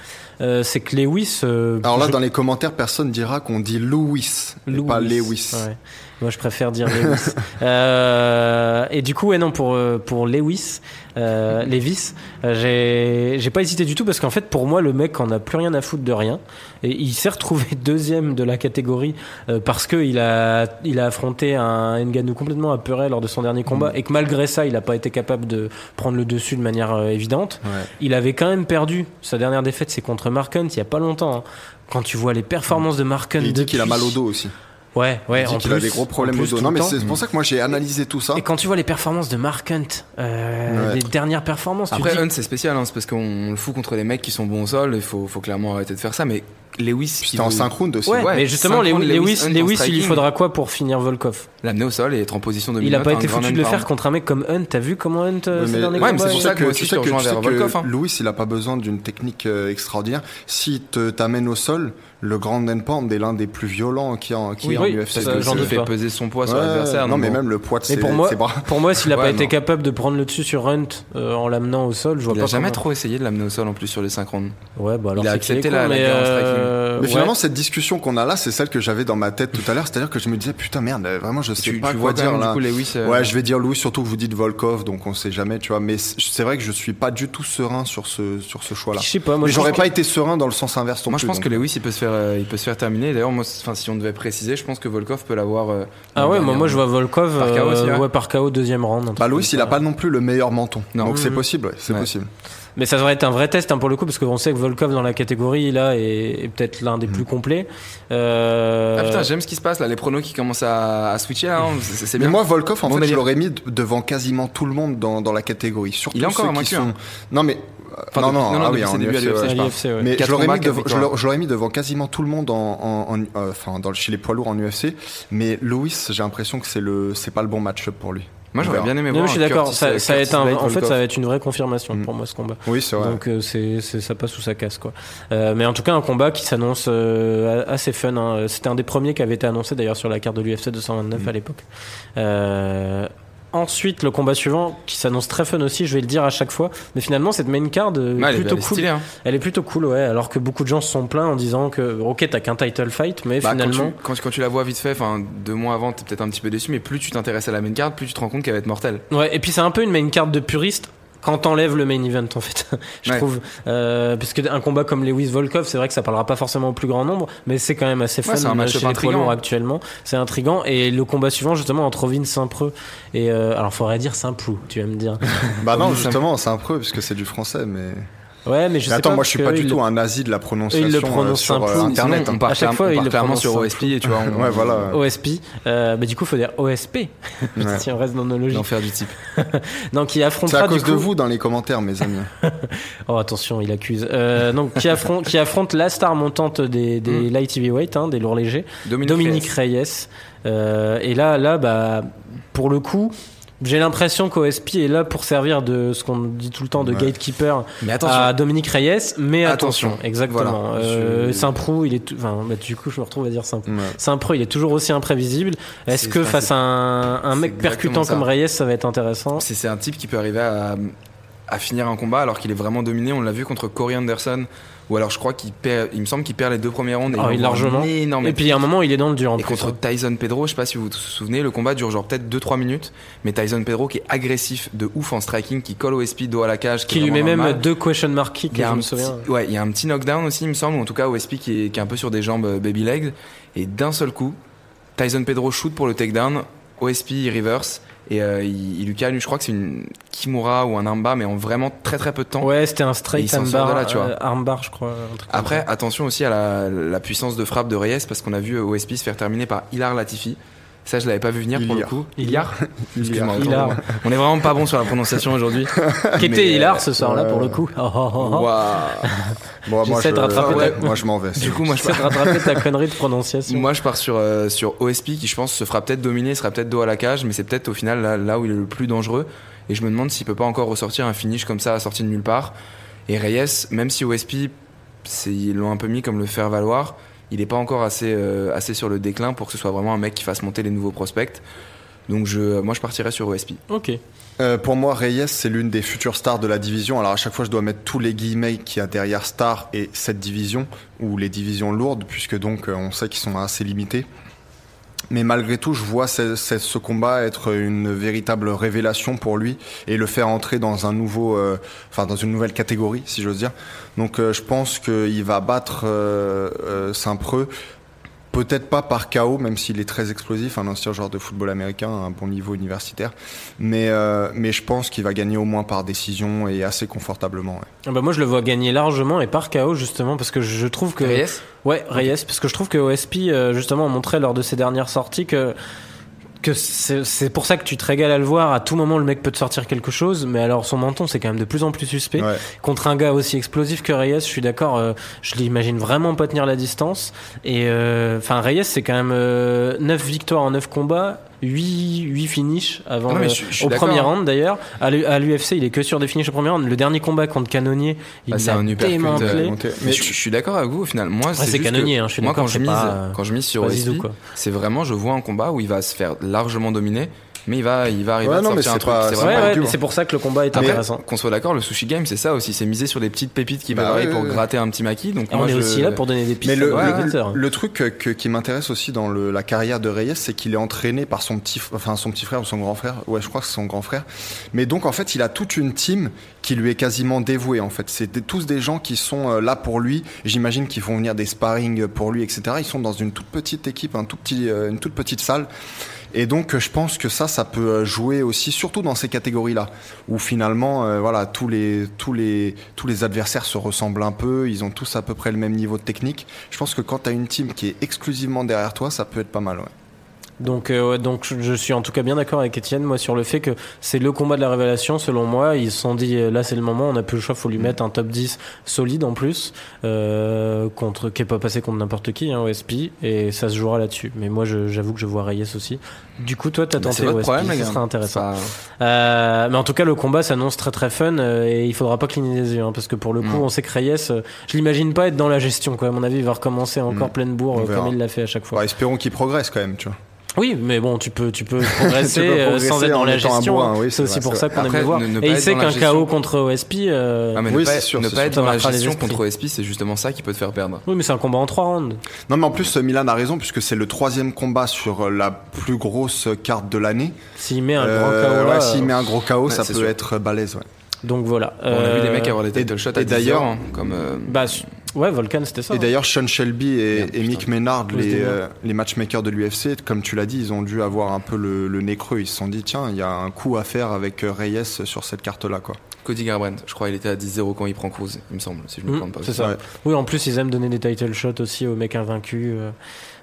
Speaker 1: Euh, c'est que Lewis. euh,
Speaker 2: Alors là,
Speaker 1: je-
Speaker 2: dans les commentaires, personne dira qu'on dit Louis, et pas Lewis.
Speaker 1: Ouais. Moi, je préfère dire Lewis. Euh, et du coup, ouais, non, pour, euh, pour Lewis, euh, Levis, j'ai j'ai pas hésité du tout parce qu'en fait, pour moi, le mec en a plus rien à foutre de rien. Et il s'est retrouvé deuxième de la catégorie euh, parce qu'il a, il a affronté un Ngannou complètement apeuré lors de son dernier combat
Speaker 2: Mm.
Speaker 1: et que malgré ça, il a pas été capable de prendre le dessus de manière euh, évidente.
Speaker 2: Ouais.
Speaker 1: Il avait quand même perdu. Sa dernière défaite, c'est contre Mark Hunt il y a pas longtemps. hein. Quand tu vois les performances de Mark Hunt
Speaker 2: Et il dit qu'il a
Speaker 1: depuis-
Speaker 2: mal au dos aussi.
Speaker 1: Ouais, ouais,
Speaker 2: il dit
Speaker 1: en
Speaker 2: qu'il a des gros problèmes au dos. Non, mais c'est pour ça que moi j'ai analysé tout ça.
Speaker 1: Et quand tu vois les performances de Mark Hunt, euh,
Speaker 2: Ouais.
Speaker 1: les dernières performances, tu
Speaker 3: Après,
Speaker 1: dis,
Speaker 3: Hunt, c'est spécial, hein, c'est parce qu'on le fout contre les mecs qui sont bons au sol, il faut, faut clairement arrêter de faire ça, mais Lewis, il
Speaker 2: C'était en
Speaker 3: veut
Speaker 2: 5 rounds aussi.
Speaker 1: ouais,
Speaker 3: ouais,
Speaker 1: mais justement, Lewis, Lewis,
Speaker 3: Lewis
Speaker 1: Lewis, il lui faudra quoi pour finir Volkov?
Speaker 3: L'amener au sol et être en position
Speaker 1: Il
Speaker 3: dominante.
Speaker 1: a pas été foutu de le faire contre un mec comme Hunt. T'as vu comment Hunt euh,
Speaker 2: mais-
Speaker 1: derniers
Speaker 3: ouais, mais c'est
Speaker 1: il-
Speaker 3: pour ça que moi aussi,
Speaker 2: tu
Speaker 3: je
Speaker 2: sais que, tu sais
Speaker 3: vers
Speaker 2: que
Speaker 3: Volkov, hein.
Speaker 2: Louis, il a pas besoin d'une technique euh, extraordinaire. Si te t'amène au sol, le grand end pound est l'un des plus violents qui en, qui
Speaker 1: Oui,
Speaker 2: est en
Speaker 1: oui,
Speaker 2: UFC.
Speaker 1: ça,
Speaker 3: Parce que
Speaker 1: j'en
Speaker 3: ça
Speaker 1: doute
Speaker 3: fait
Speaker 1: pas.
Speaker 3: peser son poids sur
Speaker 2: Ouais,
Speaker 3: l'adversaire.
Speaker 2: non, mais même le poids de
Speaker 1: Mais
Speaker 2: ses,
Speaker 1: pour moi,
Speaker 2: ses bras.
Speaker 1: pour moi, s'il a
Speaker 3: Ouais,
Speaker 1: pas été capable de prendre le dessus sur Hunt euh, en l'amenant au sol, je vois
Speaker 3: Il
Speaker 1: pas.
Speaker 3: a jamais
Speaker 1: comment-
Speaker 3: trop essayé de l'amener au sol en plus sur les 5 rounds.
Speaker 1: Ouais, bah alors
Speaker 3: Il a accepté la- la
Speaker 1: mais
Speaker 3: guerre en
Speaker 1: euh, Euh,
Speaker 2: Mais
Speaker 1: ouais.
Speaker 2: finalement, cette discussion qu'on a là, c'est celle que j'avais dans ma tête tout à l'heure. C'est-à-dire que je me disais, putain, merde, vraiment, je sais
Speaker 3: Tu,
Speaker 2: pas
Speaker 3: tu
Speaker 2: quoi
Speaker 3: vois
Speaker 2: dire
Speaker 3: même,
Speaker 2: là.
Speaker 3: du coup Lewis. euh,
Speaker 2: Ouais, je vais dire Louis, surtout que vous dites Volkov, donc on sait jamais, tu vois. Mais c'est vrai que je suis pas du tout serein sur ce, sur ce choix-là.
Speaker 1: Je sais pas, moi
Speaker 2: j'aurais pas été serein dans le sens inverse non
Speaker 3: Moi, je pense
Speaker 2: donc.
Speaker 3: que Lewis, il peut se faire, euh, il peut se faire terminer. D'ailleurs, moi, enfin, si on devait préciser, je pense que Volkov peut l'avoir. euh,
Speaker 1: Ah ouais, moi, moi je vois Volkov
Speaker 3: Par KO
Speaker 1: euh,
Speaker 3: aussi, ouais.
Speaker 1: ouais, par KO deuxième round.
Speaker 2: Bah Louis, il a pas non plus le meilleur menton. Donc c'est
Speaker 1: Mhm.
Speaker 2: possible, ouais, c'est possible.
Speaker 1: Mais ça devrait être un vrai test hein, pour le coup, parce qu'on sait que Volkov dans la catégorie là est, est peut-être l'un des plus complets. Euh,
Speaker 3: Ah putain, j'aime ce qui se passe là, les pronos qui commencent à, à switcher hein, c'est c'est
Speaker 2: Mais moi, Volkov, en
Speaker 3: Bon
Speaker 2: fait, je l'aurais mis de- devant quasiment tout le monde dans, dans la catégorie. Surtout
Speaker 3: Il est encore
Speaker 2: ceux qui sont. Non, mais.
Speaker 3: Enfin,
Speaker 2: non,
Speaker 3: depuis-
Speaker 2: non,
Speaker 3: non, non,
Speaker 2: ah oui, en UFC,
Speaker 3: l'UFC,
Speaker 2: ouais. Mais je l'aurais mis,
Speaker 3: quatre
Speaker 2: devant- je
Speaker 3: victoires.
Speaker 2: l'aurais- je l'aurais mis devant quasiment tout le monde en, en, en- euh, enfin, dans, chez les poids lourds en UFC. Mais Louis, j'ai l'impression que c'est le, c'est pas le bon match-up pour lui.
Speaker 3: Moi, j'aurais bien aimé
Speaker 1: Non,
Speaker 3: voir.
Speaker 1: je suis d'accord. Ça, ça va
Speaker 3: Curtis
Speaker 1: être un- en fait,
Speaker 3: Volkov.
Speaker 1: ça va être une vraie confirmation
Speaker 2: Mm.
Speaker 1: pour moi ce combat.
Speaker 2: Oui, c'est vrai.
Speaker 1: Donc euh, c'est, c'est- ça passe ou ça casse quoi. Euh, mais en tout cas un combat qui s'annonce euh, assez fun. hein. C'était un des premiers qui avait été annoncé d'ailleurs sur la carte de l'UFC 229
Speaker 2: Mm.
Speaker 1: à l'époque. Ensuite le combat suivant qui s'annonce très fun aussi. Je vais le dire à chaque fois. Mais finalement cette main card euh,
Speaker 3: Ouais, est-
Speaker 1: plutôt cool.
Speaker 3: hein.
Speaker 1: Elle est plutôt cool ouais. Alors que beaucoup de gens se sont plaints en disant que ok t'as qu'un title fight mais
Speaker 3: Bah, quand,
Speaker 1: finalement
Speaker 3: tu, quand, tu- quand tu la vois vite fait, enfin deux mois avant, t'es peut-être un petit peu déçu, mais plus tu t'intéresses à la main card, plus tu te rends compte qu'elle va être mortelle.
Speaker 1: Ouais, et puis c'est un peu une main card de puriste quand t'enlèves le main event en fait, je
Speaker 3: Ouais.
Speaker 1: trouve. Euh, parce que un combat comme Lewis Volkov, c'est vrai que ça parlera pas forcément au plus grand nombre, mais c'est quand même assez fun
Speaker 3: Ouais, c'est un
Speaker 1: chez
Speaker 3: intriguant.
Speaker 1: actuellement. C'est intrigant. Et le combat suivant justement entre Vince Saint-Preux et euh, alors faudrait dire Saint-Preux, tu vas me dire.
Speaker 2: Bah non, justement, c'est un peu puisque c'est du français, mais.
Speaker 1: Ouais, mais je
Speaker 2: Mais
Speaker 1: sais
Speaker 2: attends,
Speaker 1: pas
Speaker 2: moi je suis pas du tout un nazi de la prononciation
Speaker 1: il le
Speaker 2: euh,
Speaker 1: prononce
Speaker 2: sur
Speaker 1: un
Speaker 2: euh,
Speaker 1: peu,
Speaker 2: internet.
Speaker 3: Sinon, on part,
Speaker 1: À chaque fois,
Speaker 3: on
Speaker 1: il le
Speaker 3: clairement
Speaker 1: prononce
Speaker 3: sur. OSP, et tu vois, on,
Speaker 2: Ouais, voilà.
Speaker 1: OSP. Euh, bah du coup, faut dire OSP.
Speaker 2: Ouais.
Speaker 1: si on reste dans nos logiques.
Speaker 3: l'enfer du type.
Speaker 1: Donc qui
Speaker 2: C'est
Speaker 1: affrontera
Speaker 2: à
Speaker 1: du
Speaker 2: cause
Speaker 1: coup.
Speaker 2: de vous dans les commentaires, mes amis.
Speaker 1: Oh attention, il accuse. Euh, donc qui affronte, qui affronte la star montante des, des
Speaker 3: Mm.
Speaker 1: light heavyweight, hein, des lourds légers,
Speaker 3: Dominique,
Speaker 1: Dominique
Speaker 3: Reyes.
Speaker 1: Reyes. Euh, et là, là, bah, pour le coup, j'ai l'impression qu'OSP est là pour servir de ce qu'on dit tout le temps de
Speaker 2: Ouais.
Speaker 1: gatekeeper
Speaker 3: Mais
Speaker 1: à Dominique Reyes, mais attention,
Speaker 3: Attention.
Speaker 1: exactement.
Speaker 3: Voilà.
Speaker 1: Euh, Saint-Prou, il est, tout- enfin, bah, du coup, je me retrouve à dire Saint-Prou.
Speaker 2: Ouais.
Speaker 1: Saint-Preux, il est toujours aussi imprévisible. Est-ce que face à un, mec percutant
Speaker 3: ça.
Speaker 1: comme Reyes, ça va être intéressant
Speaker 3: c'est c'est un type qui peut arriver à, à finir un combat alors qu'il est vraiment dominé. On l'a vu contre Corey Anderson, ou alors je crois qu'il perd, il me semble qu'il perd les deux premières rondes. Et
Speaker 1: Ah,
Speaker 3: envoie
Speaker 1: largement.
Speaker 3: énorme
Speaker 1: Et puis il y a un moment, il est dans le dur en
Speaker 3: Et
Speaker 1: plus.
Speaker 3: contre
Speaker 1: hein.
Speaker 3: Tyson Pedro, je sais pas si vous vous souvenez, le combat dure genre peut-être 2-3 minutes, mais Tyson Pedro qui est agressif de ouf en striking, qui colle OSP dos à la cage,
Speaker 1: Qui lui met même
Speaker 3: mal.
Speaker 1: deux question mark kicks, je
Speaker 3: un
Speaker 1: me
Speaker 3: petit,
Speaker 1: souviens.
Speaker 3: ouais, il y a un petit knockdown aussi, il me semble, en tout cas OSP qui est, qui est un peu sur des jambes euh, baby legs, et d'un seul coup, Tyson Pedro shoot pour le takedown, OSP il reverse, et euh, il, il lui cale, je crois que c'est une Kimura ou un armbar, mais en vraiment très très peu de temps.
Speaker 1: Ouais, c'était un straight armbar,
Speaker 3: là, tu vois.
Speaker 1: euh, armbar, je crois. un truc comme
Speaker 3: Après, attention aussi à la, la puissance de frappe de Reyes, parce qu'on a vu euh, OSP se faire terminer par Hilar Latifi. Ça, je l'avais pas vu venir pour le coup.
Speaker 1: Ilyar.
Speaker 3: Excuse-moi, moi. On est vraiment pas bon sur la prononciation aujourd'hui.
Speaker 1: Qui était
Speaker 3: Mais,
Speaker 1: hilar
Speaker 3: euh,
Speaker 1: ce soir-là
Speaker 2: ouais.
Speaker 1: pour le coup. Oh, oh, oh, oh.
Speaker 3: Waouh.
Speaker 2: Bon, moi, je...
Speaker 1: de rattraper
Speaker 2: ouais,
Speaker 1: ta-
Speaker 2: moi je m'en vais.
Speaker 3: Du coup, moi je,
Speaker 1: de rattraper ta connerie de prononciation.
Speaker 3: moi, je pars sur, euh, sur OSP qui, je pense, se fera peut-être dominer, sera peut-être dos à la cage, mais c'est peut-être au final là, là où il est le plus dangereux. Et je me demande s'il peut pas encore ressortir un finish comme ça, sorti de nulle part. Et Reyes, même si OSP, ils l'ont un peu mis comme le faire valoir, il est pas encore assez, euh, assez sur le déclin pour que ce soit vraiment un mec qui fasse monter les nouveaux prospects. Donc je, moi, je partirais sur OSP.
Speaker 1: Ok.
Speaker 2: Euh, pour moi, Reyes, c'est l'une des futures stars de la division. Alors à chaque fois, je dois mettre tous les guillemets qu'il y a derrière star et cette division, ou les divisions lourdes, puisque donc euh, on sait qu'ils sont assez limités. Mais malgré tout, je vois ce, combat être une véritable révélation pour lui et le faire entrer dans un nouveau, euh, enfin dans une nouvelle catégorie, si j'ose dire. Donc euh, je pense qu'il va battre euh, Saint-Preux. Peut-être pas par KO, même s'il est très explosif, un ancien joueur de football américain, un bon niveau universitaire. Mais, euh, mais je pense qu'il va gagner au moins par décision et assez confortablement. ouais.
Speaker 1: Ah bah moi je le vois gagner largement et par KO justement parce que je trouve que
Speaker 3: Reyes?
Speaker 1: Ouais Reyes parce que je trouve que OSP euh, justement a montré lors de ses dernières sorties que que c'est c'est pour ça que tu te régales à le voir. À tout moment le mec peut te sortir quelque chose mais alors son menton c'est quand même de plus en plus suspect.
Speaker 2: Ouais.
Speaker 1: contre un gars aussi explosif que Reyes je suis d'accord euh, je l'imagine vraiment pas tenir la distance. Et euh, enfin Reyes c'est quand même euh, 9 victoires en 9 combats 8, 8 finishes avant
Speaker 3: Ah non, mais
Speaker 1: le-
Speaker 3: je- je suis
Speaker 1: au premier round d'ailleurs. À l'U- à l'UFC il est que sur des finishes au premier round. Le dernier combat contre Canonnier il
Speaker 3: Ah, c'est
Speaker 1: l'a
Speaker 3: un
Speaker 1: démantelé.
Speaker 3: euh, Mais
Speaker 2: mais
Speaker 3: je, je suis d'accord avec vous au final. Moi,
Speaker 1: c'est canonnier,
Speaker 3: que
Speaker 1: hein, je suis
Speaker 3: moi
Speaker 1: d'accord,
Speaker 3: quand je mise,
Speaker 1: pas, euh,
Speaker 3: quand je mise sur c'est vraiment je vois un combat où il va se faire largement dominer mais il va, il va arriver
Speaker 2: Ouais,
Speaker 3: à
Speaker 2: non,
Speaker 3: sortir un
Speaker 2: c'est
Speaker 3: truc. C'est
Speaker 1: Ouais, ouais, pour ça que le combat est
Speaker 3: Après,
Speaker 1: intéressant.
Speaker 3: qu'on soit d'accord, le sushi game, c'est ça aussi, c'est miser sur des petites pépites qui
Speaker 2: Bah
Speaker 3: pour gratter un petit maquis. Donc moi,
Speaker 1: on est
Speaker 3: je-
Speaker 1: aussi là pour donner des pistes
Speaker 2: Mais le, le- le truc que- que- qui m'intéresse aussi dans le- la carrière de Reyes, c'est qu'il est entraîné par son petit, enfin son petit frère ou son grand frère. Ouais, je crois que c'est son grand frère. Mais donc en fait, il a toute une team qui lui est quasiment dévouée. En fait, c'est tous des gens qui sont euh, là pour lui. J'imagine qu'ils font venir des sparring pour lui, etc. Ils sont dans une toute petite équipe, un tout petit, euh, une toute petite salle. Et donc, euh, je pense que ça, ça peut jouer aussi, surtout dans ces catégories-là, où finalement, voilà, tous les, tous les, tous les adversaires se ressemblent un peu, ils ont tous à peu près le même niveau de technique. Je pense que quand tu as une team qui est exclusivement derrière toi, ça peut être pas mal. Ouais.
Speaker 1: Donc, euh, ouais, donc je- suis en tout cas bien d'accord avec Étienne, moi, sur le fait que c'est le combat de la révélation, selon moi. Ils se sont dit, euh, là, c'est le moment, on a plus le choix, faut lui
Speaker 2: Mm.
Speaker 1: mettre un top 10 solide en plus, euh, contre, qui est pas passé contre n'importe qui, hein, OSP, et ça se jouera là-dessus. Mais moi, j'avoue que je vois Reyes aussi. Du coup, toi, t'as tenté
Speaker 3: c'est votre
Speaker 1: OSP,
Speaker 3: problème,
Speaker 1: ça sera intéressant.
Speaker 3: Ça-
Speaker 1: Euh, mais en tout cas, le combat s'annonce très très fun euh, et il faudra pas cligner les yeux hein, parce que pour le coup,
Speaker 3: Non.
Speaker 1: on sait que Reyes, euh, je l'imagine pas être dans la gestion. Quoi. À mon avis, il va recommencer encore
Speaker 2: Mm.
Speaker 1: pleine bourre comme il l'a fait à chaque fois.
Speaker 2: Bah, espérons qu'il progresse quand même, tu vois.
Speaker 1: Oui, mais bon, tu peux, tu peux progresser,
Speaker 2: Tu peux
Speaker 1: euh,
Speaker 2: progresser
Speaker 1: sans être dans
Speaker 2: en
Speaker 1: la gestion. hein.
Speaker 2: oui,
Speaker 1: c'est aussi pour ça qu'on aime le voir.
Speaker 3: Après, ne- ne
Speaker 1: et il sait qu'un. KO contre OSP. euh,
Speaker 3: Ah, mais
Speaker 2: Oui,
Speaker 3: ne pas,
Speaker 2: sûr,
Speaker 3: ne pas
Speaker 2: sûr.
Speaker 3: être dans la
Speaker 1: les
Speaker 3: gestion contre OSP, c'est justement ça qui peut te faire perdre.
Speaker 1: Oui, mais c'est un combat en trois rounds.
Speaker 2: Non, mais en plus, Milan a raison, puisque c'est le troisième combat sur euh, la plus grosse carte de l'année.
Speaker 1: S'il met un
Speaker 2: Euh,
Speaker 1: grand KO là,
Speaker 2: ouais, s'il
Speaker 1: euh,
Speaker 2: met un gros KO,
Speaker 3: ouais,
Speaker 2: ça peut
Speaker 3: sûr.
Speaker 2: être balèze. Ouais.
Speaker 1: donc voilà.
Speaker 3: Bon, on a vu des
Speaker 1: Euh,
Speaker 3: mecs avoir des
Speaker 2: et-
Speaker 3: title shots
Speaker 2: et
Speaker 3: à 10
Speaker 2: d'ailleurs-
Speaker 3: hein, comme. euh,
Speaker 1: Bah, ouais, Volcan, c'était ça.
Speaker 2: Et
Speaker 1: hein.
Speaker 2: d'ailleurs, Sean Shelby et,
Speaker 3: Merde,
Speaker 2: et Mick. Maynard, les, euh, les matchmakers de l'UFC, comme tu l'as dit, ils ont dû avoir un peu le, le nez creux. Ils se sont dit, tiens, il y a un coup à faire avec euh, Reyes sur cette carte-là. quoi.
Speaker 3: Cody Garbrandt, je crois il était à 10-0 quand il prend Cruz, il me semble, si je me
Speaker 1: Mm,
Speaker 3: trompe pas.
Speaker 1: c'est ça.
Speaker 2: Ouais.
Speaker 1: Oui, en plus, ils aiment donner des title shots aussi aux mecs invaincus. euh,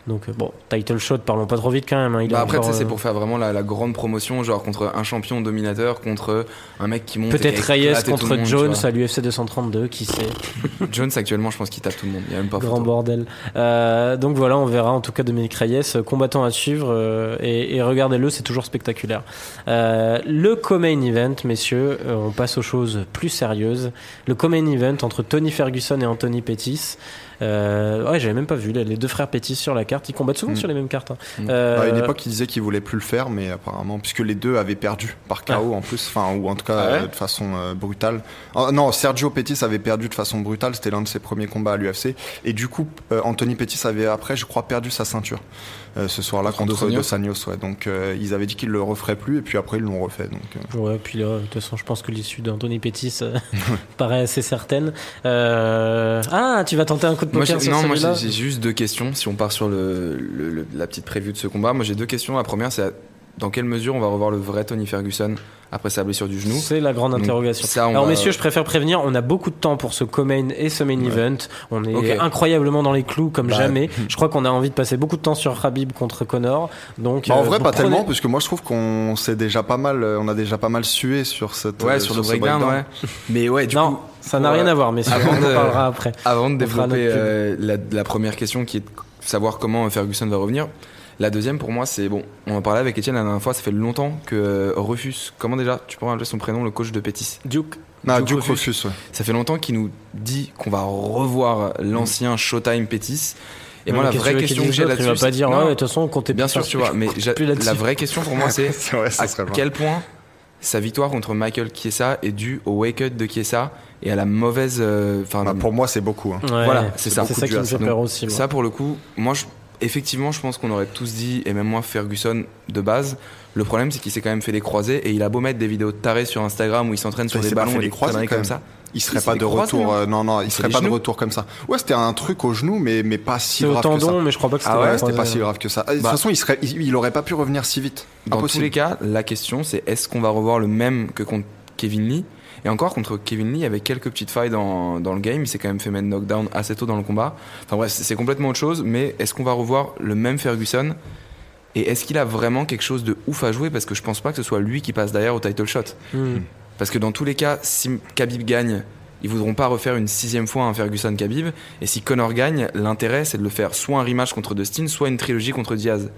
Speaker 1: donc, euh, bon, title shot, parlons pas trop vite quand même. hein, il
Speaker 3: Bah
Speaker 1: est
Speaker 3: après,
Speaker 1: encore,
Speaker 3: c'est
Speaker 1: euh,
Speaker 3: pour faire vraiment la, la grande promotion, genre contre un champion dominateur, contre un mec qui monte.
Speaker 1: Peut-être Reyes contre
Speaker 3: monde,
Speaker 1: Jones à l'UFC 232, qui sait.
Speaker 3: Jones, actuellement, je pense qu'il tape tout le monde. Il y a même pas
Speaker 1: Grand
Speaker 3: photo.
Speaker 1: bordel. Euh, donc voilà, on verra en tout cas Dominique Reyes, euh, combattant à suivre. euh, et, et regardez-le, c'est toujours spectaculaire. Euh, le co-main event, messieurs, euh, on passe aux choses plus sérieuses. Le co-main event entre Tony Ferguson et Anthony Pettis. Euh, ouais, j'avais même pas vu les deux frères Pettis sur la carte. Ils combattent souvent
Speaker 2: Mm.
Speaker 1: sur les mêmes cartes. hein.
Speaker 3: Mm.
Speaker 1: Euh,
Speaker 2: Bah, à une époque, ils disaient qu'ils voulaient plus le faire, mais apparemment, puisque les deux avaient perdu par KO en plus, enfin, ou en tout cas
Speaker 3: Ah ouais
Speaker 2: euh, de façon euh, brutale. Ah, non, Sergio Pettis avait perdu de façon brutale, c'était l'un de ses premiers combats à l'UFC. Et du coup, euh, Anthony Pettis avait après, je crois, perdu sa ceinture ce soir-là
Speaker 3: Contre
Speaker 2: contre
Speaker 3: Dos Anjos.
Speaker 2: Ouais. Donc, euh, ils avaient dit qu'ils le referaient plus, et puis après, ils l'ont refait. Donc, euh,
Speaker 1: Ouais, puis là, de toute façon, je pense que l'issue d'Anthony Pettis euh, paraît assez certaine. Euh, Ah, tu vas tenter un coup de
Speaker 3: Moi,
Speaker 1: poker
Speaker 3: j'ai-
Speaker 1: sur
Speaker 3: non, moi j'ai j'ai juste deux questions. Si on part sur le, le- le- la petite prévue de ce combat, moi j'ai deux questions. La première, c'est dans quelle mesure on va revoir le vrai Tony Ferguson après sa blessure du genou
Speaker 1: C'est la grande
Speaker 3: Donc,
Speaker 1: interrogation.
Speaker 3: ça,
Speaker 1: Alors
Speaker 3: va-
Speaker 1: messieurs, je préfère prévenir, on a beaucoup de temps pour ce co-main et ce main event. On est incroyablement dans les clous comme
Speaker 2: Bah,
Speaker 1: jamais. Je crois qu'on a envie de passer beaucoup de temps sur Habib contre Connor. Donc
Speaker 2: Bah, en
Speaker 1: euh,
Speaker 2: vrai, pas
Speaker 1: prenez-
Speaker 2: tellement, parce que moi, je trouve qu'on s'est déjà pas mal, euh, on a déjà pas mal sué sur cette.
Speaker 3: Ouais,
Speaker 2: euh,
Speaker 3: sur le
Speaker 2: ce
Speaker 3: breakdown, ouais. Mais ouais, du
Speaker 1: non,
Speaker 3: coup,
Speaker 1: ça n'a rien
Speaker 3: euh,
Speaker 1: à voir, messieurs.
Speaker 3: avant
Speaker 1: on en
Speaker 3: de-
Speaker 1: parlera après.
Speaker 3: Avant de développer euh, la, la première question qui est de savoir comment Ferguson va revenir, la deuxième pour moi c'est bon, on en parlait avec Étienne la dernière fois, ça fait longtemps que euh, Rufus, comment déjà Tu peux rappeler son prénom, le coach de Pétis?
Speaker 1: Duke.
Speaker 2: Ah,
Speaker 3: Duke
Speaker 2: Duke
Speaker 3: Rufus.
Speaker 2: Rufus, ouais.
Speaker 3: Ça fait longtemps qu'il nous dit qu'on va revoir l'ancien Showtime Pétis. Et moi la vraie
Speaker 1: tu
Speaker 3: question que j'ai là-dessus,
Speaker 1: va pas dire, de toute façon, comptez
Speaker 3: bien
Speaker 1: plus
Speaker 3: sûr tu vois, mais la vraie question pour moi c'est à quel point sa victoire contre Michael Chiesa est due au wake-up de Chiesa et à la mauvaise, euh, enfin
Speaker 2: Bah, pour moi, c'est beaucoup. hein.
Speaker 1: Ouais,
Speaker 3: Voilà, c'est ça.
Speaker 1: C'est ça qui me fait peur aussi.
Speaker 3: Ça, pour le coup, moi, je- effectivement, je pense qu'on aurait tous dit, et même moi, Ferguson de base. Le problème, c'est qu'il s'est quand même fait des croisés et il a beau mettre des vidéos de tarés sur Instagram où il s'entraîne sur
Speaker 2: il
Speaker 3: des ballons
Speaker 2: fait
Speaker 3: et
Speaker 2: des croisés,
Speaker 3: comme
Speaker 2: même.
Speaker 3: ça.
Speaker 2: Il serait pas de
Speaker 3: des croisés,
Speaker 2: retour.
Speaker 3: non
Speaker 2: euh, non, non, il serait pas de retour comme ça. Ouais, c'était un truc au genou, mais, mais pas si
Speaker 1: C'est au
Speaker 2: grave que ça.
Speaker 1: tendon, mais je crois pas que c'était
Speaker 3: Ah
Speaker 2: Ouais, c'était pas si grave que ça. De toute
Speaker 3: Bah.
Speaker 2: façon, il, serait, il, il aurait pas pu revenir si vite.
Speaker 3: Dans
Speaker 2: Impossible.
Speaker 3: tous les cas, la question, c'est est-ce qu'on va revoir le même que contre Kevin Lee? Et encore, contre Kevin Lee, il y avait quelques petites failles dans, dans le game. Il s'est quand même fait mettre knockdown assez tôt dans le combat. Enfin bref, c'est complètement autre chose. Mais est-ce qu'on va revoir le même Ferguson? Et est-ce qu'il a vraiment quelque chose de ouf à jouer? Parce que je pense pas que ce soit lui qui passe derrière au title shot.
Speaker 1: Hmm.
Speaker 3: Parce que dans tous les cas, si Khabib gagne, ils voudront pas refaire une sixième fois un Ferguson Khabib. Et si Connor gagne, l'intérêt c'est de le faire soit un rematch contre Dustin, soit une trilogie contre Diaz.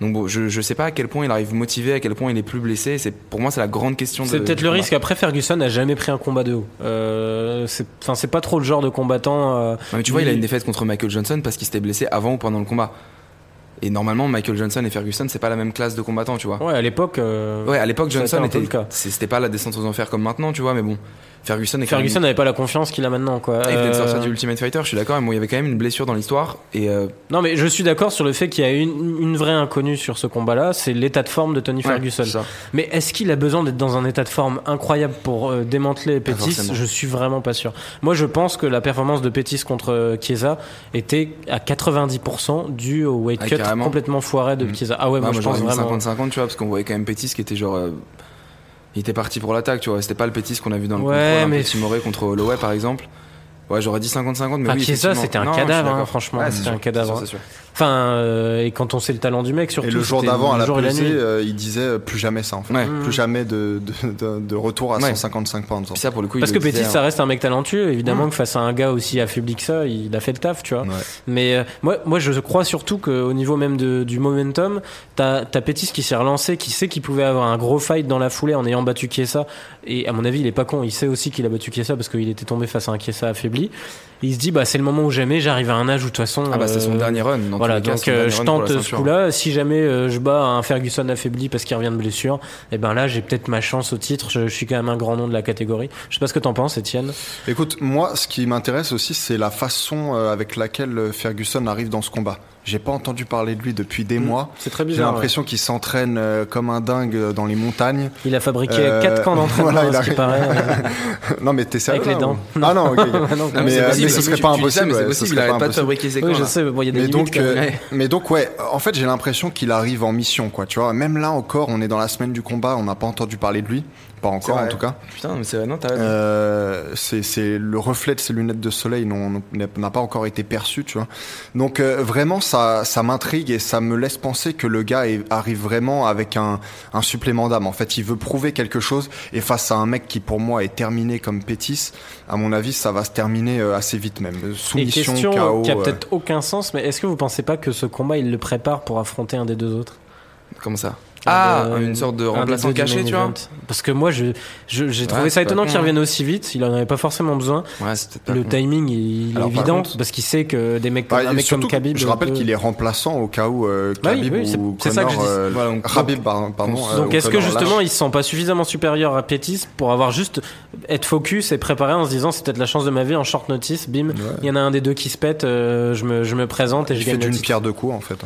Speaker 3: Donc bon, je, je sais pas à quel point il arrive motivé, à quel point il est plus blessé. C'est pour moi c'est la grande question.
Speaker 1: C'est peut-être le
Speaker 3: combat.
Speaker 1: risque. Après, Ferguson n'a jamais pris un combat de haut. Euh, c'est, enfin, c'est pas trop le genre de combattant. euh,
Speaker 3: Non, mais tu vois, il a une défaite contre Michael Johnson parce qu'il s'était blessé avant ou pendant le combat. Et normalement, Michael Johnson et Ferguson, c'est pas la même classe de combattants, tu vois.
Speaker 1: Ouais, à l'époque. euh,
Speaker 3: Ouais, à l'époque, Johnson était.
Speaker 1: le cas.
Speaker 3: c'est- C'était pas la descente aux enfers comme maintenant, tu vois, mais bon. Ferguson est
Speaker 1: n'avait pas la confiance qu'il a maintenant, quoi.
Speaker 3: Ah, il venait de
Speaker 1: Euh,
Speaker 3: sortir du Ultimate Fighter, je suis d'accord, mais bon, il y avait quand même une blessure dans l'histoire. Et euh,
Speaker 1: Non, mais je suis d'accord sur le fait qu'il y a une, une vraie inconnue sur ce combat-là, c'est l'état de forme de Tony
Speaker 3: ouais,
Speaker 1: Ferguson. Mais est-ce qu'il a besoin d'être dans un état de forme incroyable pour euh, démanteler Pétis
Speaker 3: forcément.
Speaker 1: Je suis vraiment pas sûr. Moi, je pense que la performance de Pétis contre Chiesa était à 90% due au weight
Speaker 3: Ah,
Speaker 1: cut
Speaker 3: carrément.
Speaker 1: complètement foiré de
Speaker 3: Mhm.
Speaker 1: Chiesa. Ah ouais,
Speaker 3: Bah,
Speaker 1: moi, je pense vraiment.
Speaker 3: 50-50, tu vois, parce qu'on voyait quand même Pétis qui était genre. euh, il était parti pour l'attaque, tu vois. C'était pas le Pétis qu'on a vu dans le
Speaker 1: Ouais,
Speaker 3: contrôle, un
Speaker 1: mais-
Speaker 3: timoré contre Holloway, par exemple. Ouais, j'aurais dit 50-50, mais
Speaker 1: Enfin,
Speaker 3: oui.
Speaker 1: Chiesa,
Speaker 3: effectivement.
Speaker 1: c'était un cadavre, hein, franchement,
Speaker 3: Ouais,
Speaker 1: c'était
Speaker 3: c'est
Speaker 1: un cadavre. Enfin, euh, et quand on sait le talent du mec, surtout.
Speaker 2: Et le jour d'avant, à la
Speaker 1: nuit.
Speaker 2: euh, il disait euh, plus jamais ça en fait.
Speaker 3: Ouais.
Speaker 2: Plus jamais de, de, de- de retour à
Speaker 3: Ouais.
Speaker 2: 155 pounds.
Speaker 3: Puis ça, pour le coup,
Speaker 1: Parce que Pétis, ça reste un mec talentueux. Évidemment
Speaker 3: Mm.
Speaker 1: que face à un gars aussi affaibli que ça, il a fait le taf, tu vois.
Speaker 2: Ouais.
Speaker 1: Mais euh, moi, moi, je crois surtout qu'au niveau même de- du momentum, t'as as Pétis qui s'est relancé, qui sait qu'il pouvait avoir un gros fight dans la foulée en ayant battu Chiesa. Et à mon avis, il est pas con. Il sait aussi qu'il a battu Chiesa parce qu'il était tombé face à un Chiesa affaibli. Et il se dit, bah, c'est le moment où jamais j'arrive à un âge où de toute façon.
Speaker 3: Ah bah, c'est son
Speaker 1: euh,
Speaker 3: dernier run. Dans
Speaker 1: Voilà,
Speaker 3: cas,
Speaker 1: donc euh, je tente ce coup-là. Si jamais euh, je bats un Ferguson affaibli parce qu'il revient de blessure, et ben là j'ai peut-être ma chance au titre. Je, je suis quand même un grand nom de la catégorie. Je sais pas ce que t'en penses, Étienne.
Speaker 2: Écoute, moi, ce qui m'intéresse aussi, c'est la façon avec laquelle Ferguson arrive dans ce combat. J'ai pas entendu parler de lui depuis des
Speaker 1: Mm.
Speaker 2: mois.
Speaker 1: C'est très
Speaker 2: J'ai
Speaker 1: bizarre.
Speaker 2: l'impression qu'il s'entraîne euh, comme un dingue euh, dans les montagnes.
Speaker 1: Il a fabriqué
Speaker 2: Euh,
Speaker 1: quatre camps d'entraînement,
Speaker 2: voilà, il
Speaker 1: à
Speaker 2: a-
Speaker 1: ce qui paraît.
Speaker 2: non, mais t'es sérieux
Speaker 1: Avec les
Speaker 2: là,
Speaker 1: dents.
Speaker 2: ou- Ah non, ok. ok.
Speaker 1: Non,
Speaker 2: Mais,
Speaker 3: c'est
Speaker 2: euh,
Speaker 3: possible,
Speaker 2: mais ce serait
Speaker 3: tu-
Speaker 2: pas
Speaker 3: tu dis ça,
Speaker 2: impossible,
Speaker 3: mais c'est
Speaker 2: ouais, ce
Speaker 3: possible,
Speaker 2: serait
Speaker 3: il arrête
Speaker 2: pas
Speaker 3: pas de
Speaker 2: impossible.
Speaker 3: fabriquer ses
Speaker 1: Oui,
Speaker 3: camps,
Speaker 1: je
Speaker 3: là.
Speaker 1: sais, bon, il y a des
Speaker 2: Mais donc, euh,
Speaker 3: Ouais.
Speaker 2: mais donc ouais, en fait j'ai l'impression qu'il arrive en mission quoi, tu vois. Même là encore, on est dans la semaine du combat, on n'a pas entendu parler de lui, pas encore en tout cas.
Speaker 3: Putain, mais c'est vrai, non, t'as raison.
Speaker 2: Euh, c'est c'est le reflet de ses lunettes de soleil n'ont- n'a pas encore été perçu, tu vois. Donc euh, vraiment ça ça m'intrigue et ça me laisse penser que le gars est- arrive vraiment avec un un supplément d'âme. En fait, il veut prouver quelque chose et face à un mec qui pour moi est terminé comme Pétis, à mon avis, ça va se terminer euh, assez vite même.
Speaker 1: Et
Speaker 2: Soumission,
Speaker 1: question
Speaker 2: KO.
Speaker 1: qui a
Speaker 2: euh,
Speaker 1: peut-être aucun sens, mais est-ce que vous pensez pas que ce combat il le prépare pour affronter un des deux autres?
Speaker 3: Comment ça? Ah,
Speaker 1: des-
Speaker 3: une sorte de remplaçant caché, tu vois.
Speaker 1: Parce que moi, je, je- j'ai trouvé
Speaker 3: Ouais,
Speaker 1: ça étonnant qu'il
Speaker 3: hein.
Speaker 1: revienne aussi vite. Il en avait pas forcément besoin.
Speaker 3: Ouais, pas
Speaker 1: Le
Speaker 3: con.
Speaker 1: timing, il, il
Speaker 2: Alors,
Speaker 1: est
Speaker 2: par
Speaker 1: évident
Speaker 2: contre-
Speaker 1: parce qu'il sait que des mecs comme,
Speaker 2: Bah,
Speaker 1: un
Speaker 2: et
Speaker 1: mec
Speaker 2: surtout,
Speaker 1: comme Khabib.
Speaker 2: je rappelle qu'il est remplaçant au cas où euh,
Speaker 1: Bah oui, oui,
Speaker 2: ou
Speaker 1: c'est ça que je dis.
Speaker 2: euh,
Speaker 3: Voilà, donc,
Speaker 2: Khabib, pardon. euh,
Speaker 1: Donc est-ce que justement
Speaker 2: lâche.
Speaker 1: il se sent pas suffisamment supérieur à Pétis pour avoir juste être focus et préparé en se disant c'est peut-être la chance de ma vie en short notice, bim, il y en a un des deux qui se pète, euh, je, me, je me présente et
Speaker 2: il
Speaker 1: je
Speaker 2: fait
Speaker 1: gagne le
Speaker 2: d'une
Speaker 1: titre.
Speaker 2: pierre deux coups en fait.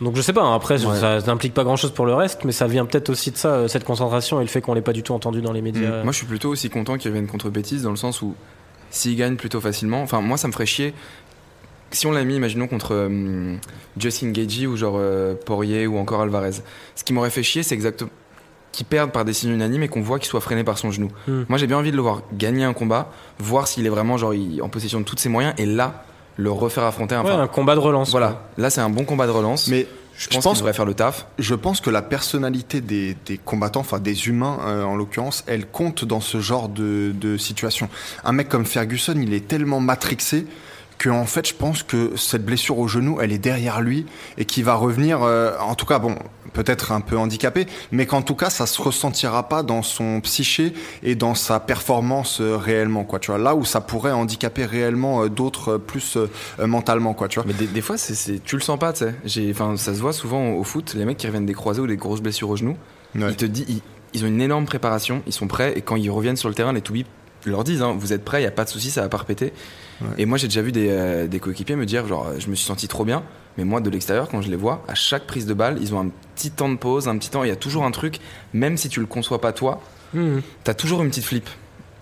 Speaker 1: Donc je sais pas, hein, après
Speaker 2: Ouais.
Speaker 1: ça, ça n'implique pas grand chose pour le reste, mais ça vient peut-être aussi de ça, euh, cette concentration et le fait qu'on l'ait pas du tout entendu dans les médias.
Speaker 3: Moi, je suis plutôt aussi content qu'il revienne contre Betis dans le sens où s'il gagne plutôt facilement, enfin, moi, ça me ferait chier. Si on l'a mis, imaginons, contre euh, Justin Gagey ou genre euh, Poirier ou encore Alvarez, ce qui m'aurait fait chier, c'est exactement qu'il perde par décision unanime et qu'on voit qu'il soit freiné par son genou.
Speaker 1: Hmm.
Speaker 3: Moi, j'ai bien envie de le voir gagner un combat, voir s'il est vraiment genre il- en possession de tous ses moyens et là, le refaire affronter.
Speaker 1: Ouais,
Speaker 3: Enfin,
Speaker 1: un combat de relance.
Speaker 3: voilà, là, c'est un bon combat de relance.
Speaker 2: Mais
Speaker 3: je
Speaker 2: je
Speaker 3: pense,
Speaker 2: pense
Speaker 3: qu'il devrait faire le taf.
Speaker 2: je pense que la personnalité des, des combattants, enfin des humains euh, en l'occurrence, elle compte dans ce genre de, de situation. Un mec comme Ferguson, il est tellement matrixé que en fait, je pense que cette blessure au genou, elle est derrière lui et qu'il va revenir. euh, en tout cas, bon, peut-être un peu handicapé, mais qu'en tout cas, ça se ressentira pas dans son psyché et dans sa performance euh, réellement, quoi. Tu vois, là où ça pourrait handicaper réellement euh, d'autres plus mentalement, quoi. Tu vois.
Speaker 3: Mais des, des fois, c'est, tu le sens pas, tu sais. J'ai- Enfin, ça se voit souvent au, au foot, les mecs qui reviennent des croisés ou des grosses blessures au genou,
Speaker 2: Ouais.
Speaker 3: ils te disent, ils, ils ont une énorme préparation, ils sont prêts, et quand ils reviennent sur le terrain, les toubibs leur disent, hein, vous êtes prêts, il y a pas de souci, ça va pas repéter.
Speaker 2: Ouais.
Speaker 3: Et moi, j'ai déjà vu des, euh, des coéquipiers me dire, genre, euh, je me suis senti trop bien, mais moi, de l'extérieur, quand je les vois, à chaque prise de balle, ils ont un petit temps de pause, un petit temps, il y a toujours un truc, même si tu le conçois pas toi,
Speaker 1: Hmm.
Speaker 3: t'as toujours une petite flip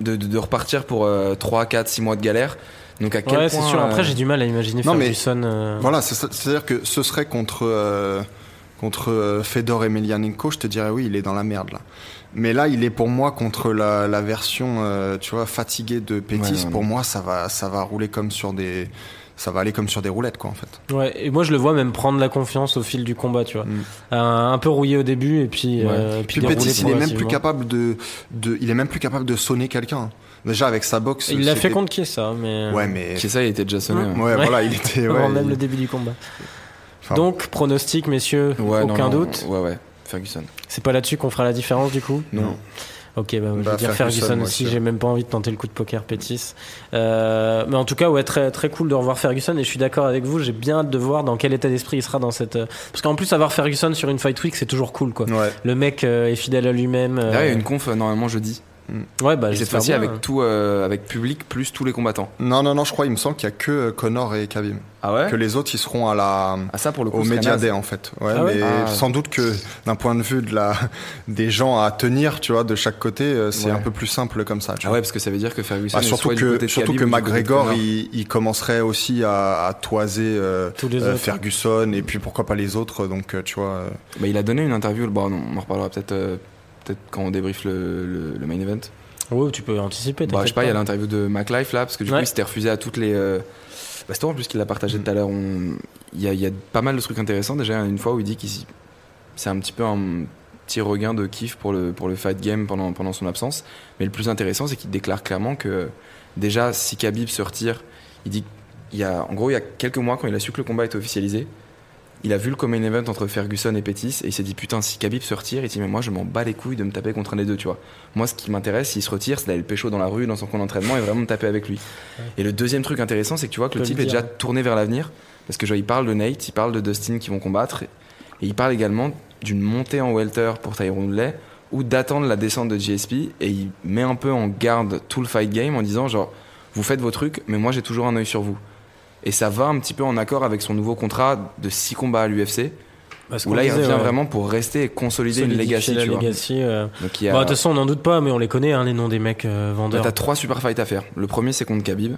Speaker 3: de, de, de repartir pour euh, 3, 4, 6 mois de galère. Donc à quel
Speaker 1: Ouais,
Speaker 3: point
Speaker 1: c'est sûr. Après,
Speaker 3: euh,
Speaker 1: j'ai du mal à imaginer
Speaker 2: Non, mais-
Speaker 1: Ferguson. euh,
Speaker 2: Voilà, c'est-à-dire que ce serait contre euh, contre euh, Fedor Emelianenko, je te dirais oui, il est dans la merde là. Mais là, il est pour moi contre la, la version, euh, tu vois, fatiguée de Pétis.
Speaker 3: Ouais, ouais,
Speaker 2: pour
Speaker 3: ouais.
Speaker 2: moi, ça va ça va rouler comme sur des ça va aller comme sur des roulettes quoi en fait.
Speaker 1: Ouais, et moi je le vois même prendre la confiance au fil du combat, tu vois.
Speaker 2: Mm.
Speaker 1: Un, un peu rouillé au début et puis,
Speaker 3: Ouais.
Speaker 1: euh, et puis,
Speaker 2: Puis
Speaker 1: dérouler
Speaker 2: Pétis, il est même plus capable de, de il est même plus capable de sonner quelqu'un. Déjà avec sa boxe.
Speaker 1: Il l'a fait contre qui ça mais
Speaker 2: Ouais, mais
Speaker 3: Qui ça, il était déjà sonné. Ouais.
Speaker 2: ouais, voilà, il était
Speaker 1: avant
Speaker 2: ouais,
Speaker 1: même
Speaker 2: il-
Speaker 1: le début du combat.
Speaker 2: Enfin,
Speaker 1: Donc pronostic, messieurs,
Speaker 3: Ouais, non,
Speaker 1: aucun
Speaker 3: non,
Speaker 1: doute.
Speaker 3: Ouais, ouais, Ferguson.
Speaker 1: C'est pas là-dessus qu'on fera la différence du coup.
Speaker 3: Non.
Speaker 1: Ok, bah, je vais
Speaker 2: Bah,
Speaker 1: dire
Speaker 2: Ferguson,
Speaker 1: aussi. J'ai même pas envie de tenter le coup de poker Pétis. Euh, mais en tout cas, ouais, très très cool de revoir Ferguson. Et je suis d'accord avec vous. J'ai bien hâte de voir dans quel état d'esprit il sera dans cette. euh, Parce qu'en plus, avoir Ferguson sur une fight week, c'est toujours cool, quoi.
Speaker 2: Ouais.
Speaker 1: Le mec euh, est fidèle à lui-même. euh,
Speaker 3: Derrière, il y a une conf normalement jeudi.
Speaker 1: Ouais, bah
Speaker 3: Et cette fois-ci
Speaker 1: bien.
Speaker 3: avec tout, euh, avec public plus tous les combattants.
Speaker 2: Non, non, non, je crois, il me semble qu'il y a que euh, Connor et Khabib.
Speaker 3: Ah ouais?
Speaker 2: Que les autres, ils seront à la,
Speaker 3: Ah ça pour le coup.
Speaker 2: au Media. Day, en fait. Ouais,
Speaker 1: Ah ouais?
Speaker 2: mais
Speaker 3: Ah.
Speaker 2: sans doute que d'un point de vue de la, des gens à tenir, tu vois, de chaque côté, c'est
Speaker 3: Ouais.
Speaker 2: un peu plus simple comme ça. Tu
Speaker 3: Ah
Speaker 2: vois.
Speaker 3: ouais parce que ça veut dire que Ferguson
Speaker 2: Bah,
Speaker 3: est
Speaker 2: surtout
Speaker 3: soit du
Speaker 2: que,
Speaker 3: côté de
Speaker 2: surtout
Speaker 3: Khabib
Speaker 2: que McGregor, il, il commencerait aussi à, à toiser euh,
Speaker 1: Tous les
Speaker 2: euh,
Speaker 1: autres.
Speaker 2: Ferguson et puis pourquoi pas les autres. Donc, tu vois. euh,
Speaker 3: Bah, il a donné une interview. Bon, non, on en reparlera peut-être euh, peut-être quand on débriefe le, le, le main event.
Speaker 1: Ouais, tu peux anticiper.
Speaker 3: Bah, je sais pas, il y a l'interview de McLife là, parce que du
Speaker 1: Ouais.
Speaker 3: coup, il s'était refusé à toutes les. euh, Bah, c'est en plus qu'il l'a partagé tout à l'heure. Il y, y a pas mal de trucs intéressants. Déjà, une fois où il dit qu'il c'est un petit peu un petit regain de kiff pour le, pour le fight game pendant, pendant son absence. Mais le plus intéressant, c'est qu'il déclare clairement que déjà, si Khabib se retire, il dit il y a, en gros, il y a quelques mois, quand il a su que le combat était officialisé, il a vu le common event entre Ferguson et Pettis et il s'est dit putain si Khabib se retire il dit mais moi je m'en bats les couilles de me taper contre un des deux tu vois. Moi ce qui m'intéresse s'il se retire c'est d'aller le pécho dans la rue dans son camp d'entraînement et vraiment me taper avec lui. Et le deuxième truc intéressant c'est que tu vois que le type est déjà tourné vers l'avenir parce que genre, il parle de Nate il parle de Dustin qui vont combattre et il parle également d'une montée en welter pour Tyrone Woodley ou d'attendre la descente de GSP et il met un peu en garde tout le fight game en disant genre vous faites vos trucs mais moi j'ai toujours un œil sur vous et ça va un petit peu en accord avec son nouveau contrat de 6 combats à l'UFC où là il revient
Speaker 1: ouais,
Speaker 3: vraiment pour rester et consolider une legacy
Speaker 1: la
Speaker 3: tu vois.
Speaker 1: euh.
Speaker 3: donc il y a
Speaker 1: Bah, de toute façon, on n'en doute pas, mais on les connaît, hein, les noms des mecs euh,
Speaker 3: bah,
Speaker 1: vendeurs.
Speaker 3: t'as trois super fights à faire le premier c'est contre Khabib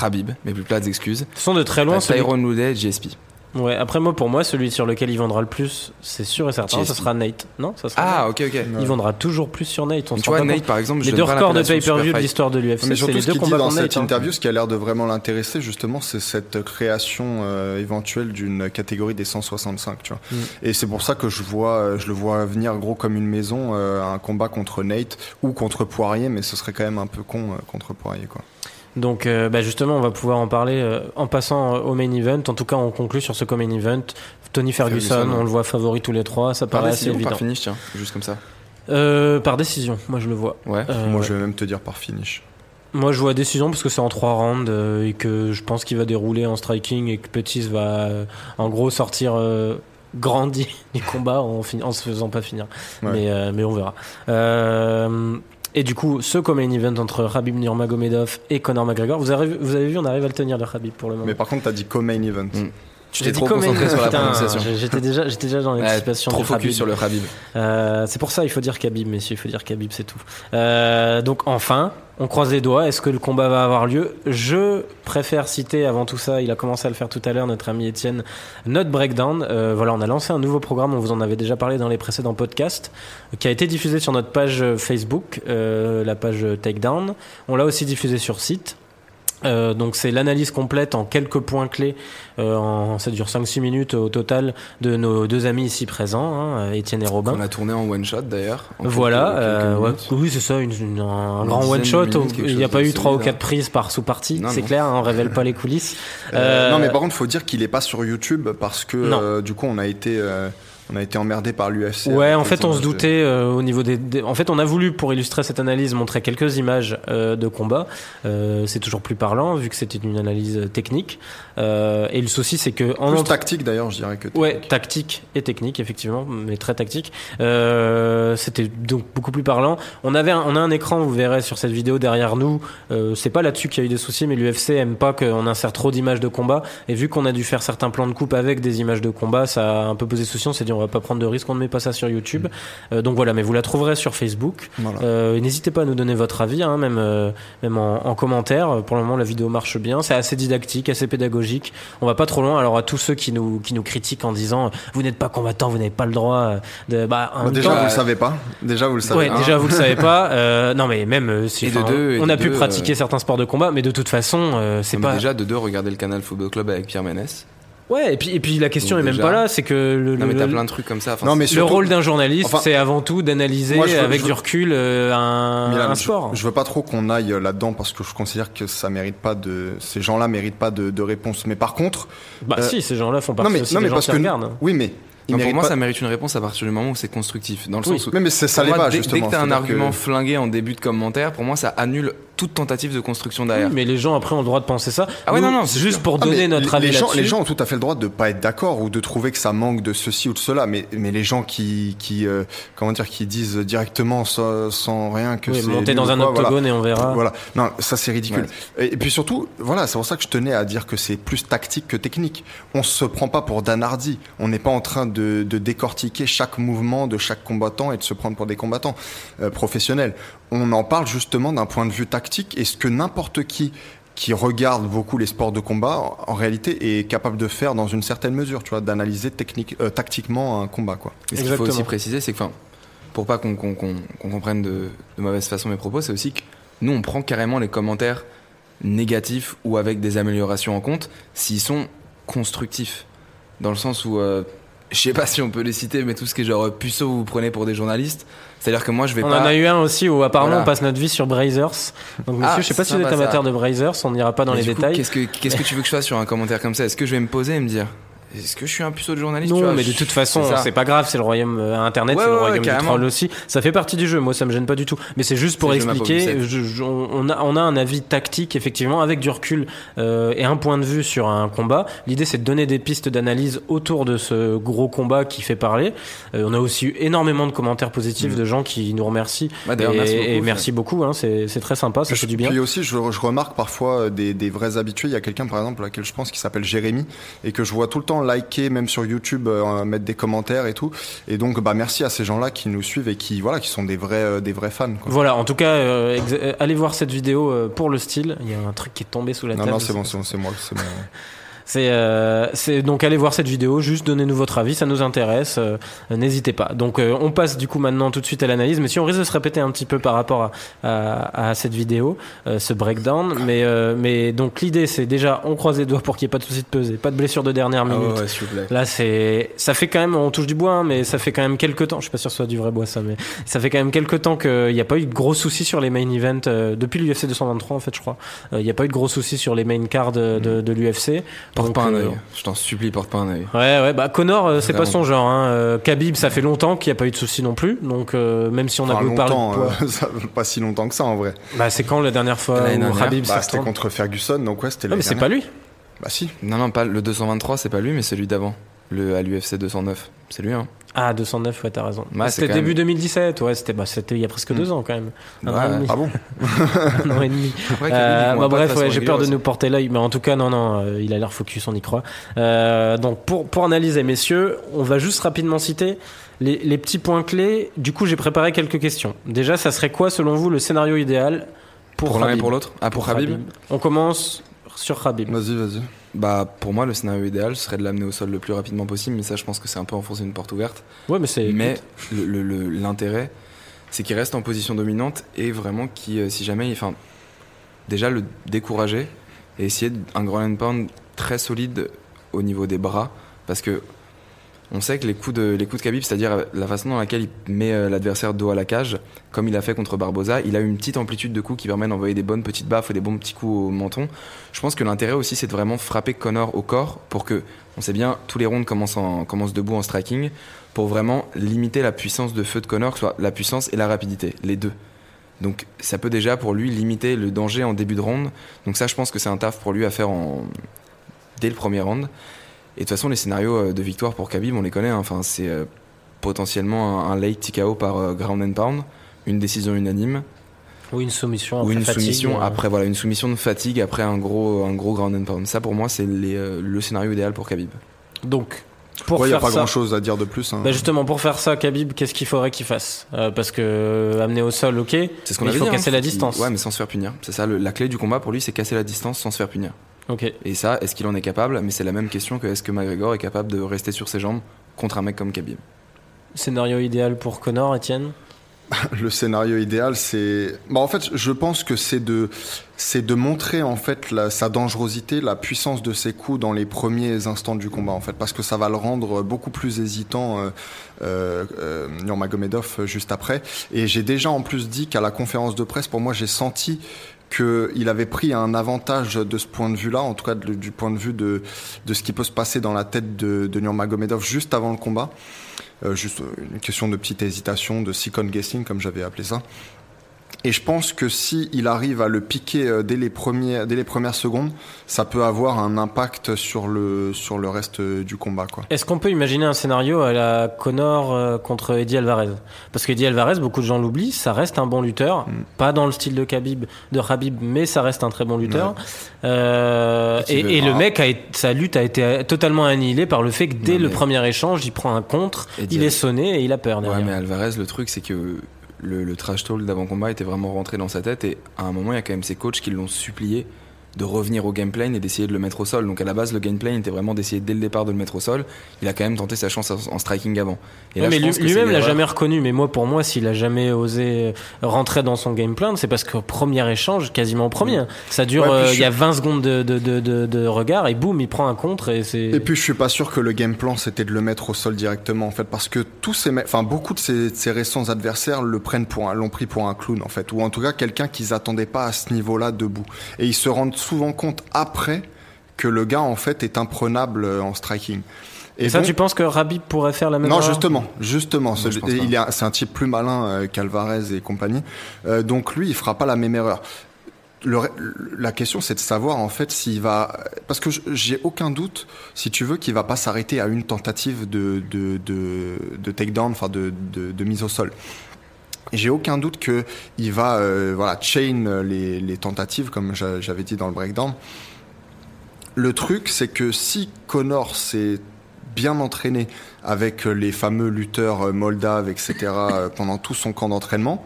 Speaker 3: Khabib mes plus plates excuses
Speaker 1: toute façon, de très loin.
Speaker 3: Tyrone Woodley GSP
Speaker 1: Ouais, après moi, pour moi, celui sur lequel il vendra le plus, c'est sûr et certain,
Speaker 3: GSP.
Speaker 1: ça sera Nate. Non, ça sera
Speaker 3: ah
Speaker 1: Nate.
Speaker 3: ok ok
Speaker 1: Il vendra toujours plus sur Nate. On
Speaker 3: Mais
Speaker 1: se
Speaker 3: tu vois Nate
Speaker 1: compte.
Speaker 3: par exemple je
Speaker 1: Les deux records de pay-per-view de l'histoire de l'UFC,
Speaker 2: Mais surtout,
Speaker 1: les
Speaker 2: ce
Speaker 1: deux
Speaker 2: qu'il dit dans
Speaker 1: contre
Speaker 2: cette
Speaker 1: Nate. hein.
Speaker 2: interview, ce qui a l'air de vraiment l'intéresser, justement, c'est cette création euh, éventuelle d'une catégorie des 165, tu vois.
Speaker 1: Mm.
Speaker 2: Et c'est pour ça que je vois, euh, je le vois venir gros comme une maison, euh, un combat contre Nate ou contre Poirier, mais ce serait quand même un peu con euh, contre Poirier, quoi.
Speaker 1: Donc, euh, bah, justement, on va pouvoir en parler euh, en passant euh, au main event. En tout cas, on conclut sur ce common event. Tony Ferguson, on le voit favori tous les trois, ça
Speaker 3: par
Speaker 1: paraît assez
Speaker 3: décision ou
Speaker 1: évident.
Speaker 3: par finish tiens juste comme ça
Speaker 1: Euh, par décision, moi je le vois.
Speaker 3: ouais
Speaker 1: Euh,
Speaker 2: Moi,
Speaker 1: ouais.
Speaker 2: je vais même te dire par finish.
Speaker 1: Moi, je vois décision parce que c'est en trois rounds euh, et que je pense qu'il va dérouler en striking et que Pettis va, euh, en gros, sortir euh, grandi du combat en, en se faisant pas finir.
Speaker 2: Ouais.
Speaker 1: Mais, euh, mais on verra. Et du coup, ce common event entre Khabib Nurmagomedov et Conor McGregor, vous avez, vous avez vu, on arrive à le tenir le Khabib pour le moment.
Speaker 2: Mais par contre, t'as dit co-main event.
Speaker 3: Mm. tu t'es
Speaker 1: dit
Speaker 3: trop concentré sur la
Speaker 1: Putain,
Speaker 3: prononciation
Speaker 1: J'étais déjà, j'étais déjà dans
Speaker 3: Ouais,
Speaker 1: l'anticipation
Speaker 3: trop
Speaker 1: du
Speaker 3: focus
Speaker 1: Khabib.
Speaker 3: sur le Khabib
Speaker 1: Euh, c'est pour ça, il faut dire Khabib, messieurs, il faut dire Khabib, c'est tout. Euh, donc enfin, on croise les doigts. Est-ce que le combat va avoir lieu? Je préfère citer avant tout ça, il a commencé à le faire tout à l'heure, notre ami Étienne, notre breakdown. Euh, voilà, on a lancé un nouveau programme, on vous en avait déjà parlé dans les précédents podcasts, qui a été diffusé sur notre page Facebook, euh, la page Takedown. On l'a aussi diffusé sur site. Euh, donc c'est l'analyse complète en quelques points clés, euh, en, ça dure 5-6 minutes au total, de nos deux amis ici présents, hein, Étienne et Robin.
Speaker 3: on a tourné en one shot d'ailleurs
Speaker 1: Voilà, euh, ouais, oui c'est ça, une, une- un
Speaker 3: Une
Speaker 1: grand one shot.
Speaker 3: minutes,
Speaker 1: Il n'y a pas eu trois ou
Speaker 3: solide,
Speaker 1: quatre
Speaker 3: hein.
Speaker 1: prises par sous-partie, c'est clair, hein, on révèle pas les coulisses.
Speaker 2: Euh,
Speaker 1: Euh,
Speaker 2: Non, mais par contre, faut dire qu'il est pas sur YouTube parce que euh, du coup, on a été, euh, on a été emmerdé par l'UFC.
Speaker 1: Ouais, en fait, on se doutait euh, au niveau des, des- En fait, on a voulu, pour illustrer cette analyse, montrer quelques images euh, de combat. Euh, c'est toujours plus parlant, vu que c'était une analyse technique. Et le souci, c'est que en
Speaker 2: Plus
Speaker 1: entre-
Speaker 2: tactique d'ailleurs, je dirais que.
Speaker 1: Ouais, tactique et technique, effectivement, mais très tactique. C'était donc beaucoup plus parlant. On avait, un, on a un écran, vous verrez sur cette vidéo derrière nous. C'est pas là-dessus qu'il y a eu des soucis, mais l'UFC aime pas qu'on insère trop d'images de combat. Et vu qu'on a dû faire certains plans de coupe avec des images de combat, ça a un peu posé souci. On s'est dit, on va pas prendre de risque, on ne met pas ça sur YouTube. Euh, donc voilà, mais vous la trouverez sur Facebook.
Speaker 2: Voilà.
Speaker 1: Euh, N'hésitez pas à nous donner votre avis, hein, même, euh, même en, en commentaire. Pour le moment, la vidéo marche bien. C'est assez didactique, assez pédagogique. On va pas trop loin. Alors à tous ceux qui nous, qui nous critiquent en disant vous n'êtes pas combattant, vous n'avez pas le droit de. Bah,
Speaker 2: Bah, déjà,
Speaker 1: temps,
Speaker 2: vous le savez pas. Déjà, vous le savez.
Speaker 1: Ouais, déjà vous le savez pas. Euh, non mais même si
Speaker 3: de deux,
Speaker 1: on
Speaker 3: de
Speaker 1: a pu pratiquer
Speaker 3: euh,
Speaker 1: certains sports de combat, mais de toute façon euh, c'est pas.
Speaker 3: déjà de deux regarder le canal Football Club avec Pierre Ménès
Speaker 1: Ouais et puis et puis la question
Speaker 3: Donc
Speaker 1: est même
Speaker 3: déjà-
Speaker 1: pas là, c'est que le,
Speaker 3: non mais
Speaker 1: le-
Speaker 3: t'as plein de trucs comme ça enfin,
Speaker 2: Non, mais
Speaker 1: le
Speaker 2: surtout-
Speaker 1: rôle d'un journaliste,
Speaker 2: Enfin,
Speaker 1: c'est avant tout d'analyser
Speaker 2: je veux-
Speaker 1: avec
Speaker 2: je
Speaker 1: du recul euh, un,
Speaker 2: Milan,
Speaker 1: un
Speaker 2: je-
Speaker 1: sport.
Speaker 2: Je, veux pas trop qu'on aille euh, là-dedans parce que je considère que ça mérite pas de. Ces gens-là méritent pas de, de réponse. Mais par contre,
Speaker 1: Bah
Speaker 2: euh,
Speaker 1: si, ces gens-là font partie
Speaker 2: non mais
Speaker 1: aussi
Speaker 2: non
Speaker 1: des
Speaker 2: mais
Speaker 1: gens
Speaker 2: parce
Speaker 1: qui
Speaker 2: que
Speaker 1: regardent.
Speaker 2: oui mais
Speaker 3: Non, pour moi,
Speaker 2: pas-
Speaker 3: ça mérite une réponse à partir du moment où c'est constructif. Dans le
Speaker 2: Oui,
Speaker 3: sens où.
Speaker 2: mais, mais c'est ça l'est pas,
Speaker 3: dès,
Speaker 2: justement.
Speaker 3: dès que t'as un argument
Speaker 2: que-
Speaker 3: flingué en début de commentaire, pour moi, ça annule toute tentative de construction derrière.
Speaker 1: Oui, mais les gens après ont le droit de penser ça.
Speaker 3: Ah ouais,
Speaker 1: Nous,
Speaker 3: non, non, c'est
Speaker 1: juste
Speaker 3: sûr.
Speaker 1: pour
Speaker 2: Ah,
Speaker 1: donner notre
Speaker 2: les-
Speaker 1: avis
Speaker 2: les gens, les gens ont tout à fait le droit de pas être d'accord ou de trouver que ça manque de ceci ou de cela, mais, mais les gens qui, qui euh, comment dire, qui disent directement sans, sans rien que
Speaker 1: Oui,
Speaker 2: c'est
Speaker 1: monter dans un
Speaker 2: quoi, voilà.
Speaker 1: octogone et on verra.
Speaker 2: Voilà, non, ça c'est ridicule. Et, et puis surtout, voilà, c'est pour ça que je tenais à dire que c'est plus tactique que technique. On se prend pas pour Dan Hardy. On n'est pas en train de, de décortiquer chaque mouvement de chaque combattant et de se prendre pour des combattants euh, professionnels. On en parle justement d'un point de vue tactique et ce que n'importe qui qui regarde beaucoup les sports de combat, en, réalité, est capable de faire dans une certaine mesure, tu vois, d'analyser technique, euh, tactiquement un combat, quoi?
Speaker 3: Et ce qu'il faut aussi préciser, c'est que, enfin, pour pas qu'on qu'on- qu'on- qu'on comprenne de, de mauvaise façon mes propos, c'est aussi que nous, on prend carrément les commentaires négatifs ou avec des améliorations en compte s'ils sont constructifs. Dans le sens où, euh, je sais pas si on peut les citer, mais tout ce qui est genre puceau, vous vous prenez pour des journalistes. C'est-à-dire que moi, je vais
Speaker 1: On
Speaker 3: pas.
Speaker 1: en a eu un aussi où apparemment
Speaker 3: Voilà.
Speaker 1: on passe notre vie sur Brazers. Donc monsieur,
Speaker 3: Ah,
Speaker 1: je sais pas si vous êtes amateur
Speaker 3: ça.
Speaker 1: de Brazers, on n'ira pas dans
Speaker 3: Mais
Speaker 1: les
Speaker 3: du
Speaker 1: détails.
Speaker 3: Qu'est-ce que, qu'est-ce que tu veux que je fasse sur un commentaire comme ça? Est-ce que je vais me poser et me dire? Est-ce que je suis un puceau de journaliste tu
Speaker 1: Non,
Speaker 3: vois
Speaker 1: mais de toute façon,
Speaker 3: c'est
Speaker 1: pas grave, c'est le royaume euh, Internet,
Speaker 3: Ouais,
Speaker 1: c'est le
Speaker 3: ouais,
Speaker 1: royaume du troll aussi. Ça fait partie du jeu, moi ça me gêne pas du tout. Mais c'est juste pour expliquer,
Speaker 3: pauvre
Speaker 1: je- je- on, a, on a un avis tactique, effectivement, avec du recul euh, et un point de vue sur un combat. L'idée c'est de donner des pistes d'analyse autour de ce gros combat qui fait parler. Euh, on a aussi eu énormément de commentaires positifs
Speaker 3: Mm.
Speaker 1: de gens qui nous remercient.
Speaker 3: Bah, d'ailleurs,
Speaker 1: et
Speaker 3: merci beaucoup,
Speaker 1: et
Speaker 3: ça.
Speaker 1: merci beaucoup, hein, c'est très sympa, ça fait du bien.
Speaker 2: Puis aussi, je, je remarque parfois des, des vrais habitués. Il y a quelqu'un, par exemple, à laquelle je pense, qui s'appelle Jérémy, et que je vois tout le temps liker, même sur YouTube, euh, mettre des commentaires et tout. Et donc, bah, merci à ces gens-là qui nous suivent et qui, voilà, qui sont des vrais, euh, des vrais fans. Quoi.
Speaker 1: Voilà, en tout cas, euh, allez voir cette vidéo pour le style. Il y a un truc qui est tombé sous la
Speaker 2: Non,
Speaker 1: table.
Speaker 2: non, c'est bon, c'est bon, c'est moi. C'est
Speaker 1: euh, donc allez voir cette vidéo, juste donnez-nous votre avis, ça nous intéresse, euh, n'hésitez pas. Donc euh, on passe du coup maintenant tout de suite à l'analyse, mais si on risque de se répéter un petit peu par rapport à, à, à cette vidéo, euh, ce breakdown, mais euh, mais donc l'idée c'est déjà on croise les doigts pour qu'il n'y ait pas de souci de peser, pas de blessure de dernière
Speaker 3: Ah
Speaker 1: minute.
Speaker 3: ouais, ouais, s'il vous plaît.
Speaker 1: Là, c'est, ça fait quand même, on touche du bois, hein, mais ça fait quand même quelques temps. Je suis pas sûr que ce soit du vrai bois, ça, mais ça fait quand même quelques temps qu'il n'y a pas eu de gros soucis sur les main events euh, depuis l'UFC 223, en fait, je crois. Euh, Il n'y a pas eu de gros soucis sur les main cards de, de, de l'UFC.
Speaker 3: Porte
Speaker 1: Donc,
Speaker 3: pas un
Speaker 1: euh,
Speaker 3: œil. Je t'en supplie, porte pas un œil.
Speaker 1: Ouais, ouais, bah Connor, euh, c'est pas son genre. Hein. Euh, Khabib, ça fait longtemps qu'il n'y a pas eu de soucis non plus. Donc, euh, même si on a
Speaker 2: Enfin,
Speaker 1: beaucoup parlé de
Speaker 2: euh, ça pas si longtemps que ça, en vrai.
Speaker 1: Bah, c'est quand la dernière fois où
Speaker 3: dernière.
Speaker 1: Khabib
Speaker 2: Bah, c'était contre Ferguson, donc ouais, c'était
Speaker 1: Ah,
Speaker 2: l'année
Speaker 1: mais c'est pas lui.
Speaker 2: Bah, si.
Speaker 3: Non, non, pas le 223, c'est pas lui, mais celui d'avant. Le à l'UFC 209. C'est lui, hein.
Speaker 1: Ah, 209, ouais, t'as raison.
Speaker 3: C'est
Speaker 1: c'était début
Speaker 3: même-
Speaker 1: 2017, ouais, c'était bah, il y a presque deux ans quand même. Un an et
Speaker 3: Ouais.
Speaker 1: demi.
Speaker 2: Ah bon
Speaker 1: Un an et demi.
Speaker 3: Après,
Speaker 1: Euh, bah bref, ouais, j'ai peur de nous porter l'œil, mais en tout cas, non, non, euh, il a l'air focus, on y croit. Euh, donc, pour, pour analyser, messieurs, on va juste rapidement citer les, les petits points clés. Du coup, j'ai préparé quelques questions. Déjà, ça serait quoi, selon vous, le scénario idéal pour,
Speaker 3: Pour l'un et pour l'autre? Ah, pour Khabib
Speaker 1: On commence sur Khabib.
Speaker 2: Vas-y, vas-y.
Speaker 3: Bah, pour moi, le scénario idéal serait de l'amener au sol le plus rapidement possible, mais ça, je pense que c'est un peu enfoncer une porte ouverte.
Speaker 1: Ouais, mais c'est.
Speaker 3: Mais l'intérêt, c'est qu'il reste en position dominante et vraiment qui, euh, si jamais, enfin, déjà le décourager et essayer un ground and pound très solide au niveau des bras, parce que on sait que les coups de les coups de Khabib, c'est-à-dire la façon dans laquelle il met euh, l'adversaire dos à la cage, comme il a fait contre Barboza, il a une petite amplitude de coups qui permet d'envoyer des bonnes petites baffes ou des bons petits coups au menton. Je pense que l'intérêt aussi, c'est de vraiment frapper Connor au corps pour que, on sait bien, tous les rounds commencent, en- commencent debout en striking, pour vraiment limiter la puissance de feu de Connor, soit la puissance et la rapidité, les deux. Donc ça peut déjà pour lui limiter le danger en début de round. Donc ça, je pense que c'est un taf pour lui à faire en... dès le premier round. Et de toute façon, les scénarios euh, de victoire pour Khabib, on les connaît. hein. Enfin, c'est euh, potentiellement un, un late TKO par euh, ground and pound, une décision unanime,
Speaker 1: Ou une soumission.
Speaker 3: ou
Speaker 1: après
Speaker 3: une
Speaker 1: fatigue,
Speaker 3: soumission
Speaker 1: euh.
Speaker 3: après voilà une soumission de fatigue après un gros un gros ground and pound. Ça pour moi, c'est les, euh, le scénario idéal pour Khabib.
Speaker 1: Donc, pour
Speaker 2: Il n'y a
Speaker 1: faire
Speaker 2: pas
Speaker 1: ça.
Speaker 2: grand chose à dire de plus. hein.
Speaker 1: Bah justement, pour faire ça, Khabib, qu'est-ce qu'il faudrait qu'il fasse? Euh, Parce que euh, amener au sol, ok.
Speaker 3: C'est ce qu'on
Speaker 1: il faut
Speaker 3: dit, hein.
Speaker 1: casser la distance.
Speaker 3: Ouais, mais sans se faire punir. C'est ça, le- la clé du combat pour lui, c'est casser la distance sans se faire punir.
Speaker 1: Ok.
Speaker 3: Et ça, est-ce qu'il en est capable? Mais c'est la même question que est-ce que McGregor est capable de rester sur ses jambes contre un mec comme Khabib?
Speaker 1: Scénario idéal pour Connor, Étienne?
Speaker 2: Le scénario idéal, c'est. Bah, en fait, je pense que c'est de, c'est de montrer en fait la- sa dangerosité, la puissance de ses coups dans les premiers instants du combat, en fait, parce que ça va le rendre beaucoup plus hésitant, euh, euh, euh, Nurmagomedov juste après. Et j'ai déjà en plus dit qu'à la conférence de presse, pour moi, j'ai senti qu'il avait pris un avantage de ce point de vue-là, en tout cas du point de vue de, de ce qui peut se passer dans la tête de, de Nurmagomedov juste avant le combat. Euh, juste euh, une question de petite hésitation, de second guessing, comme j'avais appelé ça. Et je pense que si il arrive à le piquer euh, dès les, premiers, dès les premières secondes, ça peut avoir un impact sur le, sur le reste euh, du combat. Quoi.
Speaker 1: Est-ce qu'on peut imaginer un scénario à la Connor euh, contre Eddie Alvarez? Parce qu'Eddie Alvarez, beaucoup de gens l'oublient, ça reste un bon lutteur,
Speaker 2: Mm.
Speaker 1: pas dans le style de Khabib, de Khabib, mais ça reste un très bon lutteur. Euh,
Speaker 3: Et
Speaker 1: le mec, a, été- sa lutte a été totalement annihilée par le fait que dès
Speaker 3: Non,
Speaker 1: le premier échange, il prend un contre,
Speaker 3: Eddie
Speaker 1: il est sonné et il a peur
Speaker 3: Ouais, mais Alvarez, le truc, c'est que le, trash talk d'avant-combat était vraiment rentré dans sa tête et à un moment, il y a quand même ses coachs qui l'ont supplié de revenir au gameplay et d'essayer de le mettre au sol. Donc à la base, le gameplay était vraiment d'essayer dès le départ de le mettre au sol. Il a quand même tenté sa chance en, striking avant. Et là,
Speaker 1: mais
Speaker 3: que
Speaker 1: lui-même l'a jamais reconnu. Mais moi, pour moi, s'il a jamais osé rentrer dans son game plan, c'est parce qu'au premier échange, quasiment au premier, hein, ça dure.
Speaker 2: Ouais,
Speaker 1: euh,
Speaker 2: je
Speaker 1: Il y a
Speaker 2: suis-
Speaker 1: 20 secondes de, de, de, de, de regard et boum, il prend un contre et c'est.
Speaker 2: Et puis je suis pas sûr que le game plan c'était de le mettre au sol directement en fait parce que tous ces enfin beaucoup de ces, de ces récents adversaires le prennent pour un, l'ont pris pour un clown en fait ou en tout cas quelqu'un qu'ils attendaient pas à ce niveau-là debout et ils se rendent souvent compte après que le gars en fait est imprenable euh, en striking.
Speaker 1: Et ça,
Speaker 2: donc-
Speaker 1: tu penses que Rabib pourrait faire la même
Speaker 2: non,
Speaker 1: erreur
Speaker 2: justement, justement, ce- un- c'est un type plus malin euh, qu'Alvarez et compagnie. Euh, donc lui, il fera pas la même erreur. Le la question, c'est de savoir en fait s'il va, parce que j'ai aucun doute, si tu veux, qu'il va pas s'arrêter à une tentative de de de, de takedown, enfin de, de de mise au sol. J'ai aucun doute que il va euh, voilà chain les, les tentatives comme j'a- j'avais dit dans le breakdown. Le truc, c'est que si Connor s'est bien entraîné avec les fameux lutteurs euh, moldaves, etc., euh, pendant tout son camp d'entraînement,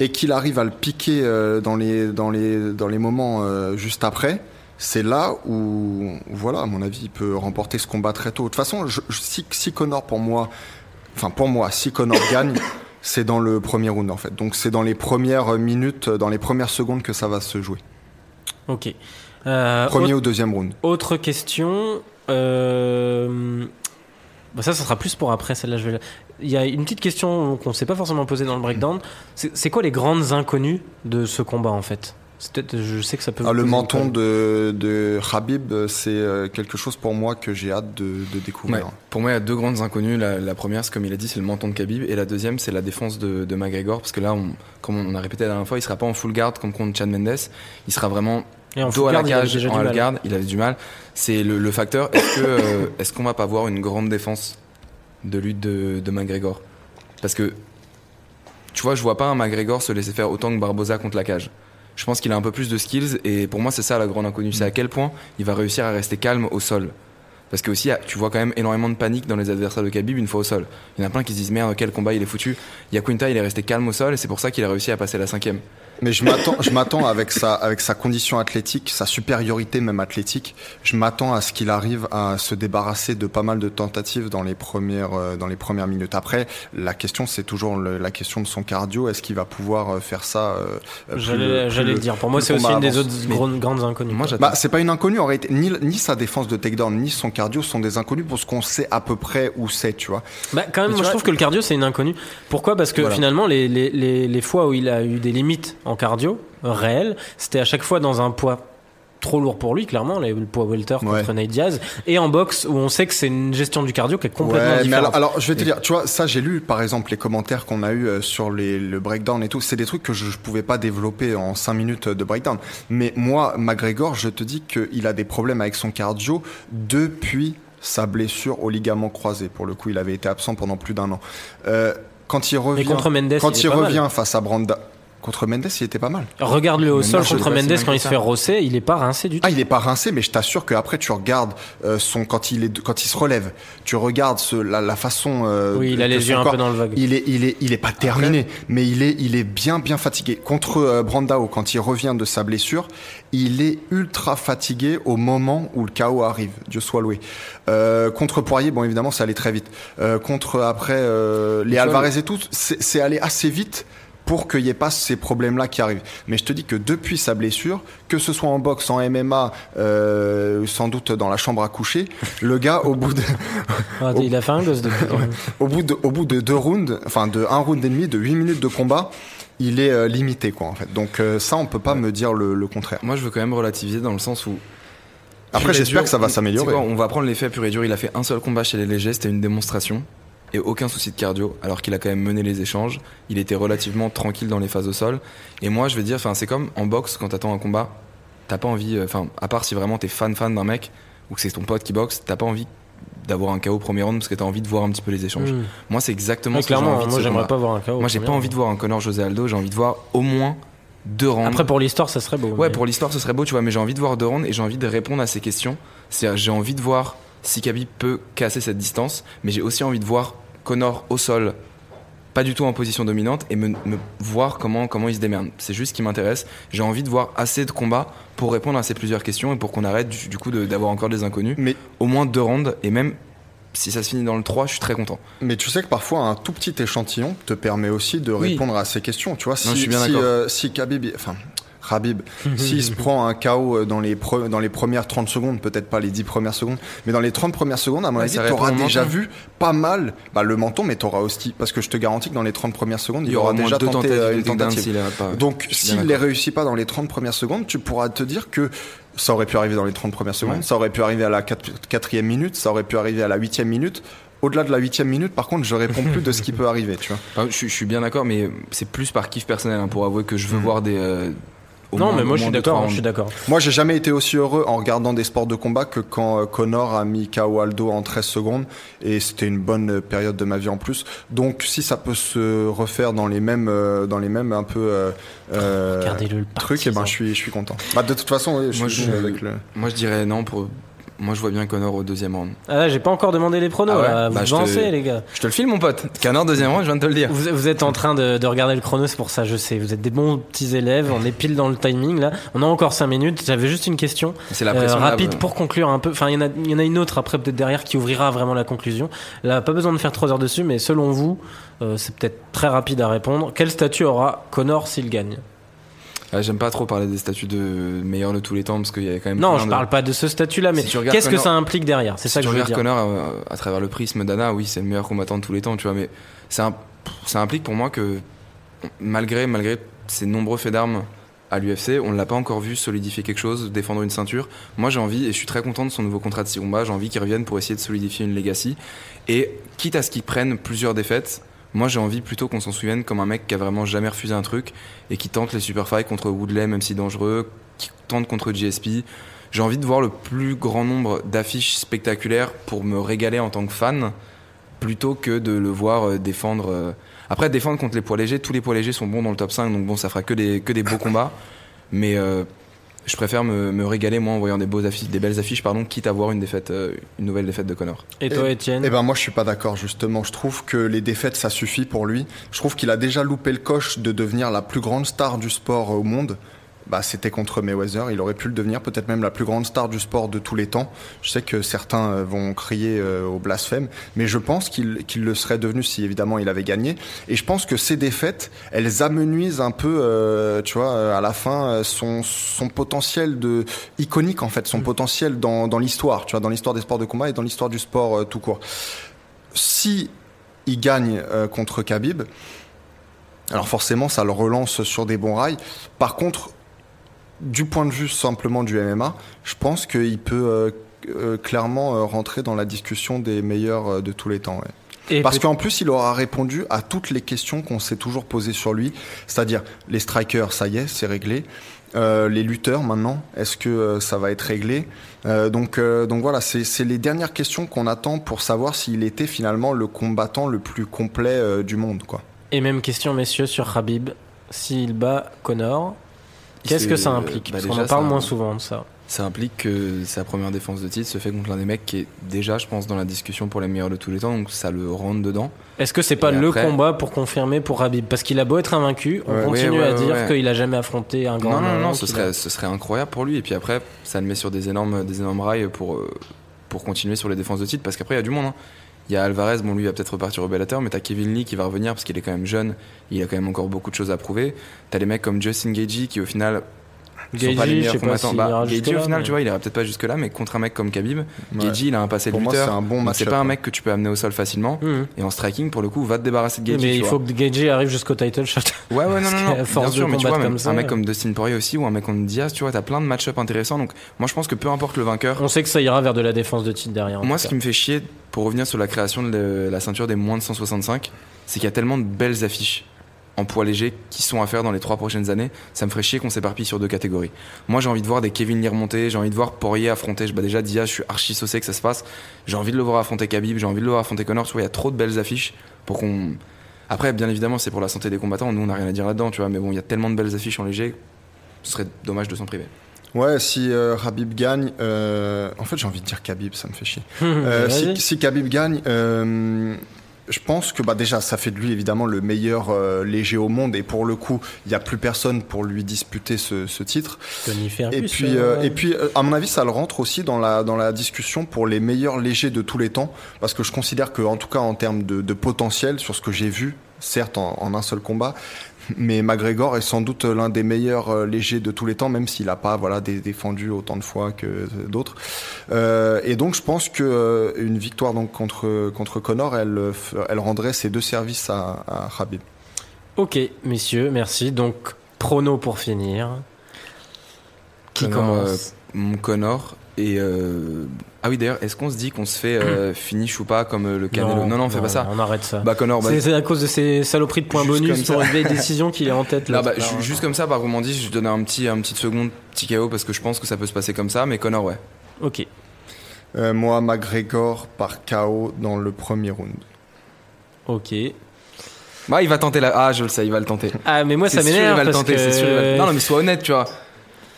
Speaker 2: et qu'il arrive à le piquer euh, dans, les, dans, les, dans les moments juste après, c'est là où, voilà, à mon avis, il peut remporter ce combat très tôt. De toute façon, je- je- si, si Connor, pour moi, enfin pour moi, si Connor gagne, c'est dans le premier round en fait. Donc c'est dans les premières minutes, dans les premières secondes que ça va se jouer.
Speaker 1: Ok. Euh,
Speaker 2: Premier
Speaker 1: autre,
Speaker 2: ou deuxième round.
Speaker 1: autre question. Euh... bah ça, ça sera plus pour après. Celle-là, je vais. Il y a une petite question qu'on s'est pas forcément posée dans le breakdown. C'est quoi les grandes inconnues de ce combat en fait? Je sais que ça peut.
Speaker 2: Ah, le menton de, de Habib, c'est euh, quelque chose pour moi que j'ai hâte de, de
Speaker 3: Ouais.
Speaker 2: découvrir.
Speaker 3: Pour moi, il y a deux grandes inconnues. La, la première, c'est comme il a dit, c'est le menton de Khabib. Et la deuxième, c'est la défense de, de McGregor. Parce que là, on, comme on a répété la dernière fois, il sera pas en full guard comme contre Chad Mendes. Il sera vraiment
Speaker 1: Et en
Speaker 3: dos
Speaker 1: full
Speaker 3: à la
Speaker 1: guard, il avait
Speaker 3: cage, en. Il avait du mal. C'est le, le facteur. Est-ce que euh, est-ce qu'on va pas voir une grande défense de lutte de, de McGregor? Parce que tu vois, je vois pas un McGregor se laisser faire autant que Barboza contre la cage. Je pense qu'il a un peu plus de skills et pour moi c'est ça la grande inconnue, c'est à quel point il va réussir à rester calme au sol. Parce que aussi, tu vois quand même énormément de panique dans les adversaires de Khabib une fois au sol. Il y en a plein qui se disent merde quel combat il est foutu. Yakunta il est resté calme au sol et c'est pour ça qu'il a réussi à passer la cinquième.
Speaker 2: Mais je m'attends, je m'attends avec sa, avec sa condition athlétique, sa supériorité même athlétique, je m'attends à ce qu'il arrive à se débarrasser de pas mal de tentatives dans les premières, euh, dans les premières minutes. Après, la question c'est toujours le- la question de son cardio. Est-ce qu'il va pouvoir euh, faire ça euh, plus
Speaker 1: J'allais
Speaker 2: le-
Speaker 1: dire. Pour moi, c'est aussi une des autres
Speaker 3: Mais-
Speaker 1: grandes, grandes inconnues.
Speaker 3: Moi.
Speaker 2: Bah, c'est pas une inconnue en réalité. Ni, ni sa défense de takedown, ni son cardio sont des inconnus pour ce qu'on sait à peu près où c'est, tu vois.
Speaker 1: Bah, quand même, moi je
Speaker 2: vois-
Speaker 1: trouve que le cardio c'est une inconnue. Pourquoi? Parce que
Speaker 3: Voilà.
Speaker 1: finalement, les, les, les, les fois où il a eu des limites en cardio réelles, c'était à chaque fois dans un poids trop lourd pour lui, clairement, le poids welter contre
Speaker 2: Ouais.
Speaker 1: Nate Diaz, et en boxe où on sait que c'est une gestion du cardio qui est complètement
Speaker 2: Ouais, mais
Speaker 1: différente.
Speaker 2: alors, alors, je vais te dire, tu vois, ça j'ai lu par exemple les commentaires qu'on a eu euh, sur les, le breakdown et tout. C'est des trucs que je, je pouvais pas développer en 5 minutes de breakdown. Mais moi, McGregor, je te dis qu'il a des problèmes avec son cardio depuis sa blessure au ligament croisé. Pour le coup, il avait été absent pendant plus d'un an. Euh, quand il revient,
Speaker 1: contre Mendes,
Speaker 2: quand
Speaker 1: il mal.
Speaker 2: revient face à Branda, contre Mendes, il était pas mal.
Speaker 1: Regarde-le au sol contre Mendes quand il se fait rosser, il est pas rincé du tout.
Speaker 2: Ah, il est pas rincé, mais je t'assure qu'après tu regardes euh, son quand il est quand il se relève, tu regardes ce, la, la façon. euh,
Speaker 1: oui, il a les yeux un
Speaker 2: corps.
Speaker 1: peu dans le vague.
Speaker 2: Il est, il est, il est pas terminé, mais il est, il est bien, bien fatigué. Contre euh, Brandao, quand il revient de sa blessure, il est ultra fatigué au moment où le chaos arrive. Dieu soit loué. Contre Poirier, bon, évidemment, ça allait très vite. Contre après les Alvarez et tout, c'est allé assez vite pour qu'il n'y ait pas ces problèmes-là qui arrivent. Mais je te dis que depuis sa blessure, que ce soit en boxe, en MMA, euh, sans doute dans la chambre à coucher, le gars, au bout de,
Speaker 1: Ah, il a fait un gosse même.
Speaker 2: au bout de, au bout de deux rounds, enfin de un round et demi, de huit minutes de combat, il est euh, limité, quoi, en fait. Donc euh, ça, on peut pas me dire le, le contraire.
Speaker 3: Moi, je veux quand même relativiser dans le sens où.
Speaker 2: Après, j'espère que ça va s'améliorer.
Speaker 3: On va prendre les faits pur et dur. Il a fait un seul combat chez les légers, c'était une démonstration. Et aucun souci de cardio, alors qu'il a quand même mené les échanges. Il était relativement tranquille dans les phases au sol. Et moi, je vais dire, c'est comme en boxe, quand t'attends un combat, t'as pas envie, euh, enfin, à part si vraiment t'es fan fan d'un mec, ou que c'est ton pote qui boxe, t'as pas envie d'avoir un KO premier round parce que t'as envie de voir un petit peu les échanges.
Speaker 1: Mm.
Speaker 3: Moi, c'est exactement
Speaker 1: Ouais,
Speaker 3: ce que j'ai envie de
Speaker 1: moi j'aimerais pas voir un KO.
Speaker 3: Moi, j'ai pas envie de voir un Connor José Aldo, j'ai envie de voir au moins deux rounds.
Speaker 1: Après, pour l'histoire, ça serait beau.
Speaker 3: Ouais,
Speaker 1: mais-
Speaker 3: pour l'histoire, ce serait beau, tu vois, mais j'ai envie de voir deux rounds et j'ai envie de répondre à ces questions. J'ai envie de voir si Khabib peut casser cette distance, mais j'ai aussi envie de voir Connor au sol, pas du tout en position dominante, et me, me voir comment, comment il se démerde. C'est juste ce qui m'intéresse. J'ai envie de voir assez de combats pour répondre à ces plusieurs questions et pour qu'on arrête du, du coup de- d'avoir encore des inconnus.
Speaker 2: Mais
Speaker 3: Au moins deux rounds, et même si ça se finit dans le 3, je suis très content.
Speaker 2: Mais tu sais que parfois un tout petit échantillon te permet aussi de
Speaker 3: Oui.
Speaker 2: répondre à ces questions. Tu vois, si,
Speaker 3: je suis bien
Speaker 2: si, euh, si Khabib, enfin Khabib, s'il se prend un KO dans les, pre- dans les premières 30 secondes, peut-être pas les 10 premières secondes, mais dans les 30 premières secondes, à mon
Speaker 3: Ouais,
Speaker 2: avis,
Speaker 3: ça
Speaker 2: tu auras
Speaker 3: répond au
Speaker 2: déjà vu pas mal bah, le menton, mais tu auras aussi, parce que je te garantis que dans les 30 premières secondes, il,
Speaker 3: Il y aura
Speaker 2: déjà
Speaker 3: deux
Speaker 2: tenté
Speaker 3: tentatives
Speaker 2: euh, une tentative.
Speaker 3: pas-
Speaker 2: Donc, s'il les réussit pas dans les 30 premières secondes, tu pourras te dire que ça aurait pu arriver dans les 30 premières secondes,
Speaker 3: Ouais.
Speaker 2: ça aurait pu arriver à la 4 minute, ça aurait pu arriver à la 8 minute. Au-delà de la 8 minute, par contre, je réponds plus de ce qui peut arriver, tu vois.
Speaker 3: Je, suis- je suis bien d'accord, mais c'est plus par kiff personnel hein, pour avouer que je veux
Speaker 2: Mhm.
Speaker 3: voir des. euh, au
Speaker 1: Non,
Speaker 3: moins-
Speaker 1: mais moi je suis d'accord. Je suis d'accord.
Speaker 2: Moi, j'ai jamais été aussi heureux en regardant des sports de combat que quand euh, Connor a mis KO Aldo en 13 secondes. Et c'était une bonne période de ma vie en plus. Donc, si ça peut se refaire dans les mêmes, euh, dans les mêmes un peu euh, euh,
Speaker 1: Regardez-le le
Speaker 2: trucs, et ben, je suis, je suis content. Bah, de toute façon, oui, je
Speaker 3: Moi,
Speaker 2: suis
Speaker 3: je-
Speaker 2: avec le.
Speaker 3: Moi, je dirais non pour. Moi, je vois bien Connor au deuxième round.
Speaker 1: Ah là, j'ai pas encore demandé les pronos.
Speaker 3: Ah ouais
Speaker 1: là. Vous
Speaker 3: Bah, te-
Speaker 1: avancez, les gars.
Speaker 3: Je te le file, mon pote. Connor, deuxième round, je viens de te le dire.
Speaker 1: Vous, vous êtes en train de, de regarder le chrono, c'est pour ça, je sais. Vous êtes des bons petits élèves, on est pile dans le timing là. On a encore 5 minutes. J'avais juste une question
Speaker 3: C'est la
Speaker 1: euh,
Speaker 3: pression.
Speaker 1: rapide pour conclure un peu. Enfin, il y, en a- il y en a une autre après, peut-être derrière, qui ouvrira vraiment la conclusion. Là, pas besoin de faire 3 heures dessus, mais selon vous, euh, c'est peut-être très rapide à répondre. Quel statut aura Connor s'il gagne?
Speaker 3: Ah, J'aime pas trop parler des statuts de meilleur de tous les temps parce qu'il y a quand même.
Speaker 1: Non, je
Speaker 3: de-
Speaker 1: parle pas de ce statut-là, mais
Speaker 3: Si
Speaker 1: qu'est-ce que ça implique derrière? C'est
Speaker 3: Si
Speaker 1: ça que je veux dire.
Speaker 3: Connor euh, à travers le prisme d'Anna, oui, c'est le meilleur combattant de tous les temps, tu vois, mais ça implique pour moi que malgré, malgré ses nombreux faits d'armes à l'UFC, on ne l'a pas encore vu solidifier quelque chose, défendre une ceinture. Moi, j'ai envie, et je suis très content de son nouveau contrat de six combats, j'ai envie qu'il revienne pour essayer de solidifier une legacy. Et quitte à ce qu'il prenne plusieurs défaites, moi j'ai envie plutôt qu'on s'en souvienne comme un mec qui a vraiment jamais refusé un truc et qui tente les super fights contre Woodley, même si dangereux, qui tente contre GSP. J'ai envie de voir le plus grand nombre d'affiches spectaculaires pour me régaler en tant que fan, plutôt que de le voir euh, défendre. euh. Après, défendre contre les poids légers, tous les poids légers sont bons dans le top 5, donc bon, ça fera que des, que des beaux combats. Mais euh, je préfère me, me régaler, moi, en voyant des, beaux affiches, des belles affiches, pardon, quitte à voir une, défaite, euh, une nouvelle défaite de Connor.
Speaker 1: Et toi, Étienne
Speaker 2: Eh ben moi je suis pas d'accord justement. Je trouve que les défaites ça suffit pour lui. Je trouve qu'il a déjà loupé le coche de devenir la plus grande star du sport au monde. Bah, c'était contre Mayweather. Il aurait pu le devenir, peut-être même la plus grande star du sport de tous les temps. Je sais que certains euh, vont crier euh, au blasphème, mais je pense qu'il le serait devenu si évidemment il avait gagné. Et je pense que ces défaites, elles amenuisent un peu, euh, tu vois, à la fin, son, son potentiel de iconique en fait, son potentiel dans, dans l'histoire, tu vois, dans l'histoire des sports de combat et dans l'histoire du sport euh, tout court. Si il gagne euh, contre Khabib, alors forcément ça le relance sur des bons rails. Par contre, du point de vue simplement du MMA, je pense qu'il peut euh, euh, clairement euh, rentrer dans la discussion des meilleurs de tous les temps. ouais.
Speaker 1: Et
Speaker 2: Parce qu'en plus, il aura répondu à toutes les questions qu'on s'est toujours posées sur lui. C'est-à-dire, les strikers, ça y est, c'est réglé. Euh, les lutteurs, maintenant, est-ce que euh, ça va être réglé? Euh, donc, donc voilà, c'est les dernières questions qu'on attend pour savoir s'il était finalement le combattant le plus complet du monde. Quoi.
Speaker 1: Et même question, messieurs, sur Habib. S'il bat Connor, qu'est-ce que ça implique
Speaker 3: bah
Speaker 1: Parce qu'on en parle
Speaker 3: ça-
Speaker 1: moins souvent de ça.
Speaker 3: Ça implique que sa première défense de titre se fait contre l'un des mecs qui est déjà, je pense, dans la discussion pour les meilleurs de tous les temps, donc ça le rentre dedans.
Speaker 1: Est-ce que c'est pas
Speaker 3: Et
Speaker 1: le
Speaker 3: après-
Speaker 1: combat pour confirmer pour Habib Parce qu'il a beau être invaincu, on
Speaker 2: Ouais.
Speaker 1: continue
Speaker 3: Ouais, ouais,
Speaker 1: à dire qu'il a jamais affronté un grand
Speaker 3: Non, non, non, ce
Speaker 1: qu'il
Speaker 3: serait,
Speaker 1: a-
Speaker 3: ce serait incroyable pour lui. Et puis après, ça le met sur des énormes, des énormes rails pour, euh, pour continuer sur les défenses de titre, parce qu'après, il y a du monde. hein. Il y a Alvarez, bon lui va peut-être repartir au Bellator, mais t'as Kevin Lee qui va revenir parce qu'il est quand même jeune, il a quand même encore beaucoup de choses à prouver. T'as les mecs comme Justin Gagey qui au final sont pas les meilleurs
Speaker 1: sais pas
Speaker 3: combattants.
Speaker 1: s'il
Speaker 3: Bah,
Speaker 1: jusque-là,
Speaker 3: au final,
Speaker 1: mais-
Speaker 3: tu vois, il ira peut-être pas jusque là, mais contre un mec comme Khabib,
Speaker 2: Ouais.
Speaker 3: Gaethje, il a un passé de lutteur.
Speaker 2: c'est un bon.
Speaker 3: C'est pas un mec que tu peux amener au sol facilement.
Speaker 1: Mhm.
Speaker 3: Et en striking, pour le coup, va te débarrasser de Gaethje.
Speaker 1: mais il faut que Gagey arrive jusqu'au title shot.
Speaker 3: Ouais, ouais, non, non, non.
Speaker 1: qu'à force
Speaker 3: Bien sûr,
Speaker 1: de
Speaker 3: mais tu vois, même
Speaker 1: ça,
Speaker 3: un mec comme Dustin Poirier aussi, ou un mec comme Diaz, tu vois, t'as plein de match-up intéressants. Donc, moi, je pense que peu importe le vainqueur,
Speaker 1: On sait que ça ira vers de la défense de titre derrière.
Speaker 3: moi, ce qui me fait chier, pour revenir sur la création de la ceinture des moins de 165, c'est qu'il y a tellement de belles affiches en poids léger qui sont à faire dans les trois prochaines années. Ça me ferait chier qu'on s'éparpille sur deux catégories. Moi, j'ai envie de voir des Kevin Lee remonter, j'ai envie de voir Poirier affronter. Bah, déjà, Diaz, je suis archi saucé que ça se passe. J'ai envie de le voir affronter Khabib, j'ai envie de le voir affronter Connor. Tu vois, il y a trop de belles affiches pour qu'on. Après, bien évidemment, c'est pour la santé des combattants. Nous, on n'a rien à dire là-dedans, tu vois. Mais bon, il y a tellement de belles affiches en léger, ce serait dommage de s'en priver.
Speaker 2: Ouais, si euh, Khabib gagne, euh, en fait j'ai envie de dire Khabib, ça me fait chier. Euh, si, si Khabib gagne, euh, je pense que bah déjà ça fait de lui évidemment le meilleur euh, léger au monde et pour le coup il n'y a plus personne pour lui disputer ce, ce titre.
Speaker 1: Tony.
Speaker 2: Et puis, euh, et puis euh, à mon avis ça le rentre aussi dans la, dans la discussion pour les meilleurs légers de tous les temps parce que je considère que en tout cas en termes de, de potentiel sur ce que j'ai vu, certes en, en un seul combat, mais McGregor est sans doute l'un des meilleurs euh, légers de tous les temps, même s'il n'a pas voilà, dé- défendu autant de fois que euh, d'autres. Euh, et donc je pense que euh, une victoire donc, contre, contre Connor, elle, elle rendrait ces deux services à, à Khabib.
Speaker 1: Ok, messieurs, merci. Donc, prono pour finir. Qui
Speaker 3: Connor,
Speaker 1: commence?
Speaker 3: Mon Connor et. euh, Ah oui, d'ailleurs, est-ce qu'on se dit qu'on se fait euh, finish ou pas comme euh, le Canelo Non, non, on fait pas ça.
Speaker 1: On arrête ça.
Speaker 3: Bah, Connor, bah,
Speaker 1: C'est- à cause de ces saloperies de points
Speaker 3: Juste
Speaker 1: bonus pour une vieille décision qu'il est en tête.
Speaker 3: Là, bah, ju- juste comme ça, par comment dit, je donne un petit, un petit seconde, petit KO parce que je pense que ça peut se passer comme ça, mais Connor, ouais.
Speaker 1: Ok.
Speaker 2: Euh, moi, McGregor par KO dans le premier round.
Speaker 1: Ok.
Speaker 3: Bah, il va tenter la. Ah, je le sais, il va le tenter.
Speaker 1: Ah, mais moi, ça
Speaker 3: sûr, il
Speaker 1: m'énerve.
Speaker 3: va le
Speaker 1: parce
Speaker 3: tenter,
Speaker 1: que...
Speaker 3: c'est sûr. il va le- Non, non, mais sois honnête, tu vois.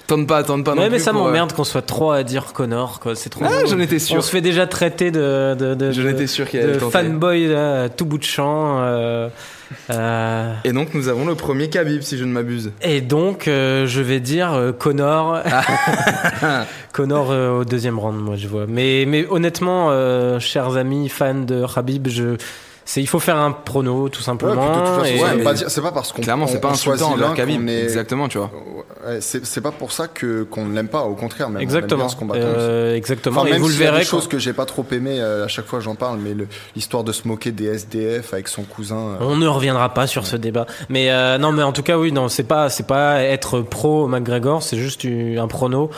Speaker 3: Tente pas, tente pas non
Speaker 1: Ouais, mais
Speaker 3: plus
Speaker 1: ça
Speaker 3: pour, euh,
Speaker 1: m'emmerde qu'on soit trois à dire Connor, quoi. C'est trop.
Speaker 3: Ah, j'en étais sûr.
Speaker 1: On se fait déjà traiter de, de, de,
Speaker 3: J'en
Speaker 1: de-
Speaker 3: étais sûr qu'il allait
Speaker 1: de
Speaker 3: le tenter.
Speaker 1: fanboy là, à tout bout de champ. euh, euh,
Speaker 3: Et donc, nous avons le premier Khabib, si je ne m'abuse.
Speaker 1: Et donc, je vais dire Connor. Connor au deuxième round, moi, je vois. Mais, mais honnêtement, chers amis fans de Habib, je, c'est, il faut faire un prono, tout simplement.
Speaker 3: Ouais,
Speaker 2: pas c'est pas parce qu'on
Speaker 3: Clairement, c'est
Speaker 2: on-
Speaker 3: pas
Speaker 2: on
Speaker 3: insultant envers Khabib.
Speaker 2: est-
Speaker 3: Exactement, tu vois.
Speaker 2: Ouais, c'est pas pour ça que qu'on ne l'aime pas, au contraire, même on aime
Speaker 1: exactement.
Speaker 2: bien ce combattant aussi.
Speaker 1: Euh, exactement.
Speaker 2: Enfin,
Speaker 1: et
Speaker 2: même
Speaker 1: vous le verrez
Speaker 2: choses que j'ai pas trop aimé, euh, à chaque fois j'en parle, mais l'histoire de se moquer des SDF avec son cousin. euh,
Speaker 1: On ne reviendra pas sur ce débat. Mais euh, non, mais en tout cas, oui, non, c'est pas, c'est pas être pro McGregor, c'est juste un prono.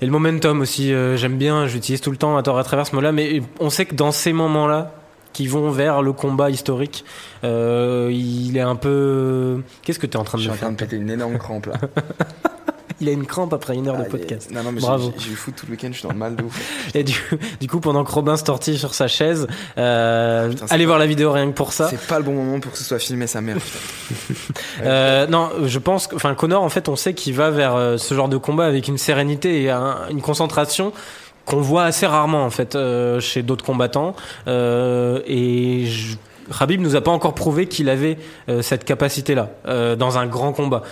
Speaker 1: Et le momentum aussi, euh, j'aime bien, j'utilise tout le temps à tort à travers ce mot-là, mais on sait que dans ces moments-là, qui vont vers le combat historique, euh, il est un peu. Qu'est-ce que tu es en train de
Speaker 3: Je suis
Speaker 1: me
Speaker 3: en train
Speaker 1: faire
Speaker 3: de péter une énorme crampe là.
Speaker 1: Il a une crampe après une heure de
Speaker 3: Aïe,
Speaker 1: podcast.
Speaker 3: Non, non, mais
Speaker 1: Bravo.
Speaker 3: j'ai- eu foot tout le week-end, je suis dans le mal de ouf.
Speaker 1: Et du, du coup, pendant que Robin se tortille sur sa chaise, euh,
Speaker 3: Putain,
Speaker 1: allez
Speaker 3: pas-
Speaker 1: voir la vidéo rien que pour ça.
Speaker 3: C'est pas le bon moment pour que ce soit filmé, sa mère.
Speaker 1: Euh, non, je pense que, enfin, Connor, en fait, on sait qu'il va vers ce genre de combat avec une sérénité et un- une concentration qu'on voit assez rarement, en fait, euh, chez d'autres combattants. Euh, et je- nous a pas encore prouvé qu'il avait euh, cette capacité-là euh, dans un grand combat.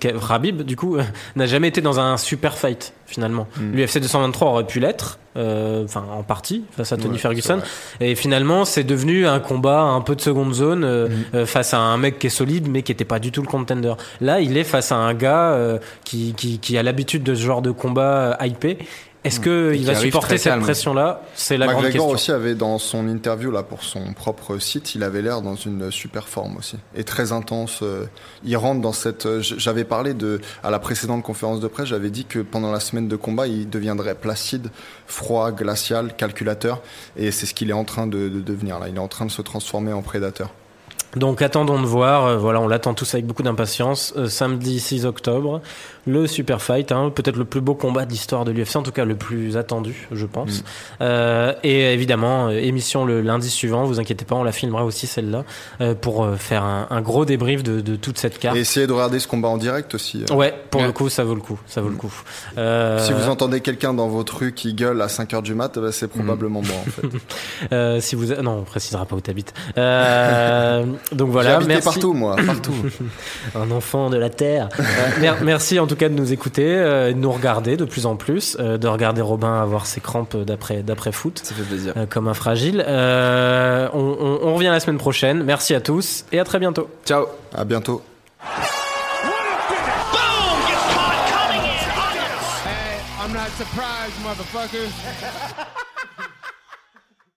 Speaker 1: Khabib, du coup, n'a jamais été dans un super fight finalement.
Speaker 2: Mm.
Speaker 1: L'UFC 223 aurait pu l'être, euh, enfin en partie face à Tony
Speaker 2: Ouais,
Speaker 1: Ferguson. Et finalement, c'est devenu un combat un peu de seconde zone euh, euh, face à un mec qui est solide, mais qui était pas du tout le contender. Là, il est face à un gars euh, qui, qui, qui a l'habitude de ce genre de combat euh, hypé. Est-ce que
Speaker 3: Et
Speaker 1: il
Speaker 3: qui
Speaker 1: va supporter cette pression-là? C'est la grande
Speaker 2: McGregor
Speaker 1: question.
Speaker 2: aussi avait dans son interview là pour son propre site, il avait l'air dans une super forme aussi et très intense. euh, Il rentre dans cette. euh, J'avais parlé de à la précédente conférence de presse, j'avais dit que pendant la semaine de combat, il deviendrait placide, froid, glacial, calculateur et c'est ce qu'il est en train de, de devenir là. Il est en train de se transformer en prédateur.
Speaker 1: Donc attendons de voir. Euh, voilà, on l'attend tous avec beaucoup d'impatience. Euh, samedi 6 octobre, le super fight, hein, peut-être le plus beau combat de l'histoire de l'UFC, en tout cas le plus attendu, je pense.
Speaker 2: Mm.
Speaker 1: Euh, et évidemment, euh, émission le lundi suivant. Vous inquiétez pas, on la filmera aussi celle-là euh, pour faire un, un gros débrief de, de toute cette carte.
Speaker 2: Et essayez de regarder ce combat en direct aussi. euh.
Speaker 1: Ouais, pour
Speaker 3: Ouais.
Speaker 1: le coup, ça vaut le coup. Ça vaut le coup. Euh,
Speaker 2: Si vous entendez quelqu'un dans votre rue qui gueule à 5 heures du mat, bah, c'est probablement moi en fait.
Speaker 1: Euh, si vous non, on précisera pas où t'habites. Euh, donc voilà, merci.
Speaker 2: partout, moi, partout.
Speaker 1: Un enfant de la terre. Euh, mer- merci en tout cas de nous écouter, euh, de nous regarder de plus en plus, euh, de regarder Robin avoir ses crampes d'après d'après foot.
Speaker 3: Ça fait plaisir.
Speaker 1: euh, comme un fragile. Euh, on, on- on revient la semaine prochaine. Merci à tous et à très bientôt.
Speaker 3: Ciao.
Speaker 2: À bientôt.
Speaker 5: Hey, I'm not surprised, motherfuckers.